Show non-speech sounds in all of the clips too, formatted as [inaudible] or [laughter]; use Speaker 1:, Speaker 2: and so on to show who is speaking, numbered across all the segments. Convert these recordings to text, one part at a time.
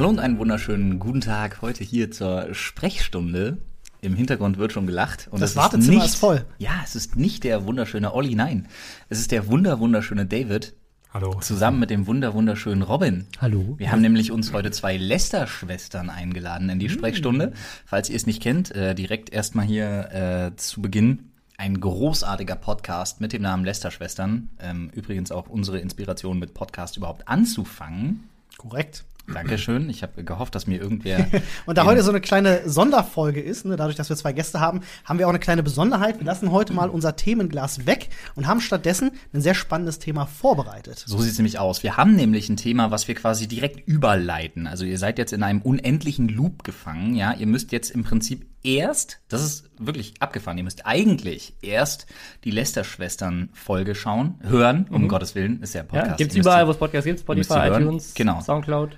Speaker 1: Hallo und einen wunderschönen guten Tag heute hier zur Sprechstunde. Im Hintergrund wird schon gelacht. Und
Speaker 2: Das
Speaker 1: es
Speaker 2: Wartezimmer
Speaker 1: nicht,
Speaker 2: ist voll.
Speaker 1: Ja, es ist nicht der wunderschöne Olli, nein. Es ist der wunder wunderschöne David.
Speaker 3: Hallo.
Speaker 1: Zusammen mit dem wunder wunderschönen Robin.
Speaker 4: Hallo.
Speaker 1: Wir haben nämlich uns heute zwei Lester-Schwestern eingeladen in die Sprechstunde. Falls ihr es nicht kennt, äh, direkt erstmal hier äh, zu Beginn ein großartiger Podcast mit dem Namen Lester-Schwestern. Ähm, übrigens auch unsere Inspiration mit Podcast überhaupt anzufangen.
Speaker 2: Korrekt.
Speaker 1: Dankeschön. Ich habe gehofft, dass mir irgendwer. [laughs]
Speaker 2: Und da heute so eine kleine Sonderfolge ist, ne, dadurch, dass wir zwei Gäste haben, haben wir auch eine kleine Besonderheit. Wir lassen heute mal unser Themenglas weg und haben stattdessen ein sehr spannendes Thema vorbereitet.
Speaker 1: So sieht es nämlich aus. Wir haben nämlich ein Thema, was wir quasi direkt überleiten. Also ihr seid jetzt in einem unendlichen Loop gefangen, ja. Ihr müsst jetzt im Prinzip erst, das ist wirklich abgefahren, ihr müsst eigentlich erst die Lester-Schwestern-Folge schauen, hören, um Gottes Willen, ist ja ein Podcast.
Speaker 4: Ja, gibt's überall, wo es Podcasts gibt, Spotify, iTunes,
Speaker 1: Genau.
Speaker 4: Soundcloud.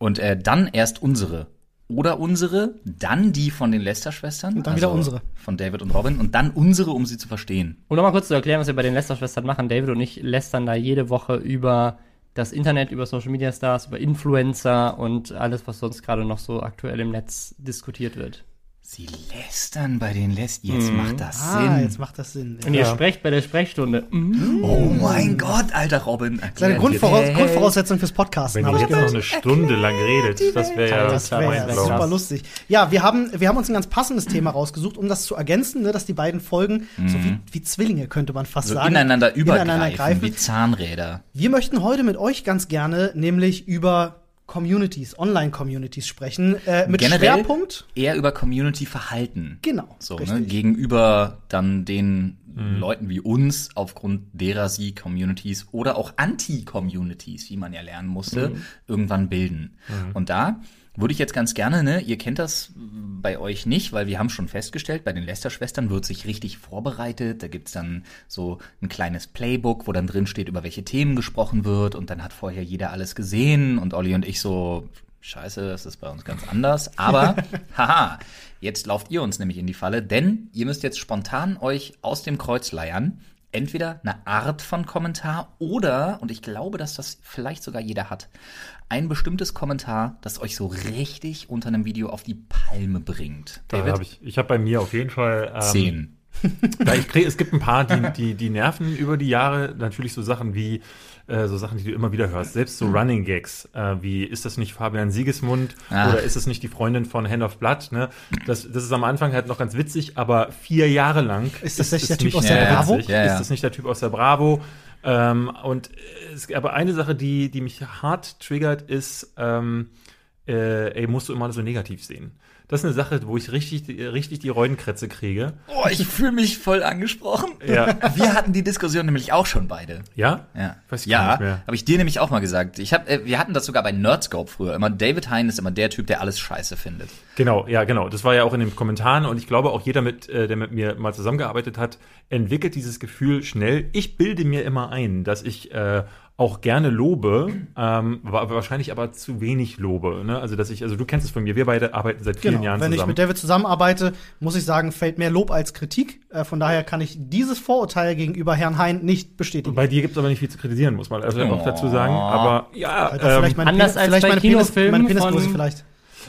Speaker 1: Und äh, dann erst unsere. Oder unsere, dann die von den Lester-Schwestern.
Speaker 2: Und dann wieder unsere.
Speaker 1: Von David und Robin. Und dann unsere, um sie zu verstehen.
Speaker 4: Um nochmal kurz zu erklären, was wir bei den Lester-Schwestern machen. David und ich lästern da jede Woche über das Internet, über Social Media Stars, über Influencer und alles, was sonst gerade noch so aktuell im Netz diskutiert wird.
Speaker 1: Sie lästern bei den Lest. Jetzt macht das
Speaker 2: Ah,
Speaker 1: Sinn.
Speaker 2: jetzt macht das Sinn.
Speaker 4: Und ihr sprecht bei der Sprechstunde. Mhm.
Speaker 1: Oh mein Gott, alter Robin.
Speaker 2: Das ist eine
Speaker 1: erklär
Speaker 2: Grundvoraus
Speaker 1: dir.
Speaker 2: Grundvoraussetzung fürs Podcasten.
Speaker 3: Wenn
Speaker 2: habe
Speaker 3: ihr jetzt noch eine Stunde lang redet, das wäre ja
Speaker 2: Das wäre
Speaker 4: Mindblown.
Speaker 2: super lustig. Ja, wir haben, wir haben uns ein ganz passendes Thema rausgesucht, um das zu ergänzen, ne, dass die beiden Folgen so wie, wie Zwillinge, könnte man fast
Speaker 1: Mhm. So
Speaker 2: sagen.
Speaker 1: ineinander übergreifen,
Speaker 2: ineinander greifen.
Speaker 1: wie Zahnräder.
Speaker 2: Wir möchten heute mit euch ganz gerne nämlich über Communities, Online-Communities sprechen, äh, mit
Speaker 1: Generell
Speaker 2: Schwerpunkt.
Speaker 1: eher über Community-Verhalten.
Speaker 2: Genau,
Speaker 1: So, ne, gegenüber dann den Leuten wie uns, aufgrund derer sie Communities oder auch Anti-Communities, wie man ja lernen musste, irgendwann bilden. Und da würde ich jetzt ganz gerne, ne, ihr kennt das bei euch nicht, weil wir haben schon festgestellt, bei den Lester-Schwestern wird sich richtig vorbereitet. Da gibt's dann so ein kleines Playbook, wo dann drin steht, über welche Themen gesprochen wird. Und dann hat vorher jeder alles gesehen. Und Olli und ich so, scheiße, das ist bei uns ganz anders. Aber, [laughs] haha, jetzt lauft ihr uns nämlich in die Falle, denn ihr müsst jetzt spontan euch aus dem Kreuz leiern. Entweder eine Art von Kommentar oder, und ich glaube, dass das vielleicht sogar jeder hat, ein bestimmtes Kommentar, das euch so richtig unter einem Video auf die Palme bringt.
Speaker 3: Da hab ich ich habe bei mir auf jeden Fall ähm,
Speaker 1: Zehn. [laughs]
Speaker 3: Da ich krieg, es gibt ein paar, die, die, die nerven über die Jahre. Natürlich so Sachen wie, äh, so Sachen, die du immer wieder hörst. Selbst so Running Gags, äh, wie ist das nicht Fabian Siegesmund
Speaker 1: Ach.
Speaker 3: oder ist es nicht die Freundin von Hand of Blood? Ne? Das, das ist am Anfang halt noch ganz witzig, aber vier Jahre lang
Speaker 2: Ist das nicht der Typ aus
Speaker 1: der Bravo?
Speaker 3: witzig.
Speaker 1: Ja, ja.
Speaker 3: Ist das nicht der Typ aus der Bravo? Ähm, und es aber eine Sache, die, die mich hart triggert, ist, ähm, äh, ey, musst du immer so negativ sehen. Das ist eine Sache, wo ich richtig, richtig die Reudenkrätze kriege.
Speaker 1: Oh, ich fühle mich voll angesprochen.
Speaker 3: Ja. [laughs]
Speaker 1: Wir hatten die Diskussion nämlich auch schon beide.
Speaker 3: Ja?
Speaker 1: Ja,
Speaker 3: Weiß ich
Speaker 1: ja habe ich dir nämlich auch mal gesagt. Ich hab, äh, wir hatten das sogar bei Nerdscope früher. Immer David Hein ist immer der Typ, der alles scheiße findet.
Speaker 3: Genau, ja, genau. Das war ja auch in den Kommentaren und ich glaube auch jeder, mit, äh, der mit mir mal zusammengearbeitet hat, entwickelt dieses Gefühl schnell. Ich bilde mir immer ein, dass ich äh, auch gerne lobe, ähm, wa- wahrscheinlich aber zu wenig lobe. Ne? Also dass ich, also du kennst es von mir, wir beide arbeiten seit vielen
Speaker 2: Genau.
Speaker 3: Jahren
Speaker 2: Wenn ich
Speaker 3: zusammen.
Speaker 2: mit David zusammenarbeite, muss ich sagen, fällt mehr Lob als Kritik. Äh, von daher kann ich dieses Vorurteil gegenüber Herrn Hein nicht bestätigen.
Speaker 3: Bei dir gibt es aber nicht viel zu kritisieren, muss man also auch
Speaker 1: Oh.
Speaker 3: dazu sagen. Aber ja, ähm,
Speaker 2: meine
Speaker 4: anders
Speaker 2: Penis-
Speaker 4: als
Speaker 2: vielleicht
Speaker 4: bei
Speaker 2: meine Penis,
Speaker 4: Kinofilmen
Speaker 2: meine Penisgröße
Speaker 4: von-
Speaker 2: vielleicht.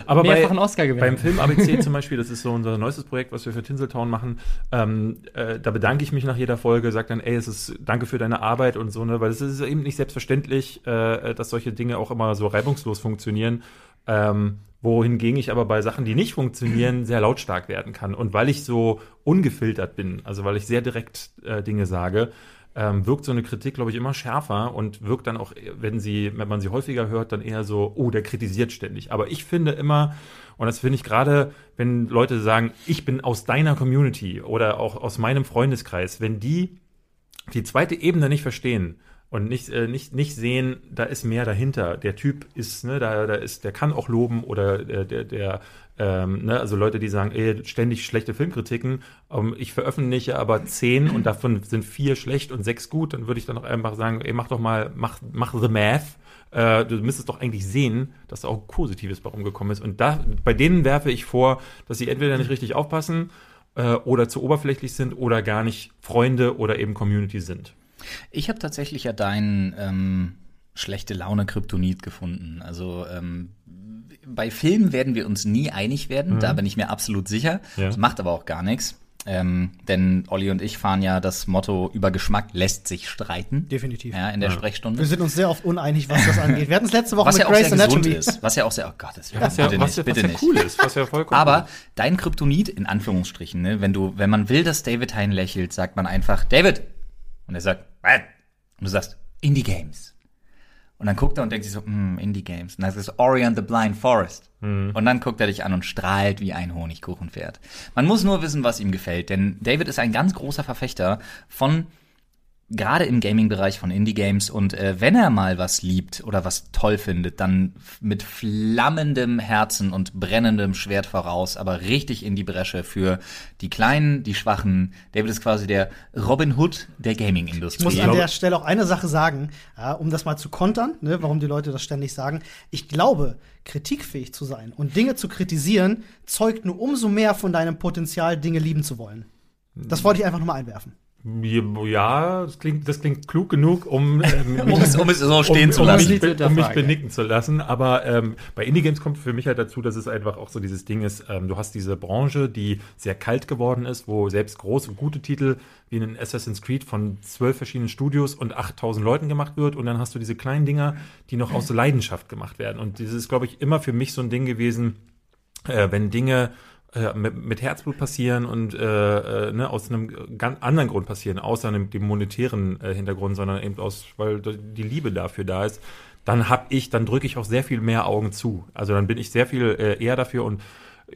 Speaker 3: Aber bei,
Speaker 4: Mehrfachen Oscar-Gewinner.
Speaker 3: Beim Film ABC [laughs] zum Beispiel, das ist so unser neuestes Projekt, was wir für Tinseltown machen, ähm, äh, da bedanke ich mich nach jeder Folge, sage dann, ey, es ist danke für deine Arbeit und so, ne, weil es ist eben nicht selbstverständlich, äh, dass solche Dinge auch immer so reibungslos funktionieren. Ähm, wohingegen ich aber bei Sachen, die nicht funktionieren, sehr lautstark werden kann. Und weil ich so ungefiltert bin, also weil ich sehr direkt äh, Dinge sage, ähm, wirkt so eine Kritik, glaube ich, immer schärfer und wirkt dann auch, wenn sie, wenn man sie häufiger hört, dann eher so, oh, der kritisiert ständig. Aber ich finde immer, und das finde ich gerade, wenn Leute sagen, ich bin aus deiner Community oder auch aus meinem Freundeskreis, wenn die die zweite Ebene nicht verstehen und nicht, äh, nicht, nicht sehen, da ist mehr dahinter. Der Typ ist, ne, da, da ist, der kann auch loben oder der, der, der ähm, ne, also Leute, die sagen, ey, ständig schlechte Filmkritiken, ähm, ich veröffentliche aber zehn und davon sind vier schlecht und sechs gut, dann würde ich dann auch einfach sagen, ey, mach doch mal, mach, mach the math. Äh, du müsstest doch eigentlich sehen, dass da auch Positives bei rumgekommen ist. Und da, bei denen werfe ich vor, dass sie entweder nicht richtig aufpassen äh, oder zu oberflächlich sind oder gar nicht Freunde oder eben Community sind.
Speaker 1: Ich habe tatsächlich ja deinen ähm, schlechte Laune Kryptonit gefunden. Also ähm, bei Filmen werden wir uns nie einig werden, da bin ich mir absolut sicher.
Speaker 3: Ja.
Speaker 1: Das macht aber auch gar nichts. Ähm, denn Olli und ich fahren ja das Motto, über Geschmack lässt sich streiten.
Speaker 2: Definitiv.
Speaker 1: Ja, in der
Speaker 2: Wir
Speaker 1: Sprechstunde.
Speaker 2: sind uns sehr oft uneinig, was das angeht. Wir hatten es letzte Woche
Speaker 1: Was
Speaker 2: mit
Speaker 1: ja auch
Speaker 2: Grace Anatomy.
Speaker 1: ist. Was ja auch sehr, oh Gott, das
Speaker 3: Was ja,
Speaker 1: bitte
Speaker 3: was
Speaker 1: nicht,
Speaker 3: ja,
Speaker 1: bitte
Speaker 3: was ja
Speaker 1: nicht.
Speaker 3: cool ist, was ja vollkommen
Speaker 1: Aber dein Kryptonit, in Anführungsstrichen, ne, wenn du, wenn man will, dass David Hein lächelt, sagt man einfach, David! Und er sagt, was? Und du sagst, Indie Games. Und dann guckt er und denkt sich so, hm, Indie Games. Und dann ist Ori and the Blind Forest.
Speaker 3: Mhm.
Speaker 1: Und dann guckt er dich an und strahlt wie ein Honigkuchenpferd. Man muss nur wissen, was ihm gefällt, denn David ist ein ganz großer Verfechter von gerade im Gaming-Bereich von Indie-Games und äh, wenn er mal was liebt oder was toll findet, dann mit flammendem Herzen und brennendem Schwert voraus, aber richtig in die Bresche für die Kleinen, die Schwachen. David ist quasi der Robin Hood der
Speaker 2: Ich muss
Speaker 1: Gaming-Industrie.
Speaker 2: an der Stelle auch eine Sache sagen, ja, um das mal zu kontern, ne, warum die Leute das ständig sagen. Ich glaube, kritikfähig zu sein und Dinge zu kritisieren, zeugt nur umso mehr von deinem Potenzial, Dinge lieben zu wollen. Das wollte ich einfach nur mal einwerfen.
Speaker 3: Ja, das klingt, das klingt klug genug, um, [laughs] ähm,
Speaker 1: um, es, um es so stehen
Speaker 3: um,
Speaker 1: zu
Speaker 3: um
Speaker 1: lassen.
Speaker 3: Mich,
Speaker 4: Zu
Speaker 3: be- um mich benicken zu lassen. Aber ähm, bei Indie-Games kommt für mich halt dazu, dass es einfach auch so dieses Ding ist, ähm, du hast diese Branche, die sehr kalt geworden ist, wo selbst große, gute Titel wie ein Assassin's Creed von zwölf verschiedenen Studios und 8000 Leuten gemacht wird. Und dann hast du diese kleinen Dinger, die noch aus Leidenschaft gemacht werden. Und dieses ist, glaube ich, immer für mich so ein Ding gewesen, äh, wenn Dinge äh, mit, mit Herzblut passieren und äh, äh, ne, aus einem ganz anderen Grund passieren, außer einem, dem monetären äh, Hintergrund, sondern eben aus, weil die Liebe dafür da ist, dann hab ich, dann drücke ich auch sehr viel mehr Augen zu. Also dann bin ich sehr viel äh, eher dafür und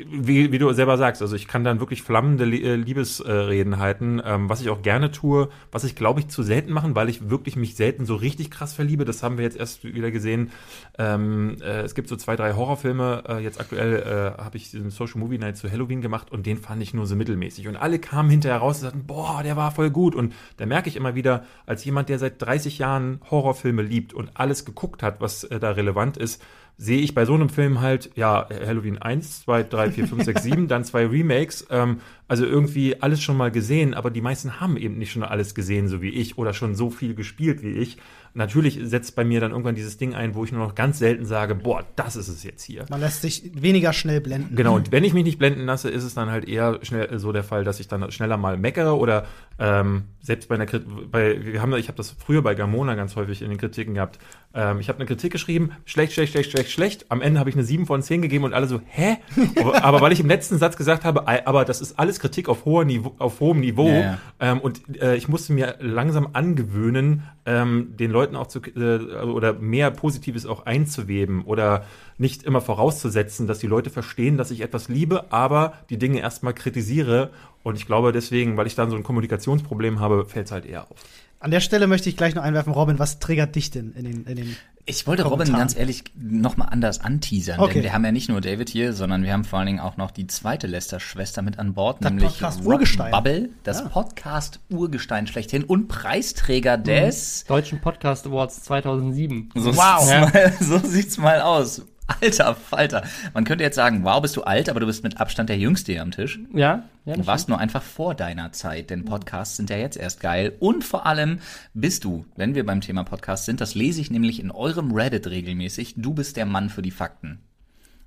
Speaker 3: wie, wie du selber sagst, also ich kann dann wirklich flammende äh, Liebesreden halten, ähm, was ich auch gerne tue, was ich glaube ich zu selten machen, weil ich wirklich mich selten so richtig krass verliebe. Das haben wir jetzt erst wieder gesehen. Ähm, äh, es gibt so zwei, drei Horrorfilme. Äh, jetzt aktuell äh, habe ich diesen Social Movie Night zu Halloween gemacht und den fand ich nur so mittelmäßig. Und alle kamen hinterher raus und sagten, boah, der war voll gut. Und da merke ich immer wieder, als jemand, der seit 30 Jahren Horrorfilme liebt und alles geguckt hat, was äh, da relevant ist, sehe ich bei so einem Film halt, ja, Halloween 1, 2, 3, 4, 5, 6, 7, dann zwei Remakes, ähm, also irgendwie alles schon mal gesehen, aber die meisten haben eben nicht schon alles gesehen, so wie ich, oder schon so viel gespielt wie ich. Natürlich setzt bei mir dann irgendwann dieses Ding ein, wo ich nur noch ganz selten sage, boah, das ist es jetzt hier.
Speaker 2: Man lässt sich weniger schnell blenden.
Speaker 3: Genau, und wenn ich mich nicht blenden lasse, ist es dann halt eher schnell so der Fall, dass ich dann schneller mal meckere oder ähm, selbst bei einer Kritik, bei, wir haben, ich habe das früher bei Gamona ganz häufig in den Kritiken gehabt. Ähm, ich habe eine Kritik geschrieben, schlecht, schlecht, schlecht, schlecht, schlecht. Am Ende habe ich eine 7 von 10 gegeben und alle so, hä? aber, [laughs] aber weil ich im letzten Satz gesagt habe, aber das ist alles Kritik auf, hoher Niveau, auf hohem Niveau
Speaker 1: Ja, ja.
Speaker 3: ähm, und äh, ich musste mir langsam angewöhnen, ähm, den Leuten auch zu, äh, oder mehr Positives auch einzuweben oder nicht immer vorauszusetzen, dass die Leute verstehen, dass ich etwas liebe, aber die Dinge erstmal kritisiere. Und ich glaube deswegen, weil ich dann so ein Kommunikationsproblem habe, fällt es halt eher auf.
Speaker 2: An der Stelle möchte ich gleich noch einwerfen, Robin, was triggert dich denn in den, in den
Speaker 1: Ich wollte Robin ganz ehrlich noch mal anders anteasern,
Speaker 2: Okay.
Speaker 1: denn wir haben ja nicht nur David hier, sondern wir haben vor allen Dingen auch noch die zweite Lester-Schwester mit an Bord,
Speaker 2: Das
Speaker 1: nämlich
Speaker 2: Podcast
Speaker 1: Rob
Speaker 2: Urgestein.
Speaker 1: Bubble, das
Speaker 2: Ja.
Speaker 1: Podcast Urgestein schlechthin und Preisträger des
Speaker 4: Deutschen Podcast Awards 2007.
Speaker 1: So
Speaker 2: Wow.
Speaker 1: Sieht's
Speaker 4: Ja.
Speaker 1: mal, [laughs] so sieht's mal aus. [laughs] Alter Falter. Man könnte jetzt sagen, wow, bist du alt, aber du bist mit Abstand der Jüngste hier am Tisch.
Speaker 4: Ja, ja.
Speaker 1: Du warst nur einfach vor deiner Zeit, denn Podcasts sind ja jetzt erst geil. Und vor allem bist du, wenn wir beim Thema Podcast sind, das lese ich nämlich in eurem Reddit regelmäßig, du bist der Mann für die Fakten.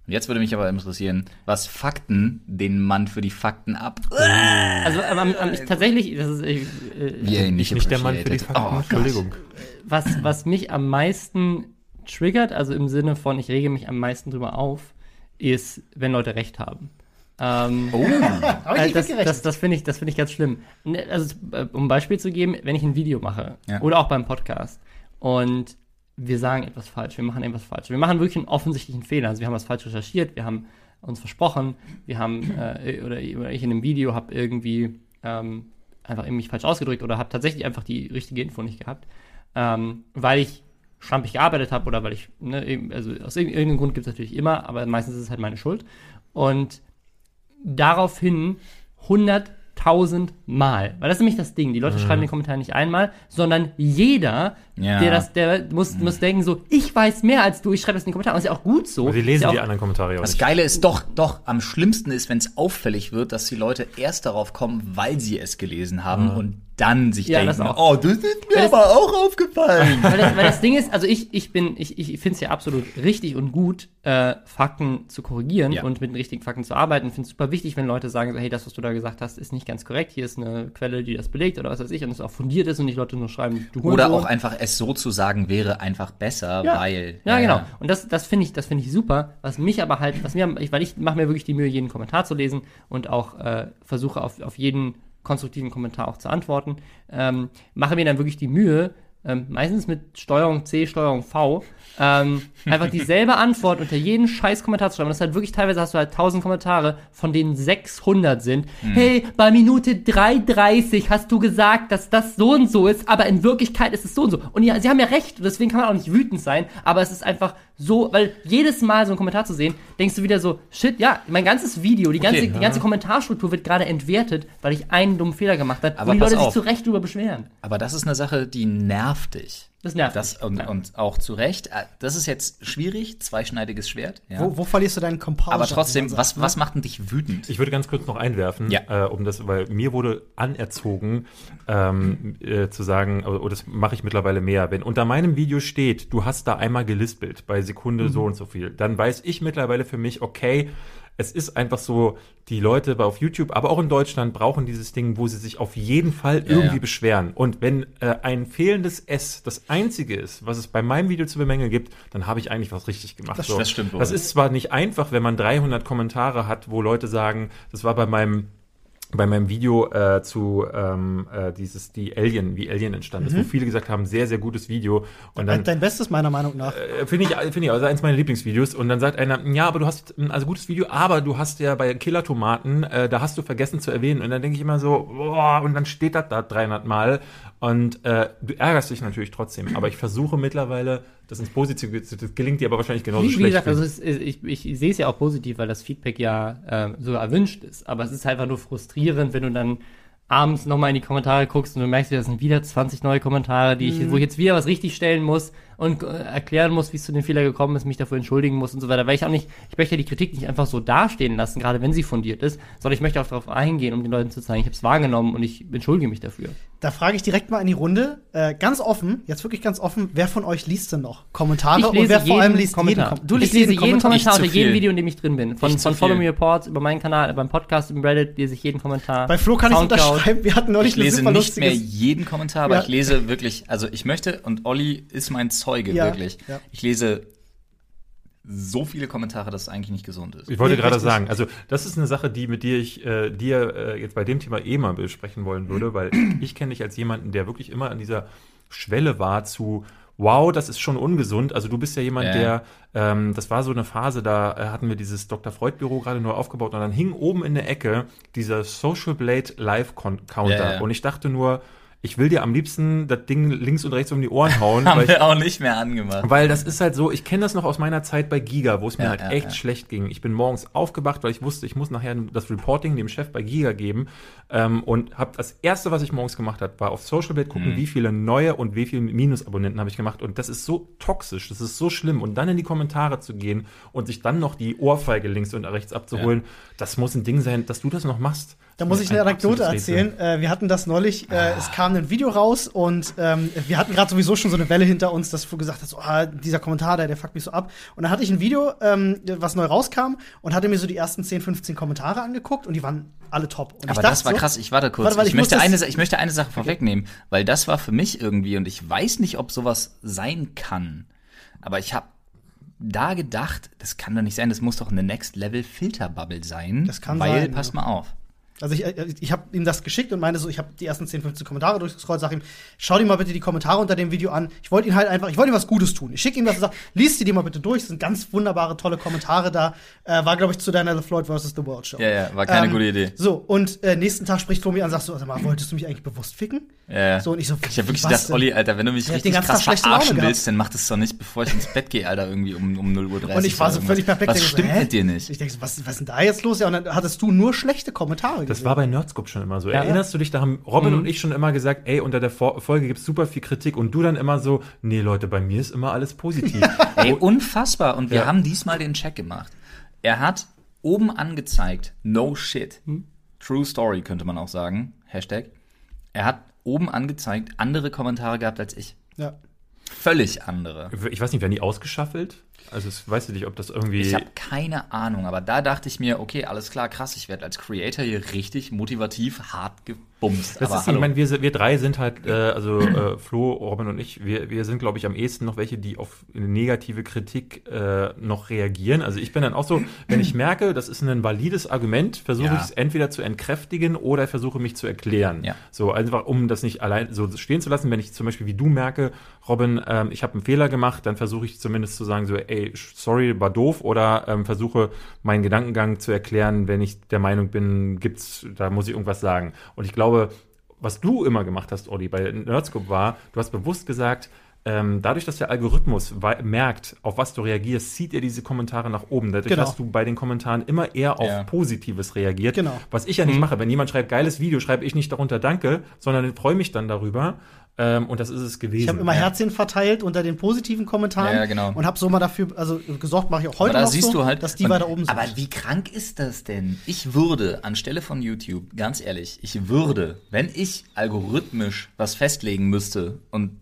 Speaker 1: Und jetzt würde mich aber interessieren, was Fakten den Mann für die Fakten ab.
Speaker 4: Also am, am, am, ich, tatsächlich, das ist, äh,
Speaker 1: Wie er ihn nicht,
Speaker 3: Nicht der Mann für die. Fakten.
Speaker 1: Oh.
Speaker 3: Entschuldigung.
Speaker 4: was, was mich am meisten triggert, also im Sinne von, ich rege mich am meisten drüber auf, ist, wenn Leute recht haben. Ähm,
Speaker 1: Oh,
Speaker 4: äh, das das, das finde ich, das finde ich ganz schlimm. Ne, Also, äh, um ein Beispiel zu geben, wenn ich ein Video mache
Speaker 1: Ja.
Speaker 4: oder auch beim Podcast und wir sagen etwas falsch, wir machen etwas falsch. Wir machen wirklich einen offensichtlichen Fehler. Also wir haben was falsch recherchiert, wir haben uns versprochen, wir haben, äh, oder, oder ich in einem Video habe irgendwie ähm, einfach irgendwie mich falsch ausgedrückt oder habe tatsächlich einfach die richtige Info nicht gehabt, ähm, weil ich schlampig gearbeitet habe oder weil ich, ne, also aus irg- irgendeinem Grund gibt es natürlich immer, aber meistens ist es halt meine Schuld. Und daraufhin 100.000 Mal. Weil das ist nämlich das Ding. Die Leute schreiben in den Kommentaren nicht einmal, sondern jeder
Speaker 1: Ja.
Speaker 4: Der, das, der muss, muss denken so, ich weiß mehr als du, ich schreibe das in die Kommentare. Und ist ja auch gut so.
Speaker 3: Und sie lesen
Speaker 4: ja auch,
Speaker 3: die anderen Kommentare ja auch
Speaker 1: Das
Speaker 3: nicht.
Speaker 1: Geile ist doch, doch, am schlimmsten ist, wenn es auffällig wird, dass die Leute erst darauf kommen, weil sie es gelesen haben und dann sich
Speaker 4: Ja, das
Speaker 1: denken,
Speaker 4: auch.
Speaker 1: oh, das ist mir
Speaker 4: Weil das-
Speaker 1: aber auch aufgefallen. [laughs]
Speaker 4: weil, das, weil das Ding ist, also ich, ich bin, ich, ich finde es ja absolut richtig und gut, äh, Fakten zu korrigieren
Speaker 1: Ja.
Speaker 4: und mit den richtigen Fakten zu arbeiten. Finde es super wichtig, wenn Leute sagen, so, hey, das, was du da gesagt hast, ist nicht ganz korrekt. Hier ist eine Quelle, die das belegt oder was weiß ich und es auch fundiert ist und nicht Leute nur schreiben, du
Speaker 1: Oder auch einfach es so zu sagen wäre einfach besser,
Speaker 4: Ja.
Speaker 1: weil.
Speaker 4: Ja, genau. Und das, das finde ich, das finde ich super. Was mich aber halt, was mir, weil ich mache mir wirklich die Mühe, jeden Kommentar zu lesen und auch äh, versuche auf, auf jeden konstruktiven Kommentar auch zu antworten. Ähm, mache mir dann wirklich die Mühe, ähm, meistens mit Steuerung C, Steuerung V, ähm, einfach dieselbe Antwort unter jeden scheiß Kommentar zu schreiben. Und das ist halt wirklich teilweise hast du halt 1000 Kommentare, von denen 600 sind. Hey, bei Minute 3,30 hast du gesagt, dass das so und so ist, aber in Wirklichkeit ist es so und so. Und ja, sie haben ja recht, deswegen kann man auch nicht wütend sein, aber es ist einfach so, weil jedes Mal so einen Kommentar zu sehen, denkst du wieder so, shit, ja, mein ganzes Video, die ganze,
Speaker 1: Okay.
Speaker 4: die ganze Kommentarstruktur wird gerade entwertet, weil ich einen dummen Fehler gemacht habe,
Speaker 1: Aber
Speaker 4: und die Leute sich
Speaker 1: auf.
Speaker 4: zu Recht drüber beschweren.
Speaker 1: Aber das ist eine Sache, die nervt dich.
Speaker 4: Das nervt
Speaker 1: Das,
Speaker 4: mich.
Speaker 1: und, und auch zu Recht. Äh, Das ist jetzt schwierig, zweischneidiges Schwert. Ja.
Speaker 2: Wo, wo verlierst du deinen Composure?
Speaker 1: Aber trotzdem,
Speaker 2: man
Speaker 1: was,
Speaker 2: ne?
Speaker 1: was macht denn dich wütend?
Speaker 3: Ich würde ganz kurz noch einwerfen,
Speaker 1: Ja.
Speaker 3: äh, um das, weil mir wurde anerzogen, ähm, äh, zu sagen, oder, oder das mache ich mittlerweile mehr. Wenn unter meinem Video steht, du hast da einmal gelispelt bei Sekunde so und so viel, dann weiß ich mittlerweile für mich, okay, es ist einfach so, die Leute auf YouTube, aber auch in Deutschland brauchen dieses Ding, wo sie sich auf jeden Fall irgendwie
Speaker 1: ja.
Speaker 3: beschweren. Und wenn äh, ein fehlendes S das einzige ist, was es bei meinem Video zu bemängeln gibt, dann habe ich eigentlich was richtig gemacht.
Speaker 2: Das-
Speaker 3: so.
Speaker 1: das stimmt wohl.
Speaker 3: Das ist zwar nicht einfach, wenn man 300 Kommentare hat, wo Leute sagen, das war bei meinem bei meinem Video äh, zu ähm, äh, dieses die Alien, wie Alien entstanden ist, wo viele gesagt haben, sehr sehr gutes Video und dann
Speaker 2: Dein, Bestes meiner Meinung nach.
Speaker 3: äh, Finde ich, finde ich, also eins meiner Lieblingsvideos. Und dann sagt einer, ja, aber du hast, also gutes Video, aber du hast ja bei Killer-Tomaten, äh, da hast du vergessen zu erwähnen. Und dann denke ich immer so, boah, und dann steht das da 300 Mal. Und äh, du ärgerst dich natürlich trotzdem. Aber ich versuche mittlerweile, das ins Positive, zu- das gelingt dir aber wahrscheinlich genauso
Speaker 4: Wie, wie
Speaker 3: schlecht.
Speaker 4: gesagt, also es ist, ich, ich sehe es ja auch positiv, weil das Feedback ja ähm, sogar erwünscht ist. Aber es ist einfach nur frustrierend, wenn du dann abends nochmal in die Kommentare guckst und du merkst, das sind wieder 20 neue Kommentare, die ich, wo ich jetzt wieder was richtig stellen muss und äh, erklären muss, wie es zu dem Fehler gekommen ist, mich dafür entschuldigen muss und so weiter. Weil ich auch nicht, ich möchte ja die Kritik nicht einfach so dastehen lassen, gerade wenn sie fundiert ist, sondern ich möchte auch darauf eingehen, um den Leuten zu zeigen, ich habe es wahrgenommen und ich entschuldige mich dafür.
Speaker 2: Da frage ich direkt mal in die Runde, äh, ganz offen, jetzt wirklich ganz offen, wer von euch liest denn noch Kommentare und wer vor allem liest
Speaker 4: Kommentar.
Speaker 2: jeden Kom- Du
Speaker 4: ich
Speaker 2: liest
Speaker 4: lese
Speaker 2: jeden
Speaker 4: jeden
Speaker 2: Kommentar.
Speaker 4: Unter jedem. Video, in dem ich drin bin. Von, von Follow. Me Reports über meinen Kanal, beim Podcast, im Reddit lese ich jeden Kommentar.
Speaker 2: Bei Flo kann ich unterschreiben, wir hatten neulich
Speaker 1: Ich lese nicht mehr jeden Kommentar, aber
Speaker 2: Ja.
Speaker 1: ich lese wirklich, also ich möchte, und Olli ist mein Zeuge,
Speaker 2: Ja,
Speaker 1: wirklich.
Speaker 2: ja.
Speaker 1: Ich lese so viele Kommentare, dass es eigentlich nicht gesund ist.
Speaker 3: Ich wollte
Speaker 2: Nee,
Speaker 3: gerade sagen, also das ist eine Sache, die mit dir ich äh, dir äh, jetzt bei dem Thema eh mal besprechen wollen würde, weil ich kenne dich als jemanden, der wirklich immer an dieser Schwelle war zu Wow, das ist schon ungesund. Also du bist ja jemand,
Speaker 1: Ja.
Speaker 3: der, ähm, das war so eine Phase, da äh, hatten wir dieses Dr. Freud Büro gerade neu aufgebaut und dann hing oben in der Ecke dieser Social Blade Live Counter
Speaker 1: ja.
Speaker 3: und ich dachte nur, ich will dir am liebsten das Ding links und rechts um die Ohren hauen, [laughs]
Speaker 1: Haben
Speaker 3: ich
Speaker 1: wir auch nicht mehr angemacht.
Speaker 3: weil das ist halt so, ich kenne das noch aus meiner Zeit bei Giga, wo es mir
Speaker 1: Ja,
Speaker 3: halt
Speaker 1: ja,
Speaker 3: echt
Speaker 1: ja.
Speaker 3: schlecht ging. Ich bin morgens aufgewacht, weil ich wusste, ich muss nachher das Reporting dem Chef bei Giga geben ähm, und habe das erste, was ich morgens gemacht habe, war auf Social Blade
Speaker 1: Mhm.
Speaker 3: gucken, wie viele neue und wie viele Minusabonnenten habe ich gemacht und das ist so toxisch, das ist so schlimm und dann in die Kommentare zu gehen und sich dann noch die Ohrfeige links und rechts abzuholen, das muss ein Ding sein, dass du das noch machst.
Speaker 2: Da muss ich eine
Speaker 3: Ein
Speaker 2: Anekdote erzählen. Äh, wir hatten das neulich, äh, es kam ein Video raus und ähm, wir hatten gerade sowieso schon so eine Welle hinter uns, dass du gesagt hast, oh, ah, dieser Kommentar, der, der fuckt mich so ab. Und dann hatte ich ein Video, ähm, was neu rauskam und hatte mir so die ersten 10, 15 Kommentare angeguckt und die waren alle top. Und
Speaker 1: Aber das war
Speaker 2: so,
Speaker 1: krass. Ich warte kurz.
Speaker 2: Warte, warte,
Speaker 1: ich,
Speaker 2: ich
Speaker 1: möchte eine, ich möchte eine Sache vorwegnehmen, weil das war für mich irgendwie, und ich weiß nicht, ob sowas sein kann, aber ich habe da gedacht, das kann doch nicht sein, das muss doch eine Next Level Filterbubble sein.
Speaker 2: Das kann
Speaker 1: weil,
Speaker 2: sein,
Speaker 1: pass
Speaker 2: ja.
Speaker 1: mal auf.
Speaker 2: Also ich, äh, ich habe ihm das geschickt und meinte so, ich habe die ersten 10, 15 Kommentare durchgescrollt, sag ihm, schau dir mal bitte die Kommentare unter dem Video an. Ich wollte ihn halt einfach, ich wollte ihm was Gutes tun. Ich schicke ihm das und sag, lies dir die mal bitte durch. Es sind ganz wunderbare, tolle Kommentare da. Äh, war, glaube ich, zu deiner The Floyd vs. The World Show.
Speaker 1: Ja, ja, war keine
Speaker 2: Ähm,
Speaker 1: gute Idee.
Speaker 2: So, und äh, nächsten Tag spricht mir an und sagt so, sag mal, wolltest du mich eigentlich bewusst ficken?
Speaker 1: Ja, ja.
Speaker 2: So, und ich so,
Speaker 1: Ich habe wirklich gedacht,
Speaker 2: denn?
Speaker 1: Olli, Alter, wenn du mich
Speaker 2: den
Speaker 1: richtig krass verarschen willst, dann mach das doch nicht, bevor ich ins Bett gehe, Alter, irgendwie um, um 0 Uhr 30
Speaker 2: Und ich war so völlig perplex.
Speaker 1: Was
Speaker 2: Ich so,
Speaker 1: stimmt
Speaker 2: hä?
Speaker 1: mit dir nicht?
Speaker 2: Ich denke so, was, was ist denn da jetzt los? Ja, und dann hattest du nur schlechte Kommentare
Speaker 3: Das war bei Nerdscope schon immer so.
Speaker 4: Ja.
Speaker 3: Erinnerst du dich, da haben Robin
Speaker 4: Mhm.
Speaker 3: und ich schon immer gesagt, ey, unter der Vor Folge gibt's super viel Kritik und du dann immer so, nee, Leute, bei mir ist immer alles positiv. [laughs]
Speaker 1: Ey, unfassbar. Und wir haben diesmal den Check gemacht. Er hat oben angezeigt, no shit. True Story könnte man auch sagen. Hashtag. Er hat oben angezeigt, andere Kommentare gehabt als ich.
Speaker 2: Ja.
Speaker 1: Völlig andere.
Speaker 3: ich weiß nicht, werden die ausgeschaffelt? Also, weißt du nicht, ob das irgendwie.
Speaker 1: Ich habe keine Ahnung, aber da dachte ich mir, okay, alles klar, krass, ich werde als Creator hier richtig motivativ hart gebumst.
Speaker 3: Das
Speaker 1: aber
Speaker 3: ist, ich meine, wir, wir drei sind halt, äh, also äh, Flo, Robin und ich, wir, wir sind, glaube ich, am ehesten noch welche, die auf eine negative Kritik äh, noch reagieren. Also ich bin dann auch so, wenn ich merke, das ist ein valides Argument, versuche
Speaker 1: Ja.
Speaker 3: ich es entweder zu entkräftigen oder versuche mich zu erklären.
Speaker 1: Ja.
Speaker 3: So, einfach um das nicht allein so stehen zu lassen. Wenn ich zum Beispiel wie du merke, Robin, ähm, ich habe einen Fehler gemacht, dann versuche ich zumindest zu sagen, so, ey, sorry, war doof, oder ähm, versuche meinen Gedankengang zu erklären, wenn ich der Meinung bin, gibt's, da muss ich irgendwas sagen. Und ich glaube, was du immer gemacht hast, Olli, bei Nerdscope war, du hast bewusst gesagt, ähm, dadurch, dass der Algorithmus merkt, auf was du reagierst, zieht er diese Kommentare nach oben. Dadurch
Speaker 2: Genau.
Speaker 3: hast du bei den Kommentaren immer eher auf
Speaker 1: Ja.
Speaker 3: Positives reagiert.
Speaker 2: Genau.
Speaker 3: Was ich ja nicht mache. Wenn jemand schreibt, geiles Video, schreibe ich nicht darunter Danke, sondern freue mich dann darüber. Ähm, und das ist es gewesen.
Speaker 2: Ich habe immer
Speaker 1: Ja.
Speaker 2: Herzchen verteilt unter den positiven Kommentaren
Speaker 1: Ja, ja, genau.
Speaker 2: und habe so mal dafür, also gesorgt mache ich auch
Speaker 1: Aber
Speaker 2: heute
Speaker 1: da
Speaker 2: noch
Speaker 1: siehst
Speaker 2: so,
Speaker 1: du halt,
Speaker 2: dass die weiter oben sind.
Speaker 1: Aber wie krank ist das denn? Ich würde anstelle von YouTube, ganz ehrlich, ich würde, wenn ich algorithmisch was festlegen müsste und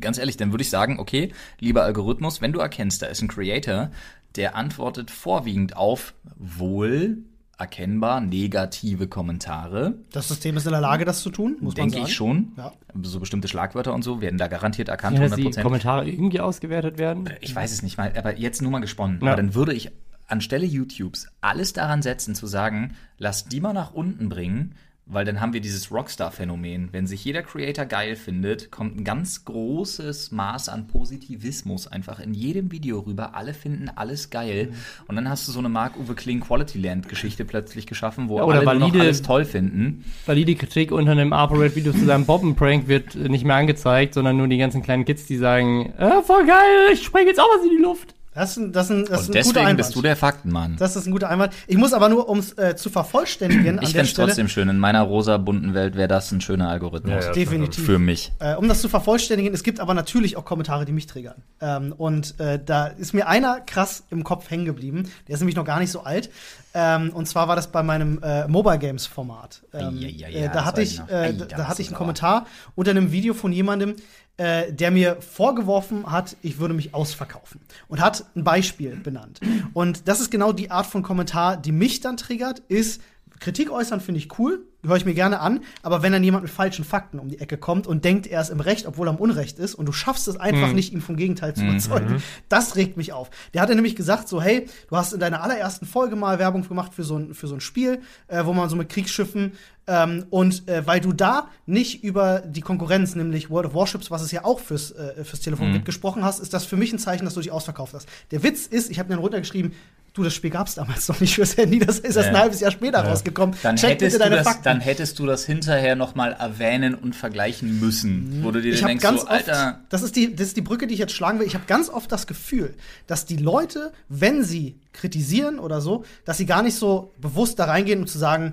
Speaker 1: ganz ehrlich, dann würde ich sagen, okay, lieber Algorithmus, wenn du erkennst, da ist ein Creator, der antwortet vorwiegend auf wohl erkennbar negative Kommentare,
Speaker 2: das System ist in der Lage, das zu tun, muss man
Speaker 1: denke
Speaker 2: sagen.
Speaker 1: ich schon.
Speaker 2: Ja.
Speaker 1: So bestimmte Schlagwörter und so werden da garantiert erkannt,
Speaker 4: Kann, dass die
Speaker 1: 100%.
Speaker 4: Kommentare irgendwie ausgewertet werden?
Speaker 1: Ich weiß es nicht mal, aber jetzt nur mal gesponnen.
Speaker 4: Ja.
Speaker 1: Aber dann würde ich anstelle YouTubes alles daran setzen, zu sagen, lass die mal nach unten bringen, weil dann haben wir dieses Rockstar-Phänomen. Wenn sich jeder Creator geil findet, kommt ein ganz großes Maß an Positivismus einfach in jedem Video rüber. Alle finden alles geil.
Speaker 4: Mhm.
Speaker 1: Und dann hast du so eine Mark-Uwe Kling Quality Land-Geschichte plötzlich geschaffen, wo
Speaker 4: Ja, oder
Speaker 1: alle nur noch
Speaker 4: valide-
Speaker 1: alles toll finden.
Speaker 4: Valide Kritik unter einem ApoRed-Video zu seinem Bobben-Prank wird nicht mehr angezeigt, sondern nur die ganzen kleinen Kids, die sagen, äh, voll geil, ich spreng jetzt auch was in die Luft.
Speaker 2: Das ist ein, das ist ein, das ist
Speaker 1: Und
Speaker 2: ein guter
Speaker 1: deswegen
Speaker 2: Einwand.
Speaker 1: bist du der Faktenmann.
Speaker 2: das ist ein guter Einwand. Ich muss aber nur, um es äh, zu vervollständigen, [clears throat] an
Speaker 1: ich fände es trotzdem schön. In meiner rosa bunten Welt wäre das ein schöner Algorithmus.
Speaker 3: Ja, ja.
Speaker 2: definitiv.
Speaker 1: Für mich.
Speaker 2: Äh, um das zu vervollständigen, es gibt aber natürlich auch Kommentare, die mich triggern. Ähm, und äh, da ist mir einer krass im Kopf hängen geblieben. Der ist nämlich noch gar nicht so alt. Ähm, und zwar war das bei meinem äh, Mobile Games Format. Ähm, äh,
Speaker 1: ja,
Speaker 2: da hatte
Speaker 1: ich
Speaker 2: äh, da, hatte ich einen. Kommentar unter einem Video von jemandem, äh, der mir vorgeworfen hat, ich würde mich ausverkaufen. Und hat ein Beispiel benannt. Und das ist genau die Art von Kommentar, die mich dann triggert, ist, Kritik äußern finde ich cool, höre ich mir gerne an, aber wenn dann jemand mit falschen Fakten um die Ecke kommt und denkt, er ist im Recht, obwohl er im Unrecht ist, und du schaffst es einfach nicht, ihn vom Gegenteil zu überzeugen, das regt mich auf. Der hatte nämlich gesagt, so, hey, du hast in deiner allerersten Folge mal Werbung gemacht für so ein, für so ein Spiel, äh, wo man so mit Kriegsschiffen ähm, und äh, weil du da nicht über die Konkurrenz, nämlich World of Warships, was es ja auch fürs, äh, fürs Telefon gibt, gesprochen hast, ist das für mich ein Zeichen, dass du dich ausverkauft hast. Der Witz ist, ich habe mir dann runtergeschrieben, du, das Spiel gab es damals noch nicht fürs Handy, das ist erst ein
Speaker 1: Ja.
Speaker 2: halbes Jahr später rausgekommen.
Speaker 1: Dann
Speaker 2: Check
Speaker 1: hättest,
Speaker 2: bitte
Speaker 1: du
Speaker 2: deine
Speaker 1: das,
Speaker 2: Fakten.
Speaker 1: dann hättest du das hinterher noch mal erwähnen und vergleichen müssen. Wo du dir
Speaker 2: ich
Speaker 1: denkst,
Speaker 2: ganz
Speaker 1: so,
Speaker 2: oft,
Speaker 1: Alter,
Speaker 2: das ist, die, das ist die Brücke, die ich jetzt schlagen will. Ich habe ganz oft das Gefühl, dass die Leute, wenn sie kritisieren oder so, dass sie gar nicht so bewusst da reingehen, um zu sagen,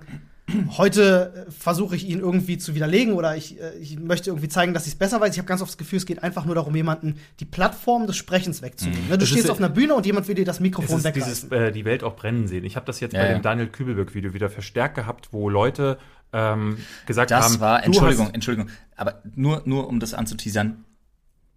Speaker 2: heute äh, versuche ich ihn irgendwie zu widerlegen oder ich, äh, ich möchte irgendwie zeigen, dass ich es besser weiß. Ich habe ganz oft das Gefühl, es geht einfach nur darum, jemanden die Plattform des Sprechens wegzunehmen. Ne, Du
Speaker 3: Das ist
Speaker 2: stehst
Speaker 3: ja-
Speaker 2: auf einer Bühne und jemand will dir das
Speaker 3: Es
Speaker 2: Mikrofon
Speaker 3: ist
Speaker 2: wegreißen.
Speaker 3: dieses, äh, die Welt auch brennen sehen. Ich habe das jetzt
Speaker 1: Ja,
Speaker 3: bei
Speaker 1: ja.
Speaker 3: dem Daniel Kübelberg-Video wieder verstärkt gehabt, wo Leute ähm, gesagt haben,
Speaker 1: das war, Entschuldigung, Entschuldigung, aber nur, nur um das anzuteasern,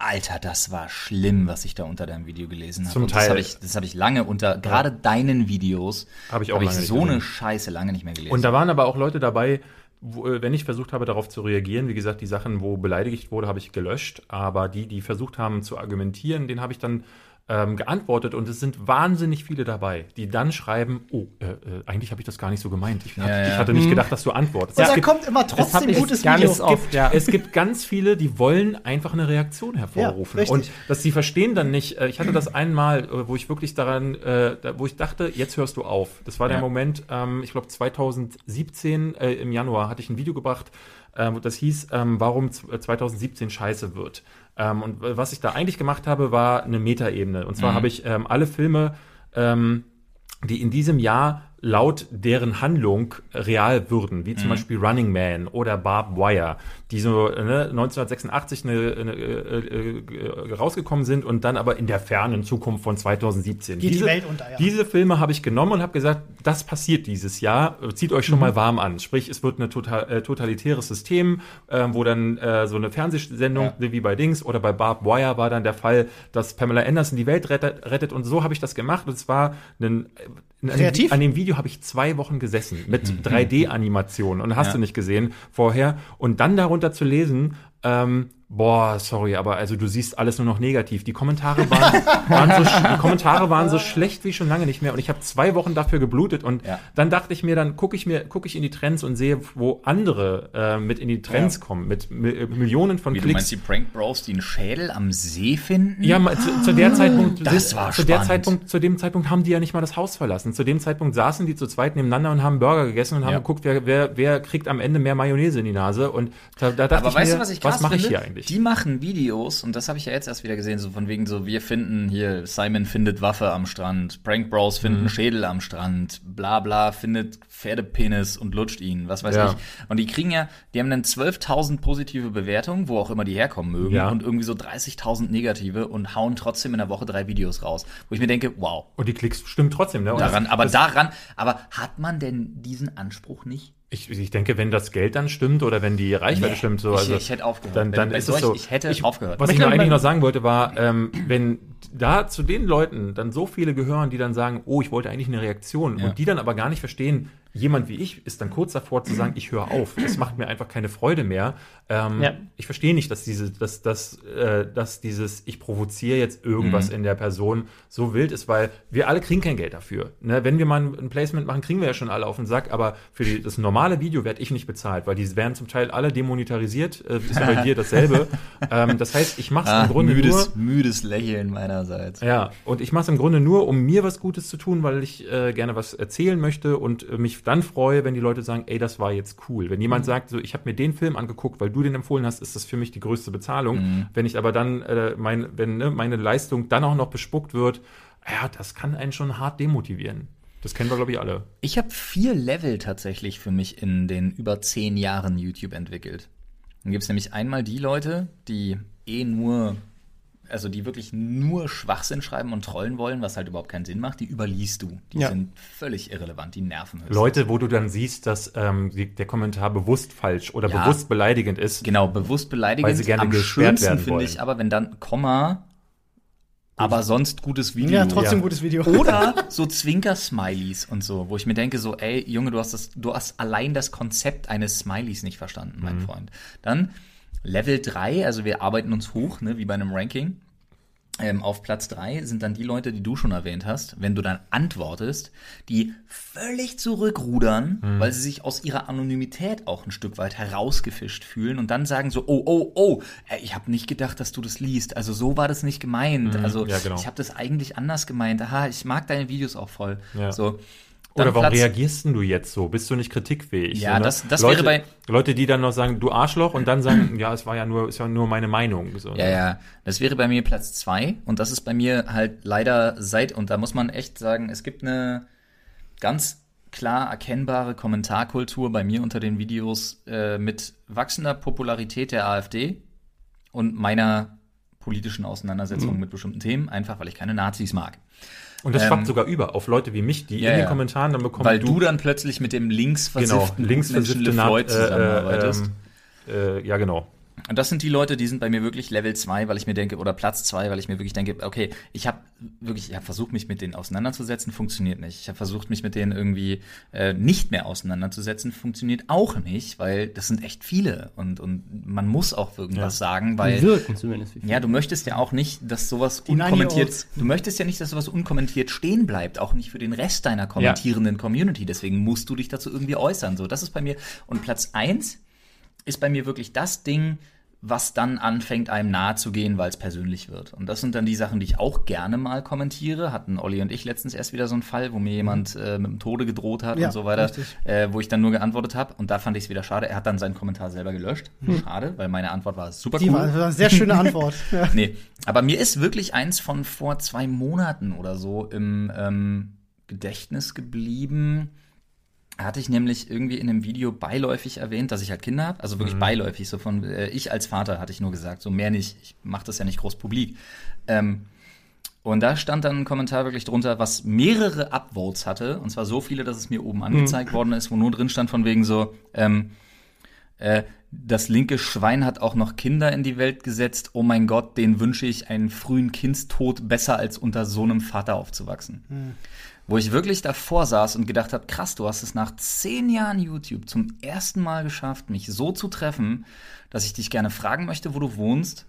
Speaker 1: Alter, das war schlimm, was ich da unter deinem Video gelesen habe.
Speaker 3: Zum
Speaker 1: Und das
Speaker 3: Teil.
Speaker 1: habe ich, das hab ich lange unter, gerade deinen Videos,
Speaker 3: Hab ich auch
Speaker 1: hab ich so eine. Scheiße lange nicht mehr gelesen.
Speaker 3: Und da waren aber auch Leute dabei, wo, äh, wenn ich versucht habe, darauf zu reagieren, wie gesagt, die Sachen, wo beleidigt wurde, habe ich gelöscht. Aber die, die versucht haben zu argumentieren, den habe ich dann ähm, geantwortet. Und es sind wahnsinnig viele dabei, die dann schreiben, oh, äh, äh, eigentlich habe ich das gar nicht so gemeint. Ich,
Speaker 1: Ja, ja.
Speaker 3: ich hatte nicht gedacht, dass du antwortest.
Speaker 2: und
Speaker 3: Es
Speaker 2: da
Speaker 3: gibt-
Speaker 2: kommt immer trotzdem
Speaker 4: ich
Speaker 2: gutes
Speaker 4: ganz
Speaker 2: Video.
Speaker 4: oft, ja.
Speaker 3: Es gibt ganz viele, die wollen einfach eine Reaktion hervorrufen. Und dass sie verstehen dann nicht, äh, ich hatte das einmal, äh, wo ich wirklich daran, äh, da- wo ich dachte, jetzt hörst du auf. Das war der. Moment, ähm, ich glaube 2017 äh, im Januar hatte ich ein Video gebracht, ähm, das hieß, ähm, warum z- äh, 2017 scheiße wird. Ähm, und was ich da eigentlich gemacht habe, war eine Metaebene. Und zwar habe ich ähm, alle Filme, ähm, die in diesem Jahr laut deren Handlung real würden, wie zum Beispiel Running Man oder Barbed Wire, die so ne, 1986 eine, eine, äh, äh, rausgekommen sind und dann aber in der fernen Zukunft von 2017.
Speaker 2: Geht die
Speaker 3: diese,
Speaker 2: Welt unter, ja.
Speaker 3: diese Filme habe ich genommen und habe gesagt, das passiert dieses Jahr. Zieht euch schon mal warm an. Sprich, es wird ein total, äh, totalitäres System, äh, wo dann äh, so eine Fernsehsendung
Speaker 1: Ja.
Speaker 3: wie bei Dings oder bei Barbed Wire war dann der Fall, dass Pamela Anderson die Welt rettet, rettet und so habe ich das gemacht und zwar ein an dem,
Speaker 2: Kreativ?
Speaker 3: an dem Video habe ich zwei Wochen gesessen mit 3D-Animationen und hast
Speaker 1: Ja.
Speaker 3: du nicht gesehen vorher. Und dann darunter zu lesen, ähm, boah, sorry, aber also du siehst alles nur noch negativ. Die Kommentare waren, waren so, die Kommentare waren so schlecht wie schon lange nicht mehr. Und ich habe zwei Wochen dafür geblutet. Und
Speaker 1: Ja.
Speaker 3: dann dachte ich mir, dann gucke ich mir, gucke ich in die Trends und sehe, wo andere äh, mit in die Trends
Speaker 1: Ja.
Speaker 3: kommen, mit Mi- äh, Millionen von
Speaker 1: Wie du
Speaker 3: Klicks.
Speaker 1: meinst, die Prank Bros, die einen Schädel am See finden?
Speaker 3: Ja, zu, zu der Zeitpunkt,
Speaker 1: Das war
Speaker 3: zu der. Zeitpunkt, zu dem Zeitpunkt haben die ja nicht mal das Haus verlassen. Zu dem Zeitpunkt saßen die zu zweit nebeneinander und haben Burger gegessen und haben
Speaker 1: Ja.
Speaker 3: geguckt, wer, wer, wer kriegt am Ende mehr Mayonnaise in die Nase. Und da, da dachte
Speaker 1: Aber
Speaker 3: ich
Speaker 1: weißt
Speaker 3: mir,
Speaker 1: du, was ich
Speaker 3: was mache ich hier eigentlich?
Speaker 1: Die machen Videos, und das habe ich ja jetzt erst wieder gesehen, so von wegen so, wir finden hier, Simon findet Waffe am Strand, Prank Bros
Speaker 3: Mhm.
Speaker 1: finden Schädel am Strand, bla bla, findet Pferdepenis und lutscht ihn, was weiß
Speaker 3: Ja.
Speaker 1: ich. Und die kriegen ja, die haben dann 12.000 positive Bewertungen, wo auch immer die herkommen mögen,
Speaker 3: Ja.
Speaker 1: und irgendwie so 30.000 negative und hauen trotzdem in der Woche drei Videos raus. Wo ich mir denke, wow,
Speaker 3: und die Klicks stimmen trotzdem. Ne? Und
Speaker 1: daran,
Speaker 3: das,
Speaker 1: aber
Speaker 3: das,
Speaker 1: daran, aber hat man denn diesen Anspruch nicht?
Speaker 3: Ich, ich denke, wenn das Geld dann stimmt oder wenn die Reichweite
Speaker 1: Nee,
Speaker 3: stimmt, so,
Speaker 1: ich-
Speaker 3: also
Speaker 1: ich hätte aufgehört.
Speaker 3: Dann, dann
Speaker 1: wenn
Speaker 3: ist es so.
Speaker 1: ich hätte aufgehört.
Speaker 3: Was
Speaker 4: Ich
Speaker 3: ich noch eigentlich noch sagen wollte, war, ähm, wenn da zu den Leuten dann so viele gehören, die dann sagen, oh, ich wollte eigentlich eine Reaktion
Speaker 1: Ja.
Speaker 3: und die dann aber gar nicht verstehen, jemand wie ich ist dann kurz davor zu sagen, ich höre auf. Es macht mir einfach keine Freude mehr. Ähm,
Speaker 4: Ja.
Speaker 3: Ich verstehe nicht, dass diese, dass, dass, äh, dass dieses, ich provoziere jetzt irgendwas
Speaker 1: Mhm.
Speaker 3: in der Person so wild ist, weil wir alle kriegen kein Geld dafür. Ne? Wenn wir mal ein Placement machen, kriegen wir ja schon alle auf den Sack, aber für die, das normale Video werde ich nicht bezahlt, weil die werden zum Teil alle demonetarisiert. Äh, ist bei dir dasselbe. [laughs] ähm, das heißt, ich mache es
Speaker 1: Ah,
Speaker 3: im Grunde nur.
Speaker 1: müdes, müdes Lächeln meinerseits.
Speaker 3: Ja, und ich mache es im Grunde nur, um mir was Gutes zu tun, weil ich äh, gerne was erzählen möchte und äh, mich dann freue, wenn die Leute sagen, ey, das war jetzt cool. Wenn jemand sagt, so, ich habe mir den Film angeguckt, weil du den empfohlen hast, ist das für mich die größte Bezahlung. Wenn ich aber dann, äh, mein, wenn ne, meine Leistung dann auch noch bespuckt wird, ja, das kann einen schon hart demotivieren. Das kennen wir, glaube ich, alle.
Speaker 1: Ich habe vier Level tatsächlich für mich in den über zehn Jahren YouTube entwickelt. Dann gibt es nämlich einmal die Leute, die eh nur, also die wirklich nur Schwachsinn schreiben und trollen wollen, was halt überhaupt keinen Sinn macht, die überliest du. Die
Speaker 2: Ja.
Speaker 1: sind völlig irrelevant, die nerven höchstens.
Speaker 3: Leute, wo du dann siehst, dass ähm, die, der Kommentar bewusst falsch oder
Speaker 1: Ja.
Speaker 3: bewusst beleidigend ist.
Speaker 1: Genau, bewusst beleidigend.
Speaker 3: Weil sie gerne
Speaker 1: Am
Speaker 3: gesperrt
Speaker 1: schönsten
Speaker 3: werden
Speaker 1: finde
Speaker 3: wollen.
Speaker 1: ich aber, wenn dann Komma, aber sonst gutes Video.
Speaker 2: Ja, trotzdem
Speaker 3: Ja.
Speaker 2: gutes Video. [laughs]
Speaker 1: Oder so Zwinker-Smileys und so, wo ich mir denke, so, ey, Junge, du hast das, du hast allein das Konzept eines Smileys nicht verstanden, mein Freund. Dann Level 3, also wir arbeiten uns hoch, ne, wie bei einem Ranking. Ähm, auf Platz 3 sind dann die Leute, die du schon erwähnt hast, wenn du dann antwortest, die völlig zurückrudern, weil sie sich aus ihrer Anonymität auch ein Stück weit herausgefischt fühlen und dann sagen so, oh, oh, oh, äh, ich habe nicht gedacht, dass du das liest. Also so war das nicht gemeint. Also
Speaker 3: ja, genau.
Speaker 1: ich habe das eigentlich anders gemeint. Aha, ich mag deine Videos auch voll.
Speaker 3: Ja.
Speaker 1: So.
Speaker 3: Oder warum
Speaker 1: Platz-
Speaker 3: reagierst denn du jetzt so? Bist du nicht kritikfähig?
Speaker 1: Ja,
Speaker 3: so, ne?
Speaker 1: das- das
Speaker 3: Leute,
Speaker 1: wäre
Speaker 3: Leute, die dann noch sagen, du Arschloch und dann sagen, [clears throat] ja, es war ja nur, ist ja nur meine Meinung. So,
Speaker 1: Ja,
Speaker 3: ne?
Speaker 1: ja, das wäre bei mir Platz zwei und das ist bei mir halt leider seit, und da muss man echt sagen, es gibt eine ganz klar erkennbare Kommentarkultur bei mir unter den Videos äh, mit wachsender Popularität der AfD und meiner politischen Auseinandersetzung mit bestimmten Themen, einfach weil ich keine Nazis mag.
Speaker 3: Und das
Speaker 1: Ähm,
Speaker 3: schwappt sogar über auf Leute wie mich, die
Speaker 1: ja,
Speaker 3: in den. Kommentaren dann bekommen,
Speaker 1: weil du, dann plötzlich mit dem links
Speaker 3: genau,
Speaker 1: versifften
Speaker 3: links
Speaker 1: Menschen
Speaker 3: versiffte Na-
Speaker 1: LeFloid zusammenarbeitest.
Speaker 3: äh, ähm, äh, ja, genau.
Speaker 1: Und das sind die Leute, die sind bei mir wirklich Level 2, weil ich mir denke, oder Platz 2, weil ich mir wirklich denke, okay, ich habe wirklich, ich habe versucht, mich mit denen auseinanderzusetzen, funktioniert nicht. Ich habe versucht, mich mit denen irgendwie äh, nicht mehr auseinanderzusetzen, funktioniert auch nicht, weil das sind echt viele und, und man muss auch irgendwas sagen, weil
Speaker 4: wirken zumindest.
Speaker 1: Ja, du möchtest ja auch nicht, dass sowas
Speaker 2: Die
Speaker 1: unkommentiert, du möchtest ja nicht, dass sowas unkommentiert stehen bleibt, auch nicht für den Rest deiner kommentierenden Community. Deswegen musst du dich dazu irgendwie äußern. So, das ist bei mir. Und Platz eins ist bei mir wirklich das Ding, was dann anfängt, einem nahe zu gehen, weil es persönlich wird. Und das sind dann die Sachen, die ich auch gerne mal kommentiere. Hatten Olli und ich letztens erst wieder so einen Fall, wo mir jemand äh, mit dem Tode gedroht hat
Speaker 2: Ja,
Speaker 1: und so weiter, äh, wo ich dann nur geantwortet habe. Und da fand ich es wieder schade. Er hat dann seinen Kommentar selber gelöscht. Schade, weil meine Antwort war super
Speaker 2: Die
Speaker 1: cool.
Speaker 2: war, war eine sehr schöne [laughs] Antwort. ja.
Speaker 1: Nee, aber mir ist wirklich eins von vor zwei Monaten oder so im ähm, Gedächtnis geblieben. Hatte ich nämlich irgendwie in einem Video beiläufig erwähnt, dass ich halt Kinder habe. Also wirklich beiläufig. So von äh, ich als Vater hatte ich nur gesagt, so mehr nicht. Ich mache das ja nicht groß publik. Ähm, und da stand dann ein Kommentar wirklich drunter, was mehrere Upvotes hatte. Und zwar so viele, dass es mir oben angezeigt worden ist, wo nur drin stand von wegen so, ähm, äh, das linke Schwein hat auch noch Kinder in die Welt gesetzt. Oh mein Gott, den wünsche ich einen frühen Kindstod besser als unter so einem Vater aufzuwachsen. Wo ich wirklich davor saß und gedacht habe, krass, du hast es nach zehn Jahren YouTube zum ersten Mal geschafft, mich so zu treffen, dass ich dich gerne fragen möchte, wo du wohnst,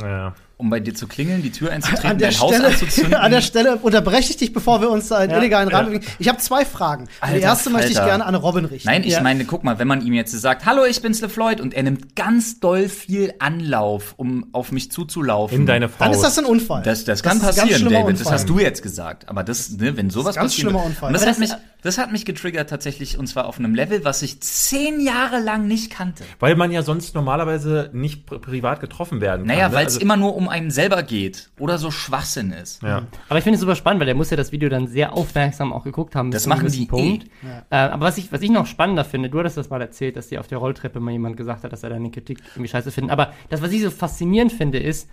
Speaker 3: Ja.
Speaker 1: Um bei dir zu klingeln, die Tür einzutreten,
Speaker 2: An der,
Speaker 1: dein Haus
Speaker 2: Stelle,
Speaker 1: anzuzünden. [laughs]
Speaker 2: an der Stelle unterbreche ich dich, bevor wir uns da in
Speaker 4: Ja,
Speaker 2: illegalen Rahmen
Speaker 3: ja.
Speaker 2: bewegen. Ich habe zwei Fragen. die
Speaker 1: Alter
Speaker 2: erste möchte ich gerne an Robin richten.
Speaker 1: Nein, ich
Speaker 4: Ja.
Speaker 1: meine, guck mal, wenn man ihm jetzt sagt, hallo, ich bin's LeFloid und er nimmt ganz doll viel Anlauf, um auf mich zuzulaufen.
Speaker 3: In deine Faust.
Speaker 2: Dann ist das ein Unfall.
Speaker 1: Das, das kann
Speaker 2: ist ein ganz
Speaker 1: passieren, David. Das
Speaker 2: Unfall.
Speaker 1: hast du jetzt gesagt. Aber das, ne, wenn sowas
Speaker 2: ganz
Speaker 1: passiert.
Speaker 2: schlimmer Unfall.
Speaker 1: Und das hat
Speaker 4: das-
Speaker 1: mich, das hat mich getriggert tatsächlich und zwar auf einem Level, was ich zehn Jahre lang nicht kannte.
Speaker 3: Weil man ja sonst normalerweise nicht pri privat getroffen werden kann.
Speaker 1: Naja,
Speaker 3: ne?
Speaker 1: weil es
Speaker 3: Also-
Speaker 1: immer nur um einen selber geht oder so Schwachsinn ist.
Speaker 3: Ja.
Speaker 4: Aber ich finde es super spannend, weil der muss ja das Video dann sehr aufmerksam auch geguckt haben.
Speaker 1: Das machen die
Speaker 4: Punkt.
Speaker 2: eh.
Speaker 4: Äh, aber was ich, was ich noch spannender finde, du hattest das mal erzählt, dass dir auf der Rolltreppe mal jemand gesagt hat, dass er deine Kritik irgendwie scheiße findet. Aber das, was ich so faszinierend finde, ist,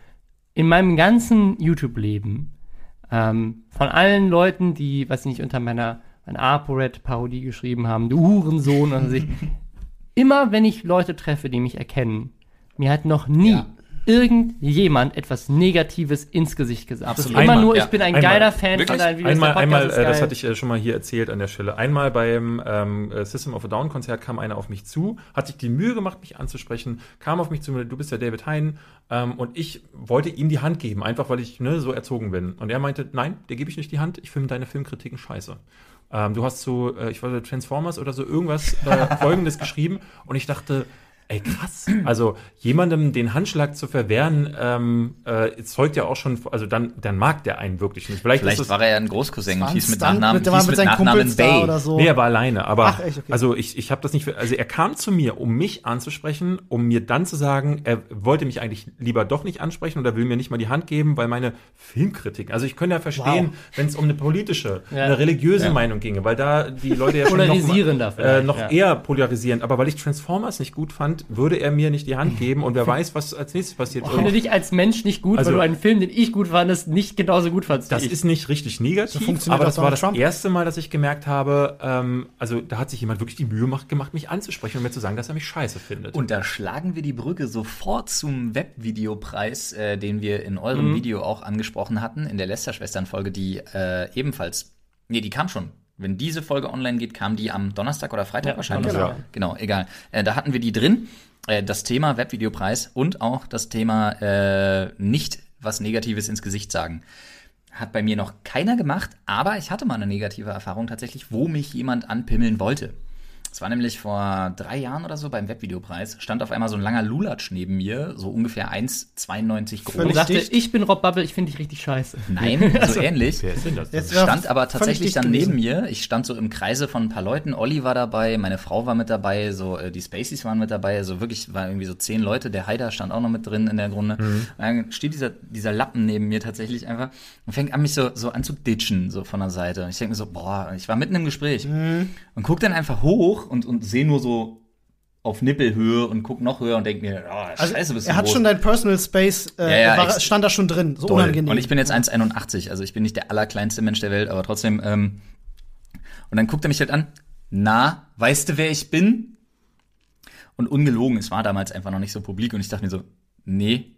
Speaker 4: in meinem ganzen YouTube-Leben, ähm, von allen Leuten, die, weiß ich nicht, unter meiner, meiner ApoRed-Parodie geschrieben haben, du Hurensohn, oder sich, [laughs] immer wenn ich Leute treffe, die mich erkennen, mir hat noch nie
Speaker 1: Ja.
Speaker 4: Irgendjemand etwas Negatives ins Gesicht gesagt. Das ist immer
Speaker 3: Einmal,
Speaker 4: nur,
Speaker 1: ja.
Speaker 4: ich bin ein
Speaker 3: Einmal.
Speaker 4: geiler Fan
Speaker 1: Wirklich?
Speaker 4: von deinen Videos.
Speaker 3: Einmal, einmal äh, das hatte ich äh, schon mal hier erzählt an der Stelle. Einmal beim ähm, äh, System of a Down Konzert kam einer auf mich zu, hat sich die Mühe gemacht, mich anzusprechen, kam auf mich zu, du bist ja David Hein, ähm, und ich wollte ihm die Hand geben, einfach weil ich ne, so erzogen bin. Und er meinte, nein, dir gebe ich nicht die Hand, ich finde deine Filmkritiken scheiße. Ähm, du hast so, äh, ich weiß Transformers oder so irgendwas äh, [laughs] Folgendes geschrieben, und ich dachte, Ey, krass. Also jemandem den Handschlag zu verwehren, ähm, äh, zeugt ja auch schon, also dann, dann mag der einen wirklich nicht. Vielleicht,
Speaker 1: Vielleicht
Speaker 3: ist es,
Speaker 1: war er ja ein Großcousin und hieß mit Nachnamen,
Speaker 2: der war
Speaker 1: hieß
Speaker 2: mit
Speaker 1: mit
Speaker 2: seinen
Speaker 1: Nachnamen Bay.
Speaker 2: oder so.
Speaker 3: Nee, er war alleine, aber
Speaker 2: Ach, echt? Okay.
Speaker 3: also ich, ich habe das nicht für, also er kam zu mir, um mich anzusprechen, um mir dann zu sagen, er wollte mich eigentlich lieber doch nicht ansprechen oder will mir nicht mal die Hand geben, weil meine Filmkritik, also ich könnte ja verstehen,
Speaker 2: Wow.
Speaker 3: wenn es um eine politische,
Speaker 4: Ja.
Speaker 3: eine religiöse
Speaker 1: Ja.
Speaker 3: Meinung ginge, weil da die Leute ja schon noch, mal, äh, noch
Speaker 4: ja.
Speaker 3: eher polarisierend, aber weil ich Transformers nicht gut fand, würde er mir nicht die Hand geben und wer weiß, was als nächstes passiert.
Speaker 4: Ich finde dich als Mensch nicht gut,
Speaker 3: Also-
Speaker 4: weil du einen Film, den ich gut fandest, nicht genauso gut fandst. wie
Speaker 3: Das
Speaker 4: ich.
Speaker 3: ist nicht richtig negativ,
Speaker 2: So funktioniert
Speaker 3: aber das war das
Speaker 2: Trump.
Speaker 3: erste Mal, dass ich gemerkt habe, ähm, also da hat sich jemand wirklich die Mühe gemacht, gemacht, mich anzusprechen und mir zu sagen, dass er mich scheiße findet.
Speaker 1: Und da schlagen wir die Brücke sofort zum Webvideopreis, äh, den wir in eurem Video auch angesprochen hatten, in der Lester-Schwestern-Folge, die äh, ebenfalls, nee, die kam schon. Wenn diese Folge online geht, kam die am Donnerstag oder Freitag
Speaker 4: Ja,
Speaker 1: wahrscheinlich.
Speaker 4: Donnerstag.
Speaker 1: Genau, egal. Äh, da hatten wir die drin. Äh, das Thema Webvideopreis und auch das Thema äh, nicht was Negatives ins Gesicht sagen. Hat bei mir noch keiner gemacht, aber ich hatte mal eine negative Erfahrung tatsächlich, wo mich jemand anpimmeln wollte. Es war nämlich vor drei Jahren oder so beim Webvideopreis, stand auf einmal so ein langer Lulatsch neben mir, so ungefähr 1,92 groß.
Speaker 4: und sagte,
Speaker 2: dicht.
Speaker 4: ich bin Rob Bubble, ich finde dich richtig scheiße.
Speaker 1: Nein, [laughs] so ähnlich.
Speaker 3: Wer ist denn das?
Speaker 2: Jetzt wär
Speaker 1: Stand aber tatsächlich dann neben mir. Ich stand so im Kreise von ein paar Leuten. Olli war dabei, meine Frau war mit dabei, so äh, die Spaceys waren mit dabei. Also wirklich war irgendwie so zehn Leute. Der Haider stand auch noch mit drin in der Runde.
Speaker 2: Mhm.
Speaker 1: Und dann steht dieser, dieser Lappen neben mir tatsächlich einfach und fängt an, mich so, so an zu ditchen, so von der Seite. Und ich denke mir so, boah, ich war mitten im Gespräch
Speaker 2: Mhm.
Speaker 1: und guck dann einfach hoch und, und sehe nur so auf Nippelhöhe und guck noch höher und denke mir, oh,
Speaker 2: Also,
Speaker 1: scheiße, bist du
Speaker 2: er hat
Speaker 1: groß.
Speaker 2: schon dein Personal Space, äh,
Speaker 1: Ja, ja,
Speaker 2: war, stand da schon drin. So
Speaker 1: Doll.
Speaker 2: unangenehm.
Speaker 1: Und ich bin jetzt 1,81, also ich bin nicht der allerkleinste Mensch der Welt, aber trotzdem. Ähm, und dann guckt er mich halt an. Na, weißt du, wer ich bin? Und ungelogen, es war damals einfach noch nicht so publik und ich dachte mir so, nee.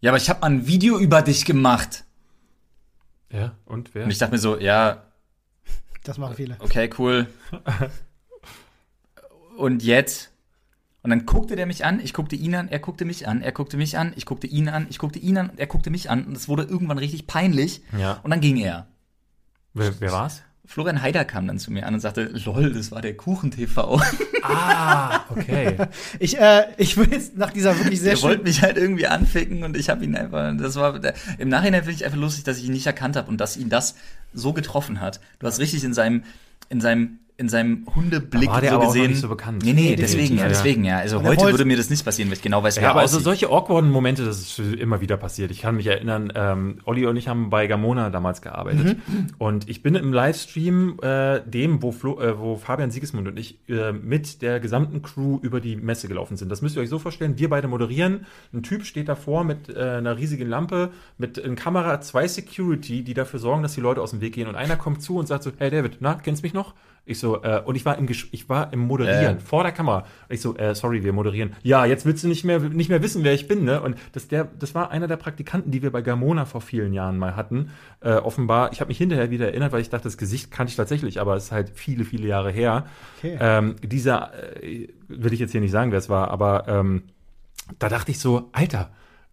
Speaker 1: Ja, aber ich habe mal ein Video über dich gemacht.
Speaker 3: Ja, und wer?
Speaker 1: Und ich dachte mir so, ja,
Speaker 2: das machen viele.
Speaker 1: okay, cool. Und jetzt? Und dann guckte der mich an, ich guckte ihn an, er guckte mich an, er guckte mich an, ich guckte ihn an, ich guckte ihn an und er guckte mich an. Und es wurde irgendwann richtig peinlich.
Speaker 3: Ja.
Speaker 1: Und dann ging er.
Speaker 3: Wer, wer war's?
Speaker 1: Florian Haider kam dann zu mir an und sagte, lol, das war der Kuchen-TV.
Speaker 3: Ah, okay. [laughs]
Speaker 2: Ich, äh, ich will jetzt nach dieser wirklich sehr
Speaker 1: Der wollte mich halt irgendwie anficken und ich habe ihn einfach, das war, im Nachhinein finde ich einfach lustig, dass ich ihn nicht erkannt habe und dass ihn das so getroffen hat. Du hast richtig in seinem, in seinem, in seinem Hundeblick
Speaker 3: Da war der
Speaker 1: so
Speaker 3: aber auch
Speaker 1: gesehen.
Speaker 3: nicht so bekannt.
Speaker 1: Nee, nee, deswegen, ja, deswegen, ja. Also heute
Speaker 2: wollte-
Speaker 1: würde mir das nicht passieren, weil ich genau weiß,
Speaker 3: Ja,
Speaker 1: er
Speaker 3: aber also
Speaker 1: aussieht.
Speaker 3: solche awkwarden Momente, das ist immer wieder passiert. Ich kann mich erinnern, ähm, Olli und ich haben bei Gamona damals gearbeitet. Und ich bin im Livestream, äh, dem, wo, Flo, äh, wo Fabian Siegesmund und ich äh, mit der gesamten Crew über die Messe gelaufen sind. Das müsst ihr euch so vorstellen, wir beide moderieren. Ein Typ steht davor mit äh, einer riesigen Lampe, mit einer Kamera, zwei Security, die dafür sorgen, dass die Leute aus dem Weg gehen. Und einer kommt zu und sagt so, hey David, na, kennst mich noch? Ich so, äh, und ich war im Gesch ich war im Moderieren,
Speaker 1: Äh.
Speaker 3: vor der Kamera. Ich so, äh, sorry, wir moderieren. Ja, jetzt willst du nicht mehr, nicht mehr wissen, wer ich bin, ne? Und das, der, das war einer der Praktikanten, die wir bei Gamona vor vielen Jahren mal hatten. Äh, offenbar, ich habe mich hinterher wieder erinnert, weil ich dachte, das Gesicht kannte ich tatsächlich, aber es ist halt viele, viele Jahre her.
Speaker 2: Okay.
Speaker 3: Ähm, dieser, äh, will ich jetzt hier nicht sagen, wer es war, aber ähm, da dachte ich so, Alter.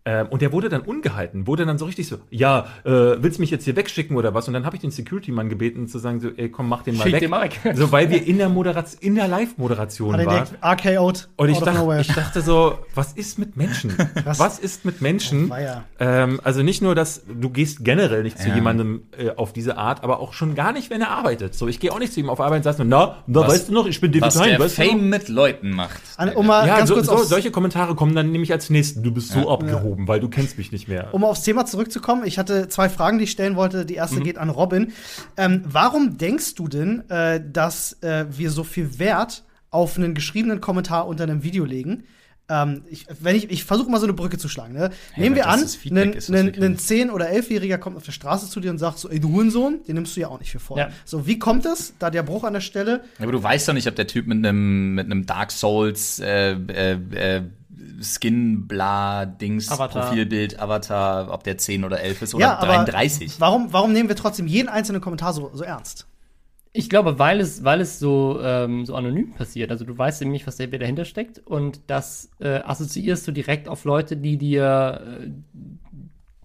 Speaker 3: Ähm, und der wurde dann ungehalten, wurde dann so richtig so, ja, äh, willst du mich jetzt hier wegschicken oder was? Und dann habe ich den Security-Mann gebeten zu sagen, so, ey, komm, mach den mal
Speaker 4: Schick
Speaker 3: weg.
Speaker 4: den mal weg.
Speaker 3: So, weil wir [laughs] in der Moderation, in der Live-Moderation
Speaker 2: er
Speaker 3: waren.
Speaker 2: RKO'd.
Speaker 3: Und ich dachte, ich dachte so, was ist mit Menschen? [laughs] Was ist mit Menschen? Ähm, also nicht nur, dass du gehst generell nicht zu
Speaker 1: Ja.
Speaker 3: jemandem äh, auf diese Art, aber auch schon gar nicht, wenn er arbeitet. So, ich gehe auch nicht zu ihm auf Arbeit und sag so, na, da
Speaker 1: Was-
Speaker 3: weißt du noch, ich bin David
Speaker 1: was
Speaker 3: Hein,
Speaker 1: der
Speaker 3: weißt du noch?
Speaker 1: Fame mit Leuten macht.
Speaker 2: An, um mal
Speaker 3: Ja,
Speaker 2: ganz
Speaker 3: so,
Speaker 2: kurz
Speaker 3: so, solche Kommentare kommen dann nämlich als nächsten. Du bist so abgehoben, weil du kennst mich nicht mehr.
Speaker 2: um aufs Thema zurückzukommen, ich hatte zwei Fragen, die ich stellen wollte. Die
Speaker 3: Mhm.
Speaker 2: erste geht an Robin. Ähm, warum denkst du denn, äh, dass äh, wir so viel Wert auf einen geschriebenen Kommentar unter einem Video legen? Ähm, ich, wenn ich, ich versuche mal so eine Brücke zu schlagen. Ne? Nehmen wir
Speaker 1: das
Speaker 2: an,
Speaker 1: das
Speaker 2: ein,
Speaker 1: ist, was wir
Speaker 2: ein,
Speaker 1: kriegen.
Speaker 2: ein 10- oder 11-Jähriger kommt auf der Straße zu dir und sagt so, ey, du Hurensohn, den nimmst du ja auch nicht für voll.
Speaker 4: Ja.
Speaker 2: So, wie kommt es, da der Bruch an der Stelle?
Speaker 1: Aber du weißt doch nicht, ob der Typ mit einem mit einem Dark Souls äh, äh, äh, Skin bla Dings
Speaker 4: Avatar.
Speaker 1: Profilbild Avatar, ob der 10 oder 11 ist oder
Speaker 2: Ja, aber
Speaker 1: 33.
Speaker 2: Warum, warum nehmen wir trotzdem jeden einzelnen Kommentar so, so ernst?
Speaker 4: Ich glaube, weil es, weil es so, ähm, so anonym passiert. Also du weißt nicht, was der wer dahinter steckt und das äh, assoziierst du direkt auf Leute, die dir äh,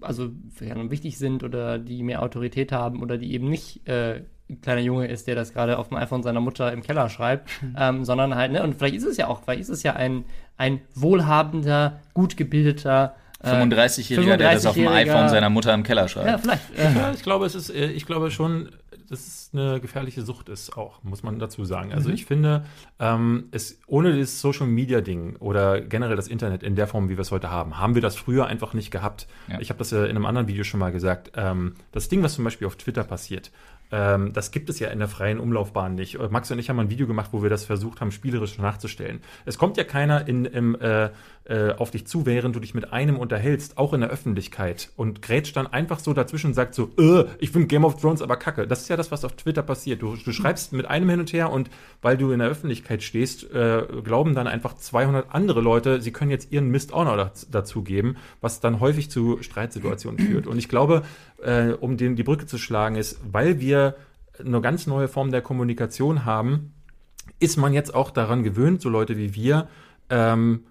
Speaker 4: also wichtig sind oder die mehr Autorität haben oder die eben nicht äh, kleiner Junge ist, der das gerade auf dem iPhone seiner Mutter im Keller schreibt, ähm, sondern halt, ne, und vielleicht ist es ja auch, vielleicht ist es ja ein, ein wohlhabender, gut gebildeter äh,
Speaker 1: 35-Jähriger, der das auf dem
Speaker 4: 35-Jähriger.
Speaker 1: iPhone seiner Mutter im Keller schreibt.
Speaker 4: Ja, vielleicht. Äh,
Speaker 3: Ja, ich glaube, es ist, äh, ich glaube schon, dass es eine gefährliche Sucht ist, auch, muss man dazu sagen. Also ich finde, ähm, es, ohne das Social Media Ding oder generell das Internet in der Form, wie wir es heute haben, haben wir das früher einfach nicht gehabt.
Speaker 1: Ja.
Speaker 3: Ich habe das ja in einem anderen Video schon mal gesagt. Ähm, das Ding, was zum Beispiel auf Twitter passiert, ähm, das gibt es ja in der freien Umlaufbahn nicht. Äh, Max und ich haben ein Video gemacht, wo wir das versucht haben, spielerisch nachzustellen. Es kommt ja keiner in, im, äh, äh, auf dich zu, während du dich mit einem unterhältst, auch in der Öffentlichkeit und grätscht dann einfach so dazwischen und sagt so, äh, ich finde Game of Thrones aber kacke. Das ist ja das, was auf Twitter passiert. Du, du schreibst mit einem hin und her und weil du in der Öffentlichkeit stehst, äh, glauben dann einfach 200 andere Leute, sie können jetzt ihren Mist auch noch daz- dazugeben, was dann häufig zu Streitsituationen führt. Und ich glaube, äh, um den, die Brücke zu schlagen, ist, weil wir eine ganz neue Form der Kommunikation haben, ist man jetzt auch daran gewöhnt, so Leute wie wir, ähm,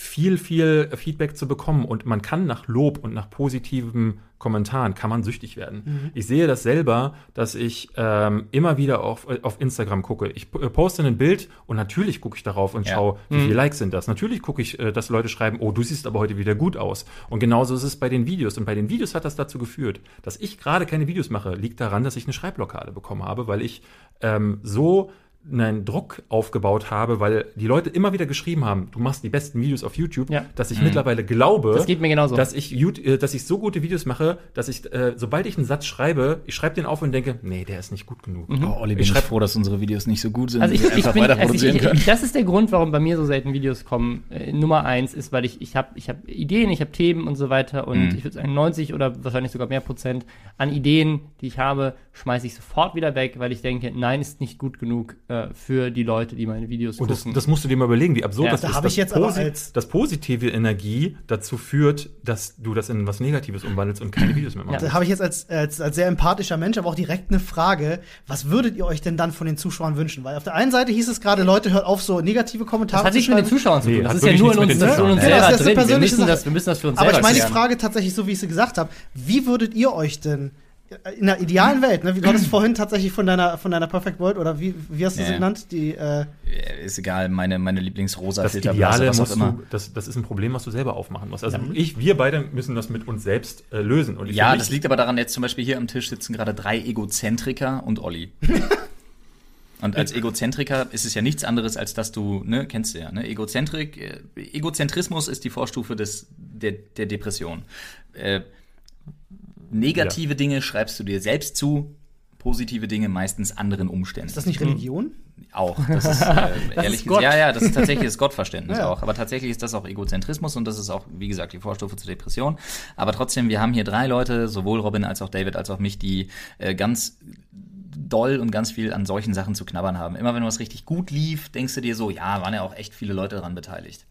Speaker 3: viel, viel Feedback zu bekommen und man kann nach Lob und nach positiven Kommentaren kann man süchtig werden. Ich sehe das selber, dass ich ähm, immer wieder auf, auf Instagram gucke. Ich äh, poste ein Bild und natürlich gucke ich darauf und
Speaker 1: Ja.
Speaker 3: schaue, wie viele Likes sind das. Natürlich gucke ich, äh, dass Leute schreiben, oh, du siehst aber heute wieder gut aus. Und genauso ist es bei den Videos. Und bei den Videos hat das dazu geführt, dass ich gerade keine Videos mache. Liegt daran, dass ich eine Schreibblockade bekommen habe, weil ich ähm, so einen Druck aufgebaut habe, weil die Leute immer wieder geschrieben haben, du machst die besten Videos auf YouTube,
Speaker 4: Ja.
Speaker 3: dass ich mittlerweile glaube,
Speaker 4: Das geht mir genauso.
Speaker 3: dass ich, äh, dass ich so gute Videos mache, dass ich, äh, sobald ich einen Satz schreibe, ich schreibe den auf und denke, nee, der ist nicht gut genug.
Speaker 1: Oh, Olli, bin
Speaker 3: Ich
Speaker 1: ich froh, dass unsere Videos nicht so gut sind,
Speaker 4: Also ich,
Speaker 1: wir
Speaker 4: ich
Speaker 1: einfach
Speaker 4: bin,
Speaker 1: weiter
Speaker 4: also ich,
Speaker 1: produzieren
Speaker 4: ich,
Speaker 1: können.
Speaker 4: ich, das ist der Grund, warum bei mir so selten Videos kommen. Äh, Nummer eins ist, weil ich, ich habe ich hab Ideen, ich habe Themen und so weiter und
Speaker 1: Mhm.
Speaker 4: ich würde sagen 90 oder wahrscheinlich sogar mehr Prozent an Ideen, die ich habe, schmeiße ich sofort wieder weg, weil ich denke, nein, ist nicht gut genug für die Leute, die meine Videos
Speaker 3: Und das,
Speaker 4: gucken.
Speaker 3: das musst du dir mal überlegen, wie absurd
Speaker 4: Ja.
Speaker 3: das
Speaker 2: Da
Speaker 3: ist.
Speaker 2: hab
Speaker 3: dass
Speaker 2: ich jetzt aber
Speaker 3: posi-
Speaker 2: als-
Speaker 3: dass positive Energie dazu führt, dass du das in was Negatives umwandelst und keine Videos mehr machst.
Speaker 2: Da habe ich jetzt als, als, als sehr empathischer Mensch aber auch direkt eine Frage. Was würdet ihr euch denn dann von den Zuschauern wünschen? Weil auf der einen Seite hieß es gerade, Leute, hört auf, so negative Kommentare
Speaker 4: das hat
Speaker 2: zu
Speaker 4: nichts mit den
Speaker 2: schreiben.
Speaker 4: Zuschauern zu
Speaker 3: Nee,
Speaker 4: tun. Das
Speaker 3: hat
Speaker 4: ist ja nur in uns, das uns.
Speaker 2: Ja,
Speaker 4: selber
Speaker 2: das ist eine
Speaker 4: drin. Wir müssen, das, wir müssen das für uns
Speaker 2: Aber
Speaker 4: selber
Speaker 2: ich meine die. Frage tatsächlich so, wie ich sie gesagt habe. Wie würdet ihr euch denn in einer idealen Welt, ne, wie du hattest vorhin tatsächlich von deiner, von deiner Perfect World oder wie, wie hast du sie
Speaker 1: Ja.
Speaker 2: genannt? Die, äh,
Speaker 1: Ist egal, meine, meine Lieblingsrosa
Speaker 3: Das Ideale
Speaker 1: was auch
Speaker 3: musst
Speaker 1: immer.
Speaker 3: du, das, das ist ein Problem, was du selber aufmachen musst. Also ich, wir beide müssen das mit uns selbst äh, lösen. Und ich
Speaker 1: Ja, das liegt aber daran, jetzt zum Beispiel hier am Tisch sitzen gerade drei Egozentriker und Olli. [laughs] Und als Egozentriker ist es ja nichts anderes, als dass du, ne, kennst du ja, ne, Egozentrik, äh, Egozentrismus ist die Vorstufe des, der, der Depression. Äh, negative Dinge schreibst du dir selbst zu, positive Dinge meistens anderen Umständen.
Speaker 2: Ist das nicht Religion?
Speaker 1: Auch. Das ist, äh, [laughs] ehrlich
Speaker 4: ist Gott.
Speaker 1: gesagt, ja, ja, das ist tatsächlich das Gottverständnis [laughs]
Speaker 2: Ja.
Speaker 1: auch. Aber tatsächlich ist das auch Egozentrismus und das ist auch, wie gesagt, die Vorstufe zur Depression. Aber trotzdem, wir haben hier drei Leute, sowohl Robin als auch David als auch mich, die äh, ganz doll und ganz viel an solchen Sachen zu knabbern haben. Immer wenn was richtig gut lief, denkst du dir so, ja, waren ja auch echt viele Leute daran beteiligt.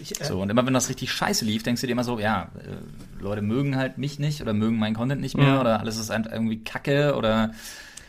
Speaker 2: Ich, äh,
Speaker 1: So, und immer wenn das richtig scheiße lief, denkst du dir immer so, ja, äh, Leute mögen halt mich nicht oder mögen meinen Content nicht mehr
Speaker 4: Mhm.
Speaker 1: oder alles ist halt irgendwie kacke oder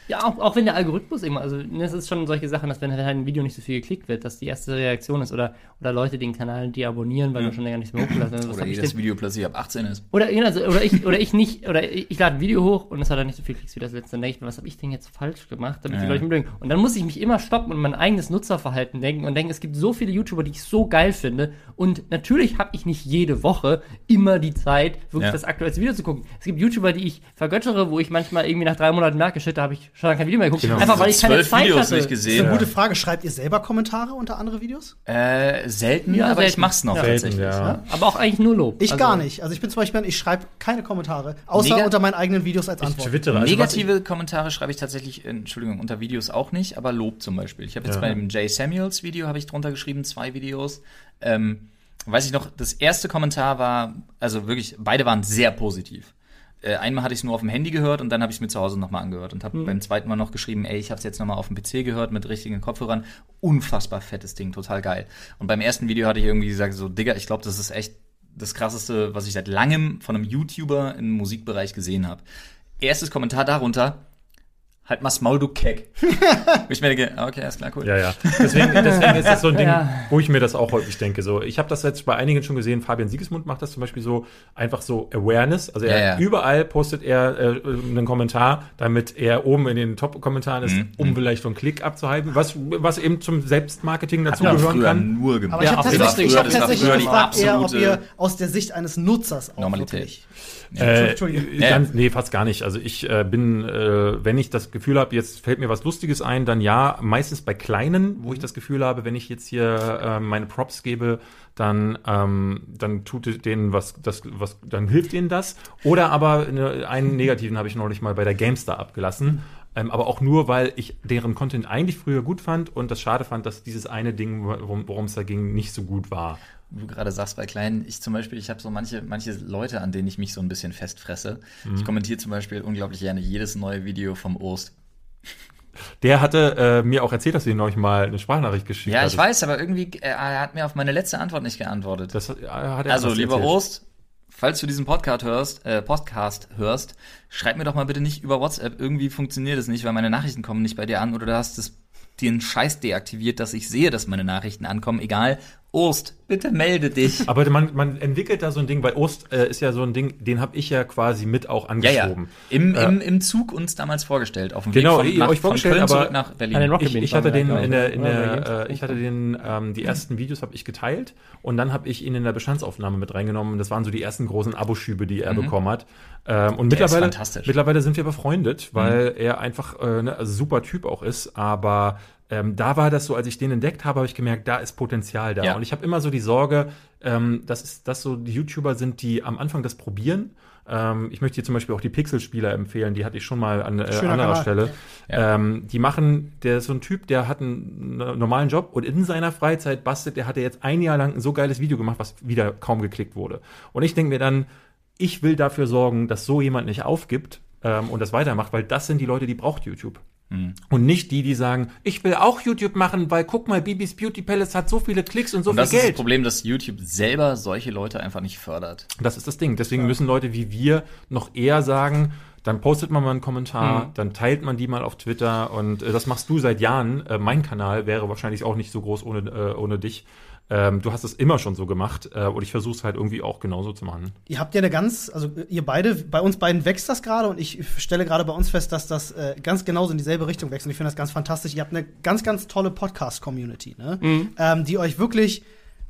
Speaker 4: Ja, auch, auch wenn der Algorithmus immer, also ne, es ist schon solche Sachen, dass wenn halt ein Video nicht so viel geklickt wird, dass die erste Reaktion ist oder, oder Leute den Kanal deabonnieren, weil du schon länger nichts mehr hochgelassen hast.
Speaker 1: Oder jedes? Video plötzlich ab 18 ist.
Speaker 4: Oder, ja, also, oder, ich, oder ich nicht, oder ich, ich lade ein Video hoch und es hat dann nicht so viel Klicks wie das letzte. Dann denke ich mir, was habe ich denn jetzt falsch gemacht, damit die
Speaker 1: Ja.
Speaker 4: Leute mich mögen. Und dann muss ich mich immer stoppen und mein eigenes Nutzerverhalten denken und denken, es gibt so viele YouTuber, die ich so geil finde. Und natürlich habe ich nicht jede Woche immer die Zeit, wirklich
Speaker 1: Ja.
Speaker 4: das aktuellste Video zu gucken. Es gibt YouTuber, die ich vergöttere, wo ich manchmal irgendwie nach drei Monaten merke, shit, da habe ich schon lange kein Video mehr geguckt.
Speaker 3: Genau.
Speaker 4: Einfach weil ich keine
Speaker 1: Zwölf
Speaker 4: Zeit
Speaker 1: Videos
Speaker 4: hatte.
Speaker 1: nicht
Speaker 2: das ist
Speaker 1: gesehen.
Speaker 2: eine gute Frage. Schreibt ihr selber Kommentare unter andere Videos?
Speaker 1: Äh, selten,
Speaker 4: Ja,
Speaker 1: aber ich
Speaker 4: selten.
Speaker 1: mach's noch
Speaker 4: Ja.
Speaker 3: Selten,
Speaker 1: tatsächlich.
Speaker 3: ja.
Speaker 4: Aber auch eigentlich nur Lob.
Speaker 2: Ich
Speaker 4: Also,
Speaker 2: gar nicht. Also ich bin zum Beispiel, ich schreibe keine Kommentare, außer
Speaker 1: Nega-
Speaker 2: unter meinen eigenen Videos als
Speaker 3: Ich
Speaker 2: Antwort.
Speaker 3: twittere. Also
Speaker 1: Negative Kommentare schreibe ich tatsächlich, Entschuldigung, unter Videos auch nicht, aber Lob zum Beispiel. Ich habe jetzt
Speaker 3: Ja.
Speaker 1: bei dem Jay Samuels Video habe ich drunter geschrieben, zwei Videos. Ähm, weiß ich noch, das erste Kommentar war, also wirklich, beide waren sehr positiv. Äh, einmal hatte ich es nur auf dem Handy gehört und dann habe ich es mir zu Hause nochmal angehört und habe beim zweiten Mal noch geschrieben, ey, ich habe es jetzt nochmal auf dem PC gehört mit richtigen Kopfhörern. Unfassbar fettes Ding, total geil. Und beim ersten Video hatte ich irgendwie gesagt, so, Digga, ich glaube, das ist echt das krasseste, was ich seit langem von einem YouTuber im Musikbereich gesehen habe. Erstes Kommentar darunter, halt mal Maul, du Keck. Wo ich mir denke, ah, okay, alles klar, cool.
Speaker 3: Ja, ja. Deswegen, deswegen ist das so ein Ding,
Speaker 4: Ja.
Speaker 3: wo ich mir das auch häufig denke. So, ich habe das jetzt bei einigen schon gesehen. Fabian Siegesmund macht das zum Beispiel so einfach so Awareness. Also er
Speaker 1: Ja, ja.
Speaker 3: überall postet er äh, einen Kommentar, damit er oben in den Top-Kommentaren ist,
Speaker 1: Mhm.
Speaker 3: um vielleicht so einen Klick abzuhalten, was, was eben zum Selbstmarketing dazugehören kann.
Speaker 1: nur gemacht.
Speaker 2: Aber ich habe tatsächlich, ich hab tatsächlich gefragt, eher, ob ihr aus der Sicht eines Nutzers auch
Speaker 1: Normalität.
Speaker 2: wirklich.
Speaker 3: Äh.
Speaker 1: Ja.
Speaker 3: ganz, nee, fast gar nicht. Also ich äh, bin, äh, wenn ich das Gefühl habe, jetzt fällt mir was Lustiges ein, dann ja, meistens bei kleinen, wo ich das Gefühl habe, wenn ich jetzt hier äh, meine Props gebe, dann, ähm, dann tut denen was, das, was, dann hilft denen das. Oder aber ne, einen negativen habe ich neulich mal bei der GameStar abgelassen. Ähm, aber auch nur, weil ich deren Content eigentlich früher gut fand und das schade fand, dass dieses eine Ding, worum es da ging, nicht so gut war.
Speaker 1: Du gerade sagst, bei Kleinen, ich zum Beispiel, ich habe so manche, manche Leute, an denen ich mich so ein bisschen festfresse.
Speaker 3: Mhm.
Speaker 1: Ich kommentiere zum Beispiel unglaublich gerne jedes neue Video vom Ost. [laughs]
Speaker 3: Der hatte äh, mir auch erzählt, dass du ihm neulich mal eine Sprachnachricht geschickt
Speaker 1: Ja,
Speaker 3: hattest.
Speaker 1: ich weiß, aber irgendwie, äh, er hat mir auf meine letzte Antwort nicht geantwortet.
Speaker 3: Das er
Speaker 1: also, lieber
Speaker 3: erzählt.
Speaker 1: Ost, falls du diesen Podcast hörst, äh, Podcast hörst, schreib mir doch mal bitte nicht über WhatsApp. Irgendwie funktioniert es nicht, weil meine Nachrichten kommen nicht bei dir an oder du hast das, den Scheiß deaktiviert, dass ich sehe, dass meine Nachrichten ankommen. Egal. Ost, bitte melde dich. [laughs]
Speaker 3: Aber man, man entwickelt da so ein Ding, weil Ost äh, ist ja so ein Ding, den habe ich ja quasi mit auch
Speaker 1: Ja, ja.
Speaker 3: angeschoben.
Speaker 1: Im,
Speaker 3: Äh,
Speaker 1: im, Im Zug uns damals vorgestellt, auf dem
Speaker 3: Genau,
Speaker 1: Weg von,
Speaker 3: euch vorgestellt,
Speaker 1: von Köln
Speaker 3: aber
Speaker 1: zurück nach Berlin.
Speaker 3: Ich, ich hatte den in der,
Speaker 4: ich.
Speaker 3: in der äh, ich hatte den ähm, die ersten Videos habe ich geteilt und dann habe ich ihn in der Bestandsaufnahme mit reingenommen. Das waren so die ersten großen Aboschübe, die er bekommen hat. Ähm, und
Speaker 1: Mhm. Der
Speaker 3: mittlerweile
Speaker 1: fantastisch. Mhm.
Speaker 3: mittlerweile sind wir befreundet, weil er einfach äh, ne, also super Typ auch ist. Aber ähm, da war das so, als ich den entdeckt habe, habe ich gemerkt, da ist Potenzial da.
Speaker 1: Ja.
Speaker 3: Und ich habe immer so die Sorge, ähm, dass es, dass so die YouTuber sind, die am Anfang das probieren. Ähm, ich möchte hier zum Beispiel auch die Pixel-Spieler empfehlen, die hatte ich schon mal an äh,
Speaker 2: Schöner
Speaker 3: anderer
Speaker 2: Kanal.
Speaker 3: Stelle.
Speaker 1: Ja.
Speaker 3: Ähm, die machen, der ist so ein Typ, der hat einen normalen Job und in seiner Freizeit bastelt, der hatte jetzt ein Jahr lang ein so geiles Video gemacht, was wieder kaum geklickt wurde. Und ich denke mir dann, ich will dafür sorgen, dass so jemand nicht aufgibt ähm, und das weitermacht, weil das sind die Leute, die braucht YouTube.
Speaker 1: Mhm.
Speaker 3: Und nicht die, die sagen, ich will auch YouTube machen, weil guck mal, Bibis Beauty Palace hat so viele Klicks und so
Speaker 1: Und
Speaker 3: viel
Speaker 1: das ist das
Speaker 3: Geld.
Speaker 1: Problem, dass YouTube selber solche Leute einfach nicht fördert.
Speaker 3: Das ist das Ding. Deswegen müssen Leute wie wir noch eher sagen, dann postet man mal einen Kommentar,
Speaker 4: Mhm.
Speaker 3: dann teilt man die mal auf Twitter und äh, das machst du seit Jahren. Äh, mein Kanal wäre wahrscheinlich auch nicht so groß ohne, äh, ohne dich. Ähm, du hast es immer schon so gemacht äh, und ich versuche es halt irgendwie auch genauso zu machen.
Speaker 2: Ihr habt ja eine ganz, also ihr beide, bei uns beiden wächst das gerade und ich stelle gerade bei uns fest, dass das äh, ganz genauso in dieselbe Richtung wächst und ich finde das ganz fantastisch. Ihr habt eine ganz, ganz tolle Podcast-Community, ne?
Speaker 4: Mhm.
Speaker 2: ähm, die euch wirklich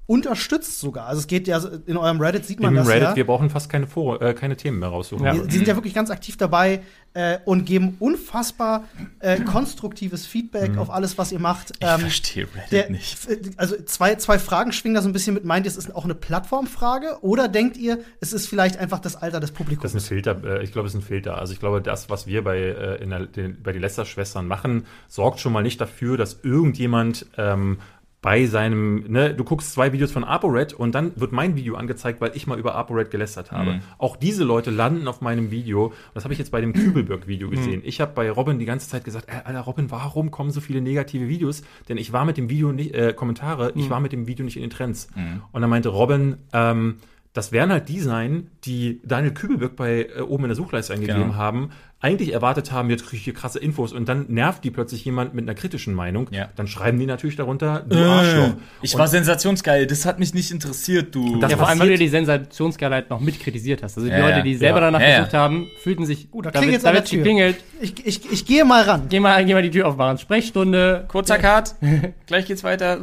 Speaker 2: unterstützt sogar. Also es geht ja in eurem Reddit sieht man
Speaker 3: Im
Speaker 2: das
Speaker 3: Reddit,
Speaker 2: ja.
Speaker 3: wir brauchen fast keine, Vor äh, keine Themen mehr raussuchen.
Speaker 4: Ja.
Speaker 2: Die, die sind ja wirklich ganz aktiv dabei äh, und geben unfassbar äh, konstruktives Feedback auf alles, was ihr macht.
Speaker 1: Ich
Speaker 2: Ähm,
Speaker 1: verstehe Reddit
Speaker 2: der,
Speaker 1: nicht.
Speaker 2: Also zwei, zwei Fragen schwingen da so ein bisschen mit. Meint ihr, es ist auch eine Plattformfrage? Oder denkt ihr, es ist vielleicht einfach das Alter des Publikums?
Speaker 3: Das ist ein Filter, äh, ich glaube, es ist ein Filter. Also ich glaube, das, was wir bei, äh, in der, den, bei den Lester-Schwestern machen, sorgt schon mal nicht dafür, dass irgendjemand ähm, bei seinem, ne, du guckst zwei Videos von ApoRed und dann wird mein Video angezeigt, weil ich mal über ApoRed gelästert habe.
Speaker 1: Mhm.
Speaker 3: Auch diese Leute landen auf meinem Video. Das habe ich jetzt bei dem Kübelberg-Video gesehen. Ich habe bei Robin die ganze Zeit gesagt, äh, Alter Robin, warum kommen so viele negative Videos? Denn ich war mit dem Video nicht, äh, Kommentare, ich war mit dem Video nicht in den Trends. Und dann meinte Robin, ähm, das werden halt die sein, die Daniel Kübelberg bei äh, oben in der Suchleiste eingegeben
Speaker 1: Genau.
Speaker 3: haben, eigentlich erwartet haben, jetzt kriege ich hier krasse Infos und dann nervt die plötzlich jemand mit einer kritischen Meinung.
Speaker 1: Ja.
Speaker 3: Dann schreiben die natürlich darunter, du Arschloch.
Speaker 1: Ich
Speaker 3: Und
Speaker 1: war sensationsgeil, das hat mich nicht interessiert, du.
Speaker 3: Das
Speaker 4: Ja, vor allem, weil du die Sensationsgeilheit noch mit kritisiert hast. Also die
Speaker 1: Ja,
Speaker 4: Leute, die selber
Speaker 1: Ja.
Speaker 4: danach
Speaker 1: Ja, ja.
Speaker 4: gesucht haben, fühlten sich,
Speaker 2: Oh, da
Speaker 4: da,
Speaker 2: klingelt's
Speaker 4: wird, da
Speaker 2: an der
Speaker 4: wird
Speaker 2: Tür.
Speaker 4: geklingelt.
Speaker 2: Ich, ich, ich gehe mal ran.
Speaker 4: Geh mal, geh mal die Tür aufmachen. Sprechstunde.
Speaker 1: Kurzer Cut, [laughs] gleich geht's weiter.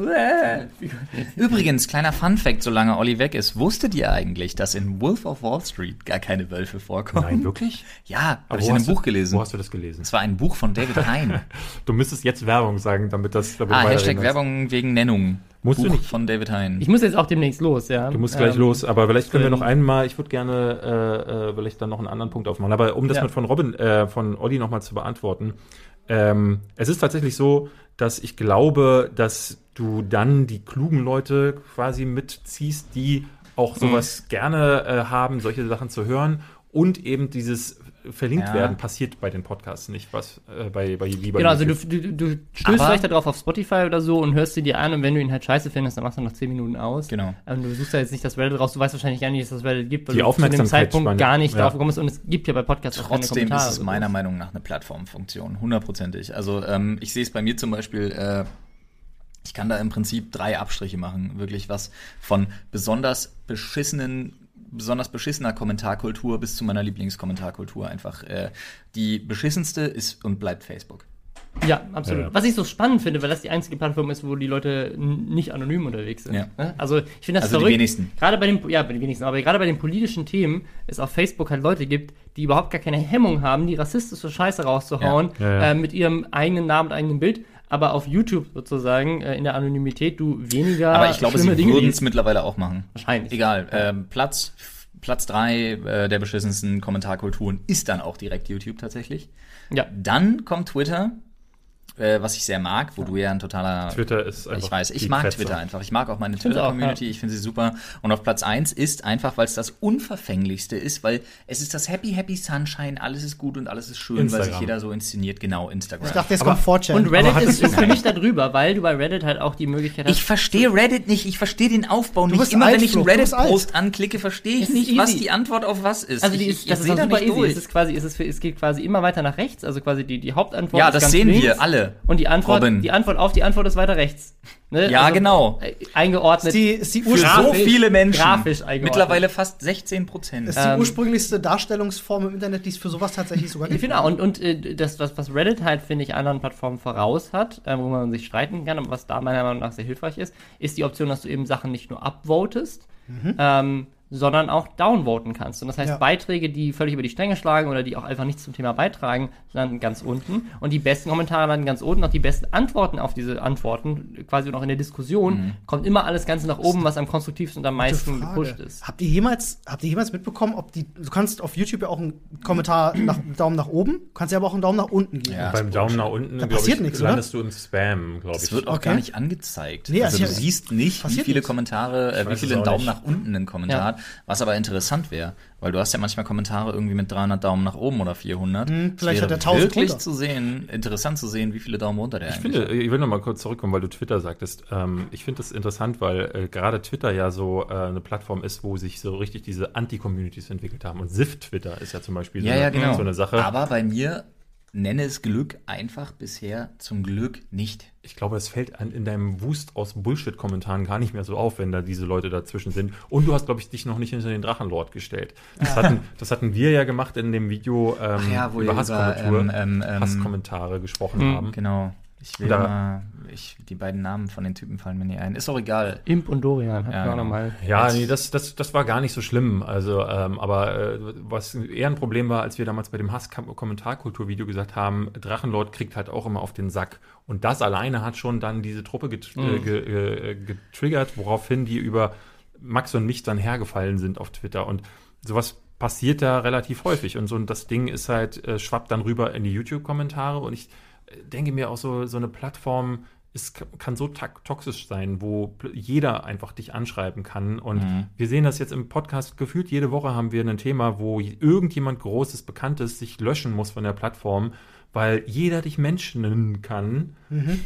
Speaker 1: Übrigens, kleiner Fun-Fact, solange Olli weg ist, wusstet ihr eigentlich, dass in Wolf of Wall Street gar keine Wölfe vorkommen?
Speaker 3: Nein, wirklich?
Speaker 1: Ja,
Speaker 3: Aber
Speaker 1: habe ich
Speaker 3: wo
Speaker 1: in einem
Speaker 3: hast du-
Speaker 1: Buch gelesen.
Speaker 3: Wo hast du das gelesen?
Speaker 1: Es war ein Buch von David Hein. [laughs]
Speaker 3: Du müsstest jetzt Werbung sagen, damit das damit
Speaker 1: ah,
Speaker 3: du
Speaker 1: Hashtag Werbung wegen Nennung.
Speaker 3: Musst du
Speaker 1: Buch
Speaker 3: nicht.
Speaker 1: von David Hein.
Speaker 4: Ich muss jetzt auch demnächst los, ja.
Speaker 3: Du musst gleich
Speaker 4: Ähm,
Speaker 3: los, aber vielleicht können wir noch einmal, ich würde gerne äh, äh, vielleicht dann noch einen anderen Punkt aufmachen. Aber um das
Speaker 4: Ja.
Speaker 3: mit von Robin, äh, von Olli nochmal zu beantworten, ähm, es ist tatsächlich so, dass ich glaube, dass du dann die klugen Leute quasi mitziehst, die auch sowas gerne äh, haben, solche Sachen zu hören und eben dieses verlinkt
Speaker 1: Ja.
Speaker 3: werden passiert bei den Podcasts nicht, was äh, bei, bei wie bei
Speaker 4: Genau, also du, du, du stößt
Speaker 1: Aber-
Speaker 4: vielleicht darauf auf Spotify oder so und hörst sie dir an und wenn du ihn halt scheiße findest, dann machst du nach 10 Minuten aus.
Speaker 1: Genau.
Speaker 4: Ähm, du suchst da jetzt nicht das Reddit raus, du weißt wahrscheinlich gar nicht, dass es das Reddit gibt, weil
Speaker 3: Die
Speaker 4: du zu dem Zeitpunkt
Speaker 3: Aufmerksamkeitsspanne,
Speaker 4: gar nicht
Speaker 3: ja.
Speaker 4: drauf gekommen bist und es gibt ja bei Podcasts auch keine
Speaker 1: Trotzdem ist es meiner Meinung nach eine Plattformfunktion, hundertprozentig. Also ähm, ich sehe es bei mir zum Beispiel, äh, ich kann da im Prinzip drei Abstriche machen, wirklich was von besonders beschissenen, besonders beschissener Kommentarkultur bis zu meiner Lieblingskommentarkultur einfach. Äh, die beschissenste ist und bleibt Facebook.
Speaker 4: Ja, absolut.
Speaker 3: Ja.
Speaker 4: Was ich so spannend finde, weil das die einzige Plattform ist, wo die Leute nicht anonym unterwegs sind.
Speaker 1: Ja.
Speaker 4: Ne? Also ich finde das
Speaker 1: Also die
Speaker 4: verrückt.
Speaker 1: wenigsten.
Speaker 4: Gerade bei den, ja, bei den wenigsten, aber gerade bei den politischen Themen es auf Facebook halt Leute gibt, die überhaupt gar keine Hemmung haben, die rassistische Scheiße rauszuhauen
Speaker 3: Ja. Ja, ja.
Speaker 4: Äh, mit ihrem eigenen Namen und eigenem Bild. Aber auf YouTube sozusagen äh, in der Anonymität du weniger
Speaker 1: Aber ich glaube, sie würden es mittlerweile auch machen.
Speaker 4: Wahrscheinlich.
Speaker 1: Egal. Ähm, Platz, Platz drei äh, der beschissensten Kommentarkulturen ist dann auch direkt YouTube tatsächlich.
Speaker 4: Ja.
Speaker 1: Dann kommt Twitter, äh, was ich sehr mag, wo du ja ein totaler
Speaker 3: Twitter ist einfach
Speaker 1: Ich weiß, ich mag
Speaker 3: Kretze.
Speaker 1: Twitter einfach. Ich mag auch meine Twitter-Community, ich finde sie super. Und auf Platz eins ist einfach, weil es das Unverfänglichste ist, weil es ist das Happy, Happy Sunshine, alles ist gut und alles ist schön, weil sich
Speaker 3: Instagram.
Speaker 1: jeder so inszeniert. Genau, Instagram.
Speaker 2: Ich dachte, jetzt
Speaker 3: Aber-
Speaker 2: kommt 4chan.
Speaker 4: Und Reddit ist, ist für mich da drüber, weil du bei Reddit halt auch die Möglichkeit hast.
Speaker 1: Ich verstehe Reddit nicht, ich verstehe den Aufbau nicht.
Speaker 2: bist
Speaker 1: Immer
Speaker 2: alt,
Speaker 1: wenn ich einen. Reddit-Post anklicke, verstehe ich nicht, was
Speaker 4: easy.
Speaker 1: die Antwort auf was ist.
Speaker 4: Also die
Speaker 1: ich,
Speaker 4: ist,
Speaker 1: ich,
Speaker 4: das
Speaker 1: ich
Speaker 4: ist
Speaker 1: da
Speaker 4: super
Speaker 1: nicht
Speaker 4: easy.
Speaker 1: durch.
Speaker 4: Es ist quasi, es, ist, es geht quasi immer weiter nach rechts. Also quasi die, die Hauptantwort
Speaker 1: Ja,
Speaker 4: ist
Speaker 1: das
Speaker 4: ganz
Speaker 1: sehen
Speaker 4: links.
Speaker 1: wir alle.
Speaker 4: Und die Antwort,
Speaker 1: Robin.
Speaker 4: die Antwort auf die Antwort ist weiter rechts. Ne?
Speaker 1: Ja, genau.
Speaker 4: äh, Eingeordnet.
Speaker 2: ist die, ist die,
Speaker 1: so viele Menschen.
Speaker 4: grafisch eingeordnet.
Speaker 1: Mittlerweile fast 16 Prozent.
Speaker 2: ist die
Speaker 4: ähm,
Speaker 2: ursprünglichste Darstellungsform im Internet, die es für sowas tatsächlich sogar gibt.
Speaker 4: auch, und, und äh, das, was, was Reddit halt, finde ich, anderen Plattformen voraus hat, äh, wo man sich streiten kann, aber was da meiner Meinung nach sehr hilfreich ist, ist die Option, dass du eben Sachen nicht nur upvotest, ähm, sondern auch downvoten kannst. Und das heißt,
Speaker 2: Ja.
Speaker 4: Beiträge, die völlig über die Stränge schlagen oder die auch einfach nichts zum Thema beitragen, landen ganz unten. Und die besten Kommentare landen ganz unten. Auch die besten Antworten auf diese Antworten, quasi noch in der Diskussion, kommt immer alles Ganze nach oben, was am konstruktivsten und am meisten
Speaker 2: Frage.
Speaker 4: gepusht ist.
Speaker 2: Habt ihr jemals, habt ihr jemals mitbekommen, ob die, du kannst auf YouTube ja auch einen Kommentar nach Daumen nach oben, kannst ja aber auch einen Daumen nach unten geben.
Speaker 1: Ja.
Speaker 3: Beim Daumen nach unten,
Speaker 2: Da passiert
Speaker 3: ich,
Speaker 2: nichts, oder?
Speaker 3: landest du im Spam, glaube
Speaker 1: Es
Speaker 3: ich.
Speaker 1: wird auch
Speaker 2: Okay.
Speaker 1: gar nicht angezeigt.
Speaker 2: Nee,
Speaker 1: also
Speaker 2: also
Speaker 1: du siehst nicht, wie viele
Speaker 2: nichts.
Speaker 1: Kommentare, äh, wie viele Daumen
Speaker 3: nicht.
Speaker 1: nach unten ein Kommentar hat, was aber interessant wäre, weil du hast ja manchmal Kommentare irgendwie mit 300 Daumen nach oben oder 400.
Speaker 2: Hm, vielleicht
Speaker 1: wäre
Speaker 2: hat er 1000
Speaker 1: wirklich
Speaker 2: runter.
Speaker 1: zu sehen, interessant zu sehen, wie viele Daumen runter der
Speaker 3: Ich
Speaker 1: eigentlich
Speaker 3: finde, ich will noch mal kurz zurückkommen, weil du Twitter sagtest. Ähm, ich finde das interessant, weil äh, gerade Twitter ja so äh, eine Plattform ist, wo sich so richtig diese Anti-Communities entwickelt haben. Und SIF-Twitter ist ja zum Beispiel so,
Speaker 1: Ja, ja,
Speaker 3: eine,
Speaker 1: genau.
Speaker 3: so eine Sache.
Speaker 1: Aber bei mir nenne es Glück einfach bisher zum Glück nicht.
Speaker 3: ich glaube, es fällt an, in deinem Wust aus Bullshit-Kommentaren gar nicht mehr so auf, wenn da diese Leute dazwischen sind. Und du hast, glaube ich, dich noch nicht hinter den Drachenlord gestellt. Das hatten, das hatten wir ja gemacht in dem Video ähm,
Speaker 1: ja, wo
Speaker 3: über
Speaker 1: über,
Speaker 3: Hasskommentar,
Speaker 1: ähm, ähm, ähm,
Speaker 3: Hasskommentare gesprochen
Speaker 4: Mhm.
Speaker 3: haben.
Speaker 1: Genau. Ich will mal, ich, die beiden Namen von den Typen fallen mir nicht ein. Ist auch egal.
Speaker 4: Imp und Dorian,
Speaker 1: Ja,
Speaker 4: ja, auch
Speaker 1: genau.
Speaker 4: nochmal.
Speaker 3: Ja,
Speaker 1: Jetzt-
Speaker 3: nee, das, das, das war gar nicht so schlimm. Also, ähm, aber äh, was eher ein Problem war, als wir damals bei dem Hass-Kommentarkultur-Video gesagt haben, Drachenlord kriegt halt auch immer auf den Sack. Und das alleine hat schon dann diese Truppe get
Speaker 4: Mhm.
Speaker 3: äh, ge äh, getriggert, woraufhin die über Max und mich dann hergefallen sind auf Twitter. Und sowas passiert da relativ häufig. Und so und das Ding ist halt, äh, schwappt dann rüber in die YouTube-Kommentare. Und ich denke mir auch so, so eine Plattform ist, kann so toxisch sein, wo jeder einfach dich anschreiben kann. Und
Speaker 1: Mhm.
Speaker 3: wir sehen das jetzt im Podcast gefühlt jede Woche haben wir ein Thema, wo irgendjemand Großes, Bekanntes sich löschen muss von der Plattform, weil jeder dich Menschen nennen kann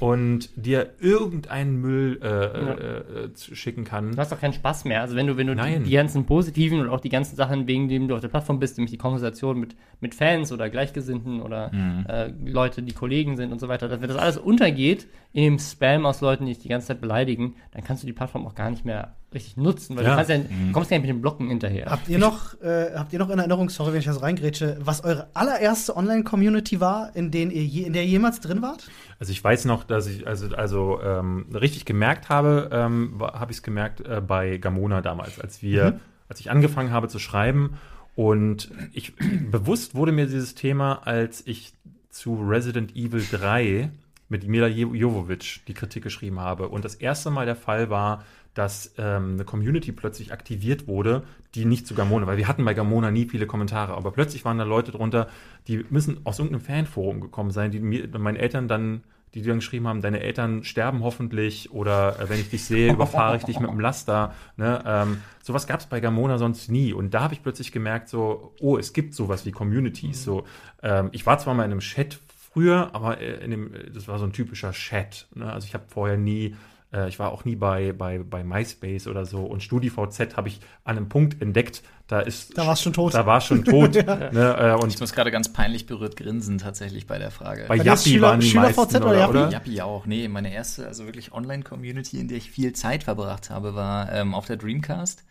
Speaker 3: und dir irgendeinen Müll äh, äh, äh, zu- schicken kann.
Speaker 4: Du hast doch keinen Spaß mehr. Also wenn du, wenn du die, die ganzen positiven und auch die ganzen Sachen, wegen denen du auf der Plattform bist, nämlich die Konversation mit, mit Fans oder Gleichgesinnten oder äh, Leute, die Kollegen sind und so weiter, wenn das alles untergeht in dem Spam aus Leuten, die dich die ganze Zeit beleidigen, dann kannst du die Plattform auch gar nicht mehr richtig nutzen, weil
Speaker 3: Ja.
Speaker 4: du kannst ja, du kommst nicht mit den Blocken hinterher.
Speaker 2: Habt ihr noch, äh, habt ihr noch in Erinnerung, sorry, wenn ich das reingrätsche, was eure allererste Online-Community war, in, denen ihr je, in der ihr jemals drin wart?
Speaker 3: Also ich weiß noch, dass ich also also ähm, richtig gemerkt habe, ähm, habe ich es gemerkt äh, bei Gamona damals, als wir, als ich angefangen habe zu schreiben und ich [clears throat] bewusst wurde mir dieses Thema, als ich zu Resident Evil 3 mit Mila Jo- Jovovich die Kritik geschrieben habe und das erste Mal der Fall war, dass ähm, eine Community plötzlich aktiviert wurde, die nicht zu Gamona, weil wir hatten bei Gamona nie viele Kommentare, aber plötzlich waren da Leute drunter, die müssen aus irgendeinem Fanforum gekommen sein, die mir, meinen Eltern dann, die dann geschrieben haben, deine Eltern sterben hoffentlich oder äh, wenn ich dich sehe, [laughs] überfahre ich dich mit dem Laster. Ne? Ähm, sowas gab es bei Gamona sonst nie und da habe ich plötzlich gemerkt, so, oh, es gibt sowas wie Communities. So, ähm, ich war zwar mal in einem Chat früher, aber äh, in dem, das war so ein typischer Chat. Ne? Also ich habe vorher nie, äh, ich war auch nie bei, bei, bei MySpace oder so. Und StudiVZ habe ich an einem Punkt entdeckt, da ist.
Speaker 2: Da war's schon tot.
Speaker 3: Da war es schon tot. [laughs] ne? äh,
Speaker 1: Ich
Speaker 3: und
Speaker 1: muss gerade ganz peinlich berührt grinsen, tatsächlich bei der Frage.
Speaker 3: bei
Speaker 2: Bei
Speaker 3: Yappi
Speaker 2: Schüler-
Speaker 3: waren die
Speaker 2: Schüler
Speaker 3: meisten,
Speaker 2: VZ oder
Speaker 3: oder?
Speaker 2: Yappi?
Speaker 3: oder?
Speaker 1: Yappi auch. Nee, meine erste, also wirklich Online-Community, in der ich viel Zeit verbracht habe, war ähm, auf der Dreamcast.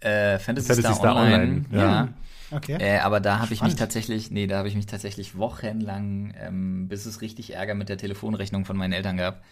Speaker 1: Äh, Fantasy,
Speaker 3: Fantasy
Speaker 1: Star,
Speaker 3: Star
Speaker 1: Online.
Speaker 3: Online,
Speaker 1: Ja.
Speaker 3: ja.
Speaker 2: Okay.
Speaker 1: Äh, aber da habe ich mich tatsächlich, nee, da habe ich mich tatsächlich wochenlang, ähm, bis es richtig Ärger mit der Telefonrechnung von meinen Eltern gab,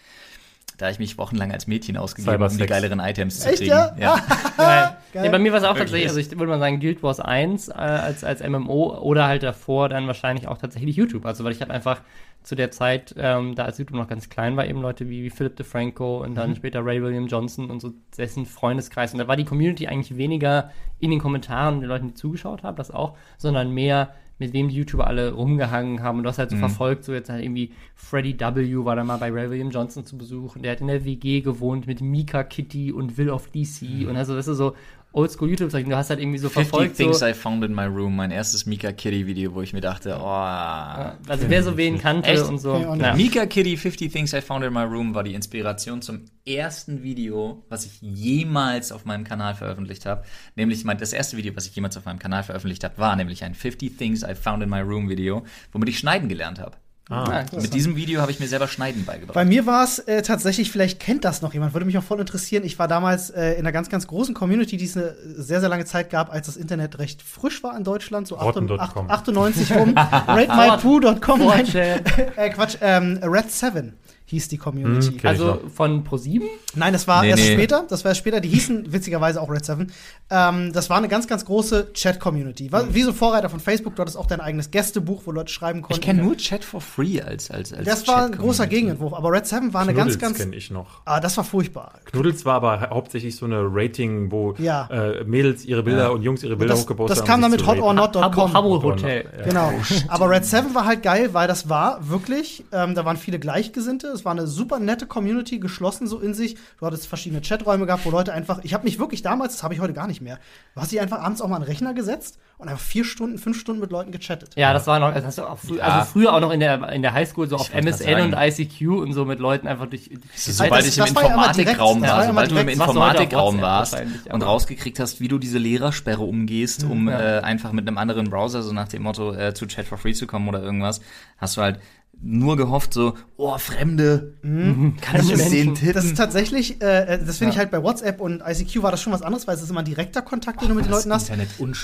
Speaker 1: da habe ich mich wochenlang als Mädchen ausgegeben, um die geileren Items zu
Speaker 2: Echt,
Speaker 1: kriegen.
Speaker 2: ja?
Speaker 1: ja. [laughs]
Speaker 4: Geil.
Speaker 2: Geil.
Speaker 4: Nee, bei mir war es auch
Speaker 1: Wirklich.
Speaker 4: tatsächlich, also ich würde mal sagen, Guild Wars 1 äh, als, als MMO oder halt davor dann wahrscheinlich auch tatsächlich YouTube. Also weil ich habe einfach zu der Zeit, ähm, da als YouTube noch ganz klein war, eben Leute wie, wie Philip DeFranco und dann später Ray William Johnson und so dessen Freundeskreis. Und da war die Community eigentlich weniger in den Kommentaren den Leuten, die zugeschaut haben, das auch, sondern mehr mit wem die YouTuber alle rumgehangen haben und du hast halt so verfolgt, so jetzt halt irgendwie Freddie W. war da mal bei Ray William Johnson zu Besuch und der hat in der WG gewohnt mit Mika Kitty und Will of DC und also das ist so Oldschool YouTube-Zeug. Du hast halt irgendwie so
Speaker 1: 50
Speaker 4: verfolgt,
Speaker 1: Things
Speaker 4: so,
Speaker 1: I Found in My Room, mein erstes Mika Kitty Video, wo ich mir dachte, oh.
Speaker 4: also wer so wen kannte
Speaker 1: Echt?
Speaker 4: und so. Ja.
Speaker 1: Mika Kitty 50 Things I Found in My Room war die Inspiration zum ersten Video, was ich jemals auf meinem Kanal veröffentlicht habe. Nämlich mein, das erste Video, was ich jemals auf meinem Kanal veröffentlicht habe, war nämlich ein 50 Things I Found in My Room Video, womit ich schneiden gelernt habe.
Speaker 3: Ah,
Speaker 1: Mit diesem Video habe ich mir selber Schneiden beigebracht.
Speaker 2: Bei mir war es äh, tatsächlich, vielleicht kennt das noch jemand, würde mich auch voll interessieren. Ich war damals äh, in einer ganz, ganz großen Community, die es eine sehr, sehr lange Zeit gab, als das Internet recht frisch war in Deutschland, so
Speaker 3: Rotten.com.
Speaker 2: 98 98 rum. RateMyPoo.com. Nein,
Speaker 4: 4chan.
Speaker 2: äh, Quatsch, ähm, Red 7 hieß die Community.
Speaker 3: Hm.
Speaker 4: Also von Pro7?
Speaker 2: Nein, das war
Speaker 1: Nee,
Speaker 2: erst
Speaker 1: nee.
Speaker 2: später. Das war erst später. Die hießen witzigerweise auch Red 7. Ähm, das war eine ganz, ganz große Chat-Community. War Wie so ein Vorreiter von Facebook. Du hattest auch dein eigenes Gästebuch, wo Leute schreiben konnten.
Speaker 1: ich kenne nur Chat for Free als als als
Speaker 2: Das war ein großer Gegenentwurf. Aber Red 7 war eine ganz, ganz.
Speaker 3: kenne ich noch.
Speaker 2: Ah, das war furchtbar.
Speaker 3: Knuddels war aber ha- hauptsächlich so eine Rating, wo
Speaker 2: Ja.
Speaker 3: äh, Mädels ihre Bilder
Speaker 1: Ja.
Speaker 3: und Jungs ihre Bilder
Speaker 2: Das,
Speaker 3: hochgepostet
Speaker 2: das
Speaker 3: haben.
Speaker 2: kam dann mit hotornot.com.
Speaker 4: Habbo Hotel.
Speaker 2: Genau. Aber Red 7 war halt geil, weil das war wirklich, ähm, da waren viele Gleichgesinnte. Es war eine super nette Community, geschlossen so in sich. Du hattest verschiedene Chaträume gehabt, wo Leute einfach, ich habe mich wirklich damals, das habe ich heute gar nicht mehr, du hast dich einfach abends auch mal an den Rechner gesetzt und einfach vier Stunden, fünf Stunden mit Leuten gechattet.
Speaker 4: Ja, das war noch, das hast du auch frü
Speaker 1: Ja.
Speaker 4: also früher auch noch in der, in der Highschool, so auf MSN und. ICQ und so mit Leuten einfach durch.
Speaker 1: So, sobald
Speaker 2: das-
Speaker 1: ich im Informatikraum
Speaker 2: war ja
Speaker 1: sobald du im Informatikraum warst und rausgekriegt hast, wie du diese Lehrersperre umgehst, um
Speaker 4: Ja.
Speaker 1: äh, einfach mit einem anderen Browser, so nach dem Motto, äh, zu Chat for Free zu kommen oder irgendwas, hast du halt nur gehofft, so, oh, Fremde,
Speaker 2: Mhm.
Speaker 1: kann ich
Speaker 4: Fremde
Speaker 1: mit denen tippen?
Speaker 2: Das ist tatsächlich, äh, das finde ich
Speaker 1: Ja.
Speaker 2: halt bei WhatsApp und ICQ war das schon was anderes, weil es ist immer ein direkter Kontakt, den du mit den
Speaker 1: das
Speaker 2: Leuten hast.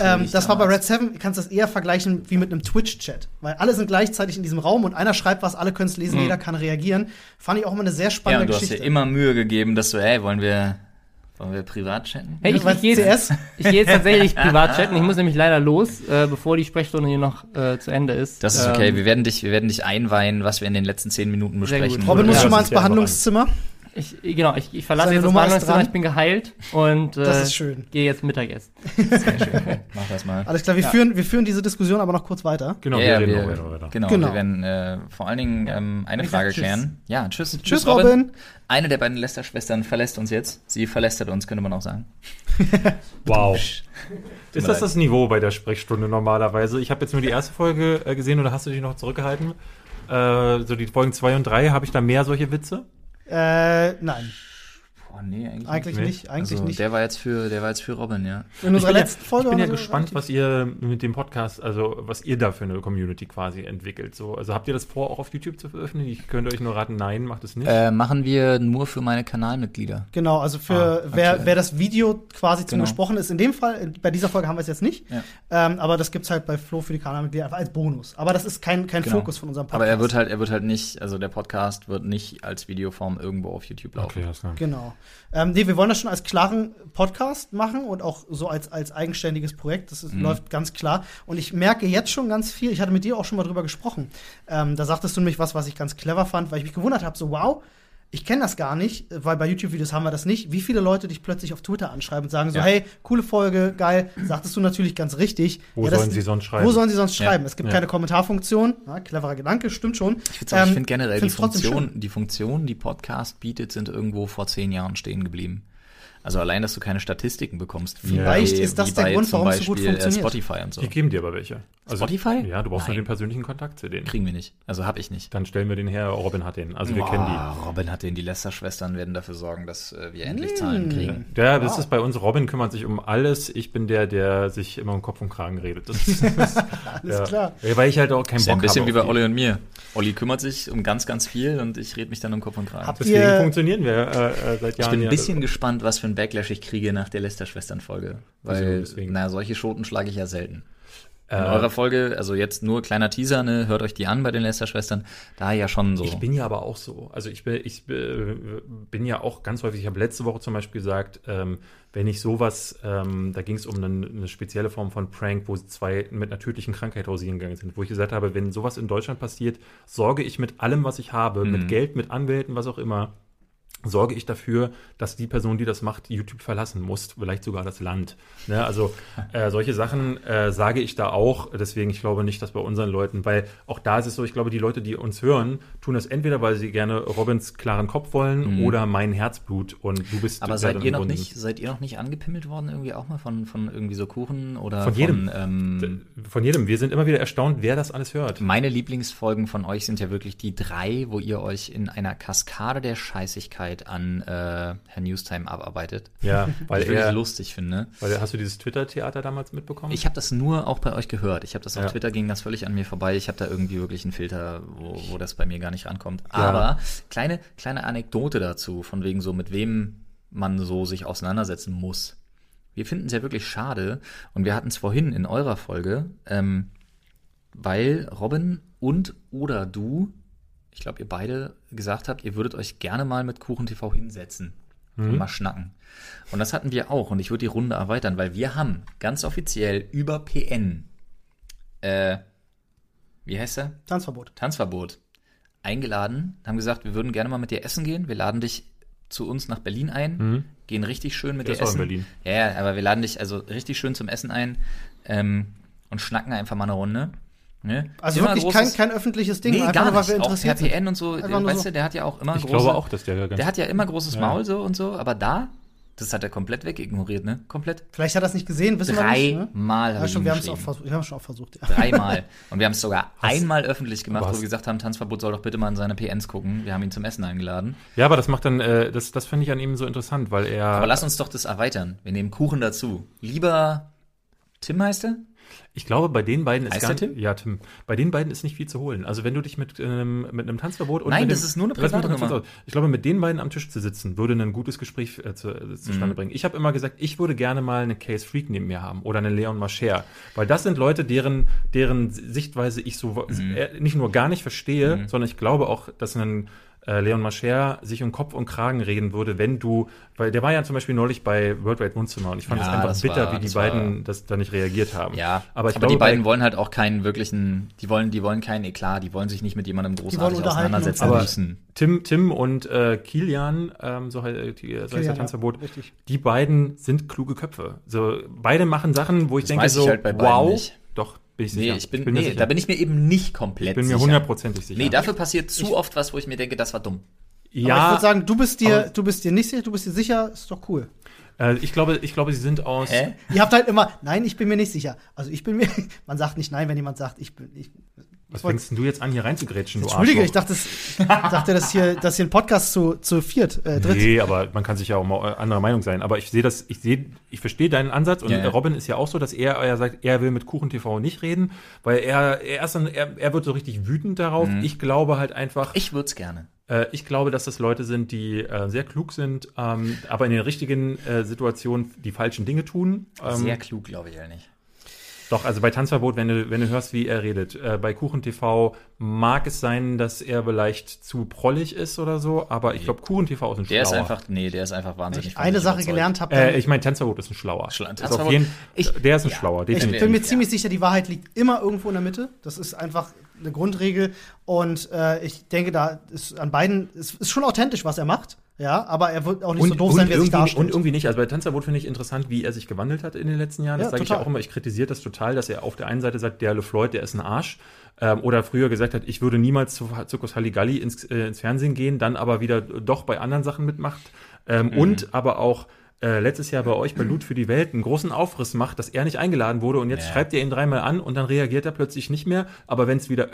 Speaker 2: Ähm, das war bei. Red 7, kannst du das eher vergleichen wie mit einem Twitch-Chat. Weil alle sind gleichzeitig in diesem Raum und einer schreibt was, alle können es lesen, jeder kann reagieren. Fand ich auch immer eine sehr
Speaker 1: ja,
Speaker 2: spannende
Speaker 1: und du hast
Speaker 2: Geschichte.
Speaker 1: dir immer Mühe gegeben, dass du, hey, wollen wir, wollen wir privat chatten?
Speaker 4: Hey, ich, ich gehe jetzt, ich gehe jetzt tatsächlich [laughs] privat chatten. Ich muss nämlich leider los, äh, bevor die Sprechstunde hier noch äh, zu Ende ist.
Speaker 1: Das ist okay,
Speaker 4: Ähm,
Speaker 1: wir werden dich, wir werden dich einweihen, was wir in den letzten zehn Minuten besprechen.
Speaker 2: Robin muss
Speaker 4: Ja,
Speaker 2: schon mal ins Behandlungszimmer.
Speaker 4: Ich, genau, ich, ich verlasse
Speaker 2: Seine
Speaker 4: jetzt das
Speaker 2: Nummer
Speaker 4: Behandlungszimmer, ich bin geheilt und äh,
Speaker 2: Das ist schön.
Speaker 4: gehe jetzt Mittagessen. [laughs]
Speaker 1: Mach das mal.
Speaker 2: Alles klar, wir, führen, wir führen diese Diskussion aber noch kurz weiter.
Speaker 3: Genau,
Speaker 1: Ja,
Speaker 3: wir
Speaker 1: ja,
Speaker 3: reden
Speaker 1: wir,
Speaker 3: noch weiter, weiter.
Speaker 1: Genau,
Speaker 2: Genau.
Speaker 1: wir werden äh, vor allen Dingen ähm, eine
Speaker 2: Ich
Speaker 1: Frage
Speaker 2: sag tschüss.
Speaker 1: klären. Ja, tschüss.
Speaker 2: Tschüss, Robin.
Speaker 1: Eine der beiden Lester-Schwestern verlässt uns jetzt. Sie verlästert uns, könnte man auch sagen. [laughs]
Speaker 3: Wow. Ist das das Niveau bei der Sprechstunde normalerweise? Ich habe jetzt nur die erste Folge äh, gesehen oder hast du dich noch zurückgehalten? Äh, so die Folgen 2 und 3, habe ich da mehr solche Witze?
Speaker 2: Äh, nein,
Speaker 1: Boah, nee, eigentlich,
Speaker 2: eigentlich
Speaker 3: Nee.
Speaker 2: nicht. Eigentlich
Speaker 1: also,
Speaker 2: nicht.
Speaker 1: Der war jetzt für, der war jetzt für Robin, ja.
Speaker 2: In unserer
Speaker 3: bin ja-
Speaker 2: letzten Folge
Speaker 3: Ich bin ja gespannt, was ihr mit dem Podcast, also was ihr da für eine Community quasi entwickelt. So, also habt ihr das vor, auch auf YouTube zu veröffentlichen? Ich könnte euch nur raten, nein, macht es nicht.
Speaker 1: Äh, machen wir nur für meine Kanalmitglieder.
Speaker 2: Genau, also für
Speaker 3: Ah,
Speaker 2: wer, wer das Video quasi zum
Speaker 1: Genau.
Speaker 2: Gesprochen ist, in dem Fall, bei dieser Folge haben wir es jetzt nicht,
Speaker 1: Ja.
Speaker 2: ähm, aber das gibt's halt bei Flo für die Kanalmitglieder einfach als Bonus. Aber das ist kein, kein
Speaker 1: Genau.
Speaker 2: Fokus von unserem
Speaker 1: Aber er wird halt, er wird halt nicht, also der Podcast wird nicht als Videoform irgendwo auf YouTube laufen.
Speaker 3: okay, klar.
Speaker 2: Genau. Ähm, nee, wir wollen das schon als klaren Podcast machen und auch so als, als eigenständiges Projekt. Das ist,
Speaker 1: Mhm.
Speaker 2: läuft ganz klar. Und ich merke jetzt schon ganz viel, ich hatte mit dir auch schon mal drüber gesprochen. Ähm, da sagtest du nämlich was, was ich ganz clever fand, weil ich mich gewundert habe, so wow, ich kenne das gar nicht, weil bei YouTube-Videos haben wir das nicht. Wie viele Leute dich plötzlich auf Twitter anschreiben und sagen so,
Speaker 1: Ja.
Speaker 2: hey, coole Folge, geil. Sagtest du natürlich ganz richtig.
Speaker 3: Wo
Speaker 2: das-
Speaker 3: sollen sie sonst schreiben?
Speaker 2: Wo sollen sie sonst
Speaker 1: Ja.
Speaker 2: schreiben? Es gibt
Speaker 3: Ja.
Speaker 2: keine Kommentarfunktion. Ja, cleverer Gedanke, stimmt schon.
Speaker 1: Ich finde ähm, find generell, die
Speaker 2: find's trotzdem
Speaker 1: Funktion, die Funktion, die Podcast bietet, sind irgendwo vor zehn Jahren stehen geblieben. Also allein, dass du keine Statistiken bekommst.
Speaker 2: Vielleicht
Speaker 1: bei-
Speaker 2: ist das der
Speaker 1: bei
Speaker 2: Grund, warum es so gut
Speaker 1: äh,
Speaker 2: funktioniert.
Speaker 1: Spotify und so.
Speaker 3: Die geben dir aber welche. Also,
Speaker 1: Spotify?
Speaker 3: Ja, du brauchst nur
Speaker 1: Nein.
Speaker 3: den persönlichen Kontakt zu denen.
Speaker 1: Kriegen wir nicht. Also habe ich nicht.
Speaker 3: Dann stellen wir den her, Robin hat den. Also wir
Speaker 1: Boah,
Speaker 3: kennen die.
Speaker 1: Robin hat den, die Lester-Schwestern werden dafür sorgen, dass äh, wir endlich
Speaker 2: Mm.
Speaker 1: Zahlen kriegen.
Speaker 3: Ja, das
Speaker 2: Wow.
Speaker 3: ist bei uns. Robin kümmert sich um alles. Ich bin der, der sich immer um Kopf und Kragen redet. Das ist, das, [laughs]
Speaker 2: Alles
Speaker 3: ja.
Speaker 2: klar.
Speaker 3: Ja, weil ich halt auch keinen
Speaker 1: ja
Speaker 3: Bock
Speaker 1: ein bisschen
Speaker 3: habe
Speaker 1: wie bei. Olli und mir. Olli kümmert sich um ganz, ganz viel und ich rede mich dann um Kopf und Kragen.
Speaker 2: Habt
Speaker 3: Deswegen
Speaker 2: ihr-
Speaker 3: funktionieren wir äh, äh, seit
Speaker 1: Ich
Speaker 3: Jahren.
Speaker 1: bin ein
Speaker 3: ja.
Speaker 1: bisschen gespannt, was für ein Backlash ich kriege nach der Lester-Schwestern-Folge. Weil,
Speaker 3: deswegen.
Speaker 1: na, solche Schoten schlage ich ja selten. In
Speaker 3: Äh,
Speaker 1: eurer Folge, also jetzt nur kleiner Teaser, ne, hört euch die an bei den Lester-Schwestern, da ja schon so.
Speaker 3: Ich bin ja aber auch so. Also ich bin, ich äh, bin ja auch ganz häufig, ich habe letzte Woche zum Beispiel gesagt, ähm, wenn ich sowas, ähm, da ging es um eine, eine spezielle Form von Prank, wo zwei mit einer tödlichen Krankheit hausieren gegangen sind, wo ich gesagt habe, wenn sowas in Deutschland passiert, sorge ich mit allem, was ich habe,
Speaker 1: Mhm.
Speaker 3: mit Geld, mit Anwälten, was auch immer, sorge ich dafür, dass die Person, die das macht, YouTube verlassen muss, vielleicht sogar das Land. Ne? Also äh, solche Sachen äh, sage ich da auch. Deswegen, ich glaube nicht, dass bei unseren Leuten, weil auch da ist es so, ich glaube, die Leute, die uns hören, tun das entweder, weil sie gerne Robins klaren Kopf wollen
Speaker 1: Mhm.
Speaker 3: oder mein Herzblut und du bist
Speaker 1: Aber seid ihr noch
Speaker 3: Grunde-
Speaker 1: nicht, seid ihr noch nicht angepimmelt worden irgendwie auch mal von, von irgendwie so Kuchen oder
Speaker 3: Von jedem.
Speaker 1: ähm,
Speaker 3: Von jedem. Wir sind immer wieder erstaunt, wer das alles hört.
Speaker 1: meine Lieblingsfolgen von euch sind ja wirklich die drei, wo ihr euch in einer Kaskade der Scheißigkeit an äh, Herr Newstime abarbeitet.
Speaker 3: Ja, [laughs] weil
Speaker 1: ich
Speaker 3: er,
Speaker 1: lustig finde.
Speaker 3: weil hast du dieses Twitter-Theater damals mitbekommen?
Speaker 1: Ich habe das nur auch bei euch gehört. Ich habe das auf
Speaker 3: Ja.
Speaker 1: Twitter ging das völlig an mir vorbei. Ich habe da irgendwie wirklich einen Filter, wo, wo das bei mir gar nicht rankommt.
Speaker 3: Ja.
Speaker 1: Aber kleine kleine Anekdote dazu, von wegen so mit wem man so sich auseinandersetzen muss. Wir finden es ja wirklich schade und wir hatten es vorhin in eurer Folge, ähm, weil Robin und oder du, ich glaube ihr beide gesagt habt, ihr würdet euch gerne mal mit Kuchen TV hinsetzen und mal schnacken. Und das hatten wir auch und ich würde die Runde erweitern, weil wir haben ganz offiziell über PN, äh, wie heißt er?
Speaker 2: Tanzverbot.
Speaker 1: Tanzverbot eingeladen, haben gesagt, wir würden gerne mal mit dir essen gehen. Wir laden dich zu uns nach Berlin ein,
Speaker 3: Mhm.
Speaker 1: gehen richtig schön mit
Speaker 3: Der
Speaker 1: dir
Speaker 3: ist auch in
Speaker 1: essen.
Speaker 3: Berlin.
Speaker 1: Ja, ja, aber wir laden dich also richtig schön zum Essen ein ähm, und schnacken einfach mal eine Runde. Ne?
Speaker 2: Also
Speaker 1: Immer
Speaker 2: wirklich kein,
Speaker 1: großes-
Speaker 2: kein öffentliches Ding,
Speaker 1: Nee,
Speaker 2: einfach
Speaker 1: gar
Speaker 2: nur, weil wir
Speaker 1: Auch
Speaker 2: interessiert sind.
Speaker 1: PN und so, weißt
Speaker 2: so.
Speaker 1: du, der hat ja auch immer
Speaker 3: Ich
Speaker 1: große,
Speaker 3: glaube auch, dass der ganz
Speaker 1: der hat ja immer großes
Speaker 3: Ja.
Speaker 1: Maul so und so, aber da, das hat er komplett wegignoriert, ne? Komplett.
Speaker 2: Vielleicht hat er es nicht gesehen, wissen wir nicht. Ne?
Speaker 1: Dreimal
Speaker 2: Ja,
Speaker 1: habe ich
Speaker 2: schon, wir haben es auch
Speaker 1: geschrieben.
Speaker 2: versucht. Wir haben es schon auch versucht. Ja.
Speaker 1: Dreimal. Und wir haben es sogar einmal öffentlich gemacht,
Speaker 3: Aber
Speaker 1: wo wir gesagt haben, Tanzverbot soll doch bitte mal in seine PNs gucken. Wir haben ihn zum Essen eingeladen.
Speaker 3: Ja, aber das macht dann, äh, das, das finde ich an ihm so interessant, weil er.
Speaker 1: Aber lass uns doch das erweitern. Wir nehmen Kuchen dazu. Lieber Tim heißt er?
Speaker 3: Ich glaube, bei den beiden ist
Speaker 1: Heißt
Speaker 3: gar
Speaker 1: Tim?
Speaker 3: Ja, Tim. Bei den beiden ist nicht viel zu holen. Also wenn du dich mit, ähm, mit einem Tanzverbot und
Speaker 1: Nein, das
Speaker 3: dem-
Speaker 1: ist nur eine private Nummer.
Speaker 3: Ich glaube, mit den beiden am Tisch zu sitzen, würde ein gutes Gespräch äh, zu, äh, zustande
Speaker 1: Mhm.
Speaker 3: bringen. Ich habe immer gesagt, ich würde gerne mal eine Case Freak neben mir haben oder eine Leon Mascher. Weil das sind Leute, deren, deren Sichtweise ich so
Speaker 1: Mhm.
Speaker 3: äh, nicht nur gar nicht verstehe, sondern ich glaube auch, dass ein äh, Leon Mascher sich um Kopf und Kragen reden würde, wenn du, weil der war ja zum Beispiel neulich bei World Wide Wohnzimmer und ich fand es
Speaker 1: Ja,
Speaker 3: einfach
Speaker 1: das
Speaker 3: bitter,
Speaker 1: war-
Speaker 3: wie die
Speaker 1: das war-
Speaker 3: beiden das da nicht reagiert haben.
Speaker 1: Ja,
Speaker 3: aber ich
Speaker 1: aber
Speaker 3: glaube,
Speaker 1: die beiden
Speaker 3: bei-
Speaker 1: wollen halt auch keinen wirklichen, die wollen, die wollen keinen Eklat, die wollen sich nicht mit jemandem großartig auseinandersetzen
Speaker 3: aber
Speaker 1: müssen.
Speaker 3: Tim, Tim und äh, Kilian, ähm, so, halt, die, so heißt der
Speaker 2: ja,
Speaker 3: Tanzverbot,
Speaker 2: richtig.
Speaker 3: die beiden sind kluge Köpfe. So, beide machen Sachen, wo ich
Speaker 1: Das
Speaker 3: denke
Speaker 1: weiß ich
Speaker 3: so,
Speaker 1: halt bei beiden
Speaker 3: wow,
Speaker 1: nicht.
Speaker 3: doch, bin ich
Speaker 1: Nee,
Speaker 3: sicher.
Speaker 1: ich bin,
Speaker 3: mir
Speaker 1: nee,
Speaker 3: sicher.
Speaker 1: da bin ich mir eben nicht komplett
Speaker 3: ich bin mir
Speaker 1: sicher.
Speaker 3: hundertprozentig sicher.
Speaker 1: Nee, dafür passiert zu oft was, wo ich mir denke, das war dumm.
Speaker 2: Aber ich
Speaker 3: ja,
Speaker 2: würde sagen, du bist dir,
Speaker 3: aber-
Speaker 2: du bist dir nicht sicher, du bist dir sicher, ist doch cool.
Speaker 3: äh, ich glaube, ich glaube, sie sind aus.
Speaker 1: Hä?
Speaker 2: Ihr habt halt immer, nein, ich bin mir nicht sicher. Also ich bin mir, [laughs] man sagt nicht nein, wenn jemand sagt, ich bin, ich,
Speaker 3: Was fängst denn du jetzt an, hier reinzugrätschen, du
Speaker 2: Entschuldige, ich dachte, es, dachte, dass hier, dass hier ein Podcast zu, zu viert, äh, dritt.
Speaker 3: Nee, aber man kann sich ja auch mal anderer Meinung sein. Aber ich sehe das, ich sehe, ich verstehe deinen Ansatz und
Speaker 1: Ja, ja.
Speaker 3: Robin ist ja auch so, dass er, er sagt, er will mit Kuchen TV nicht reden, weil er, er ist dann, er, er wird so richtig wütend darauf.
Speaker 1: Mhm.
Speaker 3: Ich glaube halt einfach,
Speaker 1: Ich würde es gerne.
Speaker 3: Äh, ich glaube, dass das Leute sind, die äh, sehr klug sind, ähm, aber in den richtigen äh, Situationen die falschen Dinge tun. Ähm,
Speaker 1: Sehr klug, glaube ich, eher nicht.
Speaker 3: Doch, also bei Tanzverbot, wenn du, wenn du hörst, wie er redet, äh, bei Kuchen TV mag es sein, dass er vielleicht zu prollig ist oder so, aber ich glaube, Kuchen TV ist ein
Speaker 1: Der ist
Speaker 3: Schlauer.
Speaker 1: einfach, nee, der ist einfach wahnsinnig.
Speaker 2: Ich
Speaker 1: von
Speaker 2: eine Sache
Speaker 1: überzeugt.
Speaker 2: gelernt habe,
Speaker 3: äh, ich meine, Tanzverbot ist ein Schlauer.
Speaker 1: Schla-
Speaker 3: Ist auf
Speaker 1: Tanzverbot-
Speaker 3: jeden,
Speaker 1: Ich-
Speaker 3: der ist ein
Speaker 1: ja.
Speaker 3: Schlauer,
Speaker 2: Ich
Speaker 3: definitiv.
Speaker 2: bin mir
Speaker 1: Ja.
Speaker 2: ziemlich sicher, die Wahrheit liegt immer irgendwo in der Mitte. Das ist einfach eine Grundregel. Und äh, ich denke, da ist an beiden, es ist schon authentisch, was er macht. Ja, aber er wird auch nicht so doof sein, wie er sich darstellt.
Speaker 3: und irgendwie nicht. Also bei Tanzverbot finde ich interessant, wie er sich gewandelt hat in den letzten Jahren. Das
Speaker 2: Ja,
Speaker 3: sage ich ja auch immer. Ich kritisiere das total, dass er auf der einen Seite sagt, der LeFloid, der ist ein Arsch. Ähm, oder früher gesagt hat, ich würde niemals zu Zirkus Halligalli ins, äh, ins Fernsehen gehen, dann aber wieder doch bei anderen Sachen mitmacht. Ähm,
Speaker 2: Mhm.
Speaker 3: Und aber auch äh, letztes Jahr bei euch bei Loot für die Welt einen großen Aufriss macht, dass er nicht eingeladen wurde und jetzt
Speaker 1: Ja.
Speaker 3: schreibt ihr ihn dreimal an und dann reagiert er plötzlich nicht mehr. Aber wenn es wieder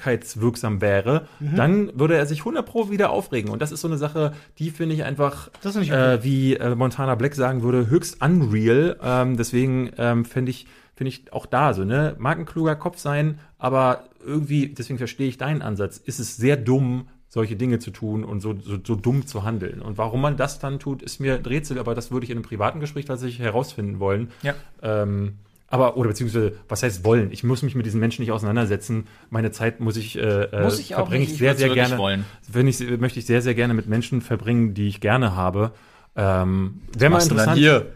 Speaker 3: öffentlichkeitswirksam wäre,
Speaker 2: Mhm.
Speaker 3: dann würde er sich 100 pro wieder aufregen. Und das ist so eine Sache, die finde ich einfach, äh, wie äh, Montana Black sagen würde, höchst unreal. Ähm, deswegen ähm, finde ich, finde ich auch da so, ne? Mag ein kluger Kopf sein, aber irgendwie, deswegen verstehe ich deinen Ansatz, ist es sehr dumm, solche Dinge zu tun und so, so, so dumm zu handeln. Und warum man das dann tut, ist mir ein Rätsel, aber das würde ich in einem privaten Gespräch tatsächlich herausfinden wollen.
Speaker 1: Ja.
Speaker 3: Ähm, aber, oder beziehungsweise, was heißt wollen? Ich muss mich mit diesen Menschen nicht auseinandersetzen. Meine Zeit muss ich, äh,
Speaker 1: Muss ich auch
Speaker 3: verbringe ich sehr, sehr gerne.
Speaker 1: wollen.
Speaker 3: Wenn ich, möchte ich sehr, sehr gerne mit Menschen verbringen, die ich gerne habe. Ähm, Wäre mal interessant.
Speaker 1: hier?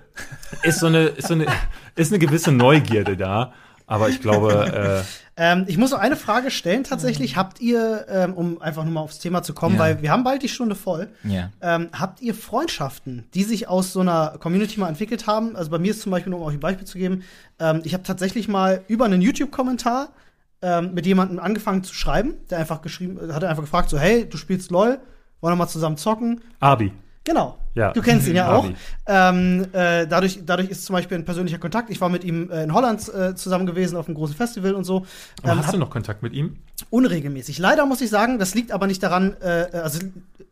Speaker 3: Ist so eine, ist so eine, [laughs] ist eine gewisse Neugierde da. Aber ich glaube, [laughs]
Speaker 2: Ähm, ich muss noch eine Frage stellen tatsächlich. Habt ihr, ähm, um einfach nur mal aufs Thema zu kommen,
Speaker 1: Ja.
Speaker 2: weil wir haben bald die Stunde voll,
Speaker 1: Ja.
Speaker 2: ähm, habt ihr Freundschaften, die sich aus so einer Community mal entwickelt haben? Also bei mir ist zum Beispiel, nur um euch ein Beispiel zu geben, ähm, ich habe tatsächlich mal über einen YouTube-Kommentar ähm, mit jemandem angefangen zu schreiben, der einfach geschrieben, hat einfach gefragt, so, hey, du spielst LOL, wollen wir mal zusammen zocken?
Speaker 3: äh, Abi.
Speaker 2: Genau.
Speaker 3: Ja.
Speaker 2: Du kennst ihn ja auch. Ähm, äh, dadurch, dadurch ist zum Beispiel ein persönlicher Kontakt. Ich war mit ihm äh, in Holland äh, zusammen gewesen auf einem großen Festival und so.
Speaker 3: Aber
Speaker 2: Ähm,
Speaker 3: hast du noch Kontakt mit ihm?
Speaker 2: Unregelmäßig. Leider muss ich sagen, das liegt aber nicht daran, äh, also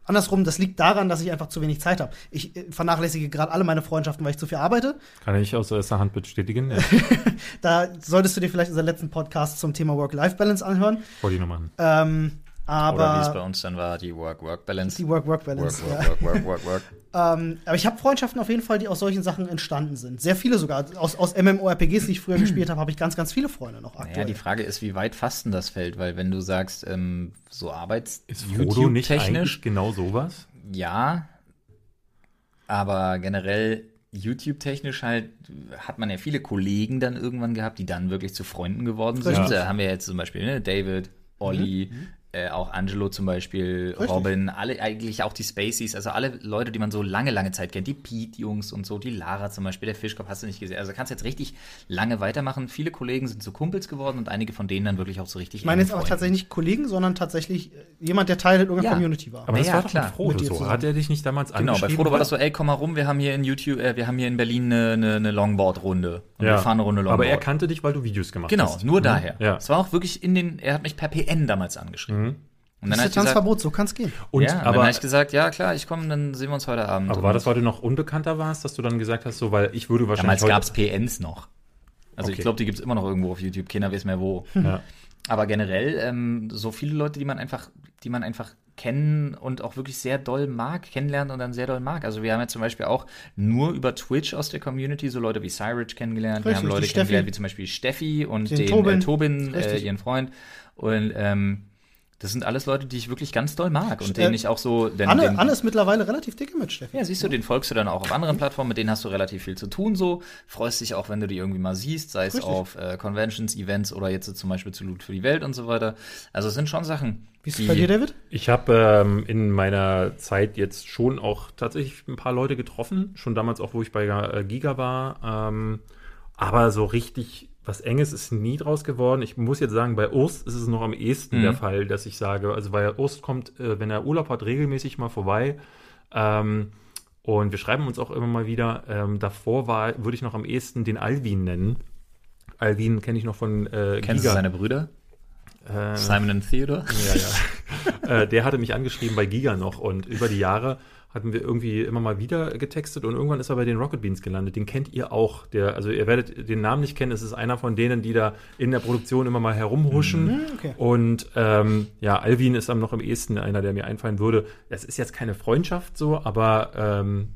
Speaker 2: andersrum, das liegt daran, dass ich einfach zu wenig Zeit habe. Ich äh, vernachlässige gerade alle meine Freundschaften, weil ich zu viel arbeite.
Speaker 3: Kann ich aus erster Hand bestätigen. Ja, [laughs]
Speaker 2: Da solltest du dir vielleicht unseren letzten Podcast zum Thema Work-Life-Balance anhören.
Speaker 3: wollte ich noch machen.
Speaker 2: Ähm,
Speaker 1: Oder wie es bei
Speaker 2: aber
Speaker 1: uns dann war, die Work-Work-Balance.
Speaker 2: die Work-Work-Balance.
Speaker 1: Work,
Speaker 2: ja.
Speaker 1: work, work, work, work, work. [laughs]
Speaker 2: Ähm, aber ich habe Freundschaften auf jeden Fall, die aus solchen Sachen entstanden sind. Sehr viele sogar. Aus, aus MMORPGs, die ich früher gespielt habe, habe ich ganz, ganz viele Freunde noch aktuell.
Speaker 1: Naja, die Frage ist, wie weit fasten das fällt, weil wenn du sagst, ähm, so arbeits
Speaker 3: Ist Frodo nicht
Speaker 1: technisch
Speaker 3: genau sowas?
Speaker 1: ja, aber generell YouTube-technisch halt hat man ja viele Kollegen dann irgendwann gehabt, die dann wirklich zu Freunden geworden sind.
Speaker 2: Richtig.
Speaker 1: Da haben wir jetzt zum Beispiel ne, David, Olli, äh, auch Angelo zum Beispiel,
Speaker 2: Richtig.
Speaker 1: Robin, alle eigentlich auch die Spaceys, also alle Leute, die man so lange, lange Zeit kennt, die Pete-Jungs und so, die Lara zum Beispiel, der Fischkopf hast du nicht gesehen. Also kannst jetzt richtig lange weitermachen. Viele Kollegen sind zu Kumpels geworden und einige von denen dann wirklich auch so richtig
Speaker 2: ich meine jetzt
Speaker 1: Freunde.
Speaker 2: tatsächlich nicht Kollegen, sondern tatsächlich äh, jemand, der Teil irgendeiner
Speaker 1: Ja.
Speaker 2: Community war.
Speaker 3: Aber das
Speaker 1: Ja,
Speaker 3: war doch
Speaker 1: klar.
Speaker 3: mit Frodo so. Hat er dich nicht damals
Speaker 1: Genau, bei
Speaker 3: angeschrieben?
Speaker 1: Frodo war das so, ey, komm mal rum, wir haben hier in YouTube, äh, wir haben hier in Berlin eine, eine, eine Longboard-Runde. Und
Speaker 3: Ja.
Speaker 1: wir fahren eine Runde Longboard.
Speaker 3: Aber er kannte dich, weil du Videos gemacht
Speaker 1: Genau,
Speaker 3: hast.
Speaker 1: nur
Speaker 3: Mhm.
Speaker 1: daher.
Speaker 3: Ja.
Speaker 1: Es war auch wirklich in den, er hat mich per PN damals angeschrieben. Und dann
Speaker 2: Das
Speaker 1: habe
Speaker 2: ist
Speaker 1: ich gesagt,
Speaker 2: Tanzverbot, so kann's gehen.
Speaker 3: Und,
Speaker 1: ja, und dann
Speaker 3: aber,
Speaker 1: habe ich gesagt, ja klar, ich komme, dann sehen wir uns heute Abend.
Speaker 3: aber war das, weil du noch unbekannter warst, dass du dann gesagt hast, so, weil ich würde wahrscheinlich
Speaker 1: Damals gab es PNs noch. Also ich
Speaker 3: Okay.
Speaker 1: glaube, die gibt's immer noch irgendwo auf YouTube. Keiner weiß mehr wo.
Speaker 3: Ja.
Speaker 1: Aber generell ähm, so viele Leute, die man einfach, die man einfach kennen und auch wirklich sehr doll mag, kennenlernen und dann sehr doll mag. Also wir haben ja zum Beispiel auch nur über Twitch aus der Community so Leute wie Cyrich kennengelernt. wir
Speaker 2: Richtig,
Speaker 1: haben Leute kennengelernt wie zum Beispiel Steffi und
Speaker 2: Den
Speaker 1: den,
Speaker 2: Tobin.
Speaker 1: Tobin, äh, Tobin äh, ihren Freund. Und ähm, das sind alles Leute, die ich wirklich ganz doll mag und
Speaker 2: Äh,
Speaker 1: denen ich auch so. Denn,
Speaker 2: Anne,
Speaker 1: den,
Speaker 2: Anne ist mittlerweile relativ dicke mit Steffi.
Speaker 1: ja, siehst du, den folgst du dann auch auf anderen Plattformen, mit denen hast du relativ viel zu tun so. Freust dich auch, wenn du die irgendwie mal siehst, sei es
Speaker 2: Richtig.
Speaker 1: auf äh, Conventions, Events oder jetzt zum Beispiel zu Loot für die Welt und so weiter. Also es sind schon Sachen.
Speaker 2: Wie ist es bei dir, David?
Speaker 3: Ich habe ähm, in meiner Zeit jetzt schon auch tatsächlich ein paar Leute getroffen, schon damals auch, wo ich bei äh, Giga war. Ähm, aber so richtig was Enges ist nie draus geworden. Ich muss jetzt sagen, bei Urs ist es noch am ehesten
Speaker 1: Mhm.
Speaker 3: der Fall, dass ich sage, also weil Urs kommt, äh, wenn er Urlaub hat, regelmäßig mal vorbei. Ähm, und wir schreiben uns auch immer mal wieder. Ähm, davor war, würde ich noch am ehesten den Alvin nennen. Alvin kenne ich noch von äh,
Speaker 1: Kennst du seine Brüder?
Speaker 3: Äh,
Speaker 1: Simon und Theodore?
Speaker 3: ja, ja. [laughs] äh, der hatte mich angeschrieben bei Giga noch und über die Jahre hatten wir irgendwie immer mal wieder getextet und irgendwann ist er bei den Rocket Beans gelandet. Den kennt ihr auch. Der, also ihr werdet den Namen nicht kennen. Es ist einer von denen, die da in der Produktion immer mal herumhuschen.
Speaker 2: Hm, okay.
Speaker 3: Und ähm, ja, Alvin ist am noch am ehesten einer, der mir einfallen würde. Es ist jetzt keine Freundschaft so, aber ähm,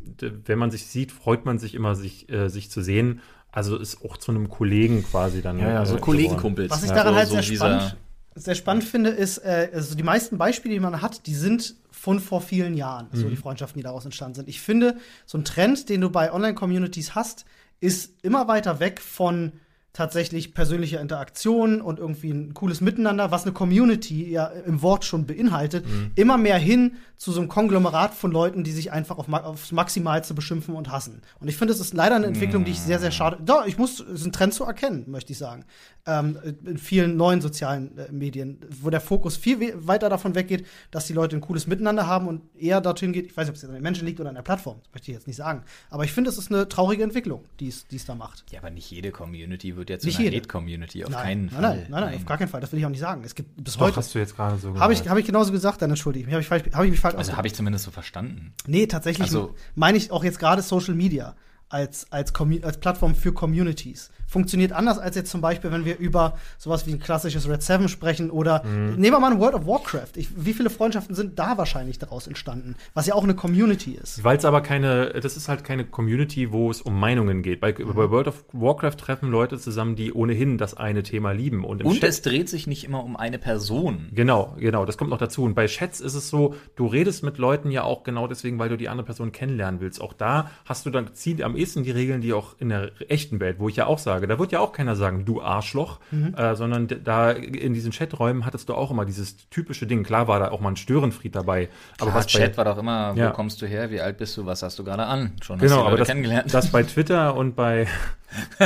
Speaker 3: wenn man sich sieht, freut man sich immer, sich, äh, sich zu sehen. Also ist auch zu einem Kollegen quasi dann.
Speaker 1: Ja, ja, so
Speaker 3: äh,
Speaker 1: Kollegenkumpels.
Speaker 2: Was ich
Speaker 1: Ja,
Speaker 2: daran
Speaker 1: so,
Speaker 2: halt
Speaker 1: so
Speaker 2: sehr,
Speaker 1: dieser-
Speaker 2: spannend, sehr spannend finde, ist, äh, also die meisten Beispiele, die man hat, die sind von vor vielen Jahren, so die Freundschaften, die daraus entstanden sind. Ich finde, so ein Trend, den du bei Online-Communities hast, ist immer weiter weg von tatsächlich persönlicher Interaktion und irgendwie ein cooles Miteinander, was eine Community ja im Wort schon beinhaltet, immer mehr hin zu so einem Konglomerat von Leuten, die sich einfach auf, aufs Maximalste beschimpfen und hassen. Und ich finde, es ist leider eine Entwicklung, die ich sehr, sehr schade. Da, ich muss, es ist ein Trend zu erkennen, möchte ich sagen. Ähm, in vielen neuen sozialen äh, Medien, wo der Fokus viel we weiter davon weggeht, dass die Leute ein cooles Miteinander haben und eher dorthin geht, ich weiß nicht, ob es jetzt an den Menschen liegt oder an der Plattform, das möchte ich jetzt nicht sagen. Aber ich finde, es ist eine traurige Entwicklung, die es die es da macht.
Speaker 1: Ja, aber nicht jede Community wird jetzt
Speaker 2: Nicht
Speaker 1: zu einer
Speaker 2: jede.
Speaker 1: Hate-Community, auf
Speaker 2: nein,
Speaker 1: keinen
Speaker 2: nein,
Speaker 1: Fall.
Speaker 2: Nein, nein, nein, auf gar keinen Fall. Das will ich auch nicht sagen. Es gibt bis
Speaker 3: Doch,
Speaker 2: heute.
Speaker 3: hast du jetzt gerade so
Speaker 2: Habe ich,
Speaker 3: gesagt.
Speaker 2: hab ich genauso gesagt, dann entschuldige ich mich. Habe ich, falsch- hab ich mich falsch
Speaker 1: Also habe ich zumindest so verstanden.
Speaker 2: Nee, tatsächlich
Speaker 1: Also-
Speaker 2: meine ich auch jetzt gerade Social Media als, als, als Plattform für Communities. Funktioniert anders als jetzt zum Beispiel, wenn wir über sowas wie ein klassisches Red 7 sprechen oder
Speaker 3: Mhm.
Speaker 2: nehmen wir mal ein World of Warcraft. Ich, wie viele Freundschaften sind da wahrscheinlich daraus entstanden? Was ja auch eine Community ist.
Speaker 3: Weil es aber keine, das ist halt keine Community, wo es um Meinungen geht. Bei, bei World of Warcraft treffen Leute zusammen, die ohnehin das eine Thema lieben. Und im
Speaker 1: Und
Speaker 3: Chat-
Speaker 1: es dreht sich nicht immer um eine Person.
Speaker 3: Genau, genau, das kommt noch dazu. Und bei Chats ist es so, du redest mit Leuten ja auch genau deswegen, weil du die andere Person kennenlernen willst. Auch da hast du dann, zieht am ehesten die Regeln, die auch in der echten Welt, wo ich ja auch sage, da wird ja auch keiner sagen, du Arschloch, äh, sondern da in diesen Chaträumen hattest du auch immer dieses typische Ding. Klar war da auch mal ein Störenfried dabei. Aber
Speaker 1: Aber
Speaker 3: was bei,
Speaker 1: Chat war doch immer, wo
Speaker 3: Ja.
Speaker 1: kommst du her, wie alt bist du, was hast du gerade an? Schon hast
Speaker 3: Genau, aber das,
Speaker 1: kennengelernt.
Speaker 3: das bei Twitter und bei [laughs]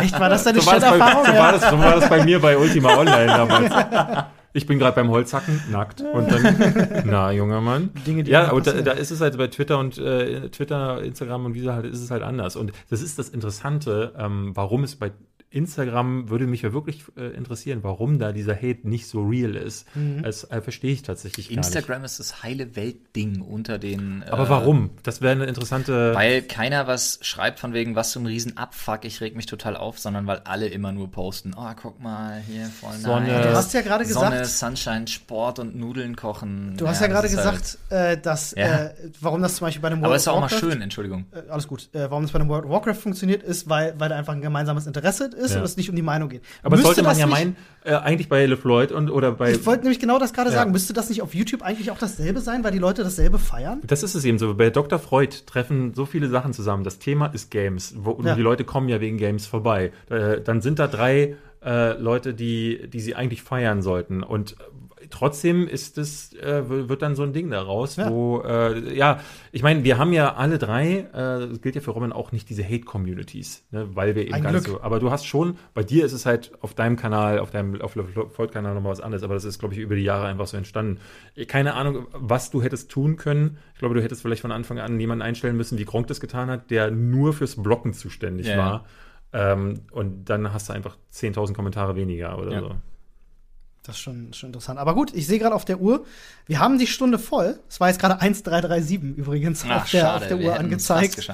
Speaker 2: Echt, war das deine
Speaker 3: so bei,
Speaker 2: Chat-Erfahrung?
Speaker 3: so,
Speaker 2: Ja.
Speaker 3: war das, so war das bei mir bei Ultima Online damals. [laughs] Ich bin gerade beim Holzhacken, nackt. Und dann, [laughs] na, junger Mann.
Speaker 2: Dinge, die
Speaker 3: ja, aber da, da ist es halt bei Twitter und äh, Twitter, Instagram und wie sie halt, ist es halt anders. Und das ist das Interessante, ähm, warum es bei Instagram würde mich ja wirklich äh, interessieren, warum da dieser Hate nicht so real ist.
Speaker 2: Mhm.
Speaker 3: Das äh, verstehe ich tatsächlich gar
Speaker 1: Instagram ist das heile Weltding unter den.
Speaker 3: nicht. Aber
Speaker 1: äh,
Speaker 3: warum? Das wäre eine interessante.
Speaker 1: Weil keiner was schreibt von wegen, was für ein riesen Abfuck, ich reg mich total auf, sondern weil alle immer nur posten, oh, guck mal, hier voll
Speaker 3: Sonne.
Speaker 1: nice.
Speaker 3: Du
Speaker 2: hast ja gerade
Speaker 1: Sonne,
Speaker 2: gesagt-
Speaker 1: Sunshine, Sport und Nudeln kochen.
Speaker 2: Du hast ja,
Speaker 1: das
Speaker 2: gerade
Speaker 1: ist halt-
Speaker 2: gesagt, äh, dass,
Speaker 1: Ja.
Speaker 2: äh, warum das zum Beispiel bei einem
Speaker 1: Aber
Speaker 2: World
Speaker 1: ist ja auch mal
Speaker 2: Warcraft-
Speaker 1: schön, Entschuldigung.
Speaker 2: äh, alles gut. Äh, warum das bei einem World of Warcraft funktioniert, ist, weil, weil da einfach ein gemeinsames Interesse ist
Speaker 3: Ja.
Speaker 2: und es nicht um die Meinung geht.
Speaker 3: aber
Speaker 2: Müsste
Speaker 3: sollte man ja
Speaker 2: nicht-
Speaker 3: meinen, äh, eigentlich bei LeFloid und oder bei.
Speaker 2: Ich wollte nämlich genau das gerade
Speaker 3: Ja.
Speaker 2: sagen. Müsste das nicht auf YouTube eigentlich auch dasselbe sein, weil die Leute dasselbe feiern?
Speaker 3: Das ist es eben so. Bei Dr. Freud treffen so viele Sachen zusammen. Das Thema ist Games. Wo, und
Speaker 2: Ja.
Speaker 3: die Leute kommen ja wegen Games vorbei. Äh, dann sind da drei äh, Leute, die, die sie eigentlich feiern sollten. Und trotzdem ist es, äh, wird dann so ein Ding daraus,
Speaker 2: Ja.
Speaker 3: wo, äh, ja, ich meine, wir haben ja alle drei, äh, das gilt ja für Robin auch nicht diese Hate-Communities, ne, weil wir eben
Speaker 2: Ein
Speaker 3: gar nicht
Speaker 2: Glück.
Speaker 3: so, aber du hast schon, bei dir ist es halt auf deinem Kanal, auf deinem, auf Freud-Kanal nochmal was anderes, aber das ist, glaube ich, über die Jahre einfach so entstanden. Keine Ahnung, was du hättest tun können. Ich glaube, du hättest vielleicht von Anfang an jemanden einstellen müssen, wie Gronk das getan hat, der nur fürs Blocken zuständig
Speaker 1: Ja,
Speaker 3: war. Ähm, und dann hast du einfach 10.000 Kommentare weniger oder
Speaker 1: Ja.
Speaker 3: so.
Speaker 2: Das ist schon, schon interessant. Aber gut, ich sehe gerade auf der Uhr, wir haben die Stunde voll. Es war jetzt gerade 1,337 übrigens
Speaker 1: Ach,
Speaker 2: auf, der,
Speaker 1: schade,
Speaker 2: auf der Uhr angezeigt.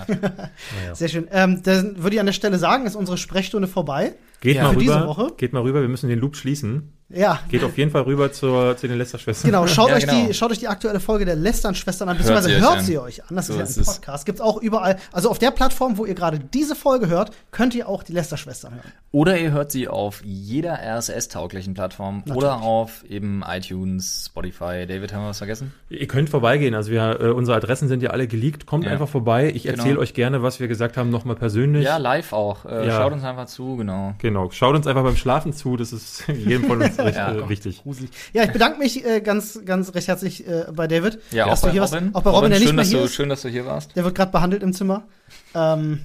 Speaker 2: [laughs] Sehr schön. Ähm, dann würde ich an der Stelle sagen, ist unsere Sprechstunde vorbei.
Speaker 3: Geht
Speaker 1: Ja.
Speaker 3: mal
Speaker 2: Für diese
Speaker 3: rüber.
Speaker 2: Woche?
Speaker 3: Geht mal rüber, wir müssen den Loop schließen.
Speaker 2: Ja.
Speaker 3: Geht auf jeden Fall rüber zur, zu den Lästerschwestern.
Speaker 2: Genau, schaut, [laughs]
Speaker 1: Ja,
Speaker 2: euch
Speaker 1: genau.
Speaker 2: Die, schaut euch die aktuelle Folge der Lästern-Schwestern an,
Speaker 1: Hört
Speaker 2: beziehungsweise
Speaker 1: sie euch
Speaker 2: hört
Speaker 1: an.
Speaker 2: sie euch an. Das
Speaker 1: So
Speaker 2: ist ja
Speaker 1: ist
Speaker 2: ein
Speaker 1: es.
Speaker 2: Podcast. Gibt's auch überall. Also auf der Plattform, wo ihr gerade diese Folge hört, könnt ihr auch die Läster-Schwestern hören.
Speaker 1: Oder ihr hört sie auf jeder RSS-tauglichen Plattform
Speaker 2: Natürlich.
Speaker 1: oder auf eben iTunes, Spotify. David, haben wir was vergessen?
Speaker 3: Ihr könnt vorbeigehen. Also wir, äh, unsere Adressen sind ja alle geleakt. Kommt
Speaker 1: Ja.
Speaker 3: einfach vorbei. Ich
Speaker 1: Genau.
Speaker 3: erzähle euch gerne, was wir gesagt haben, nochmal persönlich.
Speaker 1: Ja, live auch. Äh,
Speaker 3: Ja.
Speaker 1: Schaut uns einfach zu, genau.
Speaker 3: Genau. Schaut uns einfach beim Schlafen zu. Das ist [laughs] jedem von uns [laughs] recht,
Speaker 1: Ja,
Speaker 3: äh, wichtig.
Speaker 2: Gruselig. Ja, ich bedanke mich äh, ganz, ganz recht herzlich äh, bei David.
Speaker 1: Ja,
Speaker 2: dass
Speaker 1: auch
Speaker 2: du
Speaker 1: bei
Speaker 2: hier warst.
Speaker 1: Robin.
Speaker 2: Auch bei Robin, der nicht
Speaker 1: schön,
Speaker 2: mehr
Speaker 1: dass
Speaker 2: hier
Speaker 1: du,
Speaker 2: ist.
Speaker 1: schön, dass du hier warst.
Speaker 2: Der wird gerade behandelt im Zimmer. Ähm,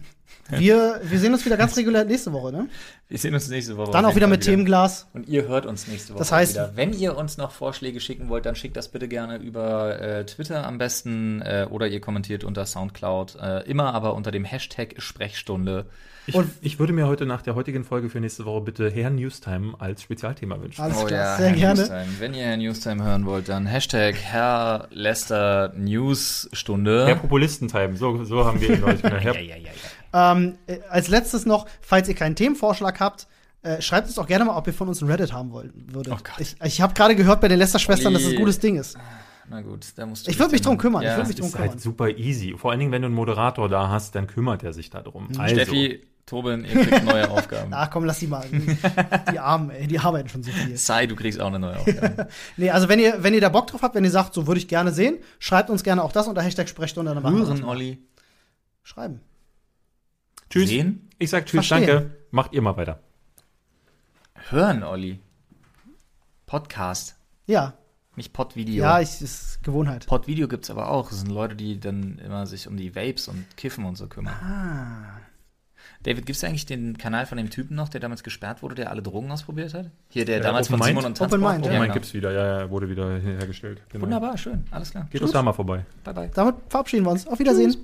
Speaker 2: wir, wir sehen uns wieder ganz regulär nächste Woche, ne?
Speaker 1: Wir sehen uns nächste Woche.
Speaker 2: Dann auch wieder mit
Speaker 1: Fall
Speaker 2: Themenglas.
Speaker 1: Und ihr hört uns nächste Woche
Speaker 2: Das heißt-
Speaker 1: wieder. Wenn ihr uns noch Vorschläge schicken wollt, dann schickt das bitte gerne über äh, Twitter am besten äh, oder ihr kommentiert unter Soundcloud. Äh, immer aber unter dem Hashtag Sprechstunde.
Speaker 3: Ich,
Speaker 2: Und-
Speaker 3: ich würde mir heute nach der heutigen Folge für nächste Woche bitte Herr Newstime als Spezialthema wünschen.
Speaker 2: Alles klar, sehr
Speaker 1: Herr
Speaker 2: gerne.
Speaker 1: Newstime. Wenn ihr Herr Newstime hören wollt, dann Hashtag Herr Lester Newsstunde.
Speaker 3: Herr Populistentime, so, so haben wir ihn genannt. [laughs] Herr,
Speaker 1: ja, ja, ja, ja.
Speaker 2: Ähm, äh, als letztes noch, falls ihr keinen Themenvorschlag habt, äh, schreibt uns auch gerne mal, ob ihr von uns ein Reddit haben wollt, würdet.
Speaker 1: Oh Gott.
Speaker 2: Ich, ich habe gerade gehört bei den Lester-Schwestern, dass es ein
Speaker 1: Olli.
Speaker 2: gutes Ding ist.
Speaker 1: Na gut, da musst du
Speaker 2: Ich würd mich drum kümmern, ich
Speaker 1: Ja.
Speaker 2: würd mich
Speaker 3: Das
Speaker 2: drum
Speaker 3: ist
Speaker 2: kümmern.
Speaker 3: halt super easy. Vor allen Dingen, wenn du einen Moderator da hast, dann kümmert er sich darum. Also,
Speaker 1: Mhm. Steffi, Tobin, ihr kriegt neue [laughs] Aufgaben.
Speaker 2: Ach komm, lass die mal. Die Armen, ey, die arbeiten schon so viel. [laughs]
Speaker 1: Sai, du kriegst auch eine neue Aufgabe. [laughs]
Speaker 2: Nee, also wenn ihr, wenn ihr da Bock drauf habt, wenn ihr sagt, so würde ich gerne sehen, schreibt uns gerne auch das unter Hashtag Sprechstunde. Das
Speaker 1: Hören. Olli.
Speaker 2: Schreiben.
Speaker 3: Tschüss.
Speaker 1: Sehen?
Speaker 3: Ich sag Tschüss,
Speaker 2: Verstehen.
Speaker 3: danke. Macht ihr mal weiter.
Speaker 1: Hören, Olli. Podcast.
Speaker 2: Ja,
Speaker 1: Nicht Podvideo.
Speaker 2: ja, ich, ist Gewohnheit.
Speaker 1: Podvideo gibt's aber auch. Das sind Leute, die dann immer sich um die Vapes und Kiffen und so kümmern.
Speaker 2: Ah.
Speaker 1: David, gibt's eigentlich den Kanal von dem Typen noch, der damals gesperrt wurde, der alle Drogen ausprobiert hat? Hier, der
Speaker 3: Ja,
Speaker 1: damals
Speaker 3: Open
Speaker 1: von
Speaker 3: Mind?
Speaker 1: Simon und
Speaker 2: Open
Speaker 1: Transport.
Speaker 2: Mind,
Speaker 3: Oh
Speaker 2: ja.
Speaker 3: mein,
Speaker 1: genau.
Speaker 3: gibt's wieder. Ja, ja, wurde wieder hergestellt. Genau.
Speaker 1: Wunderbar, schön. Alles klar.
Speaker 3: Geht doch da mal vorbei.
Speaker 1: Bye, bye.
Speaker 2: Damit verabschieden wir uns. Auf Wiedersehen.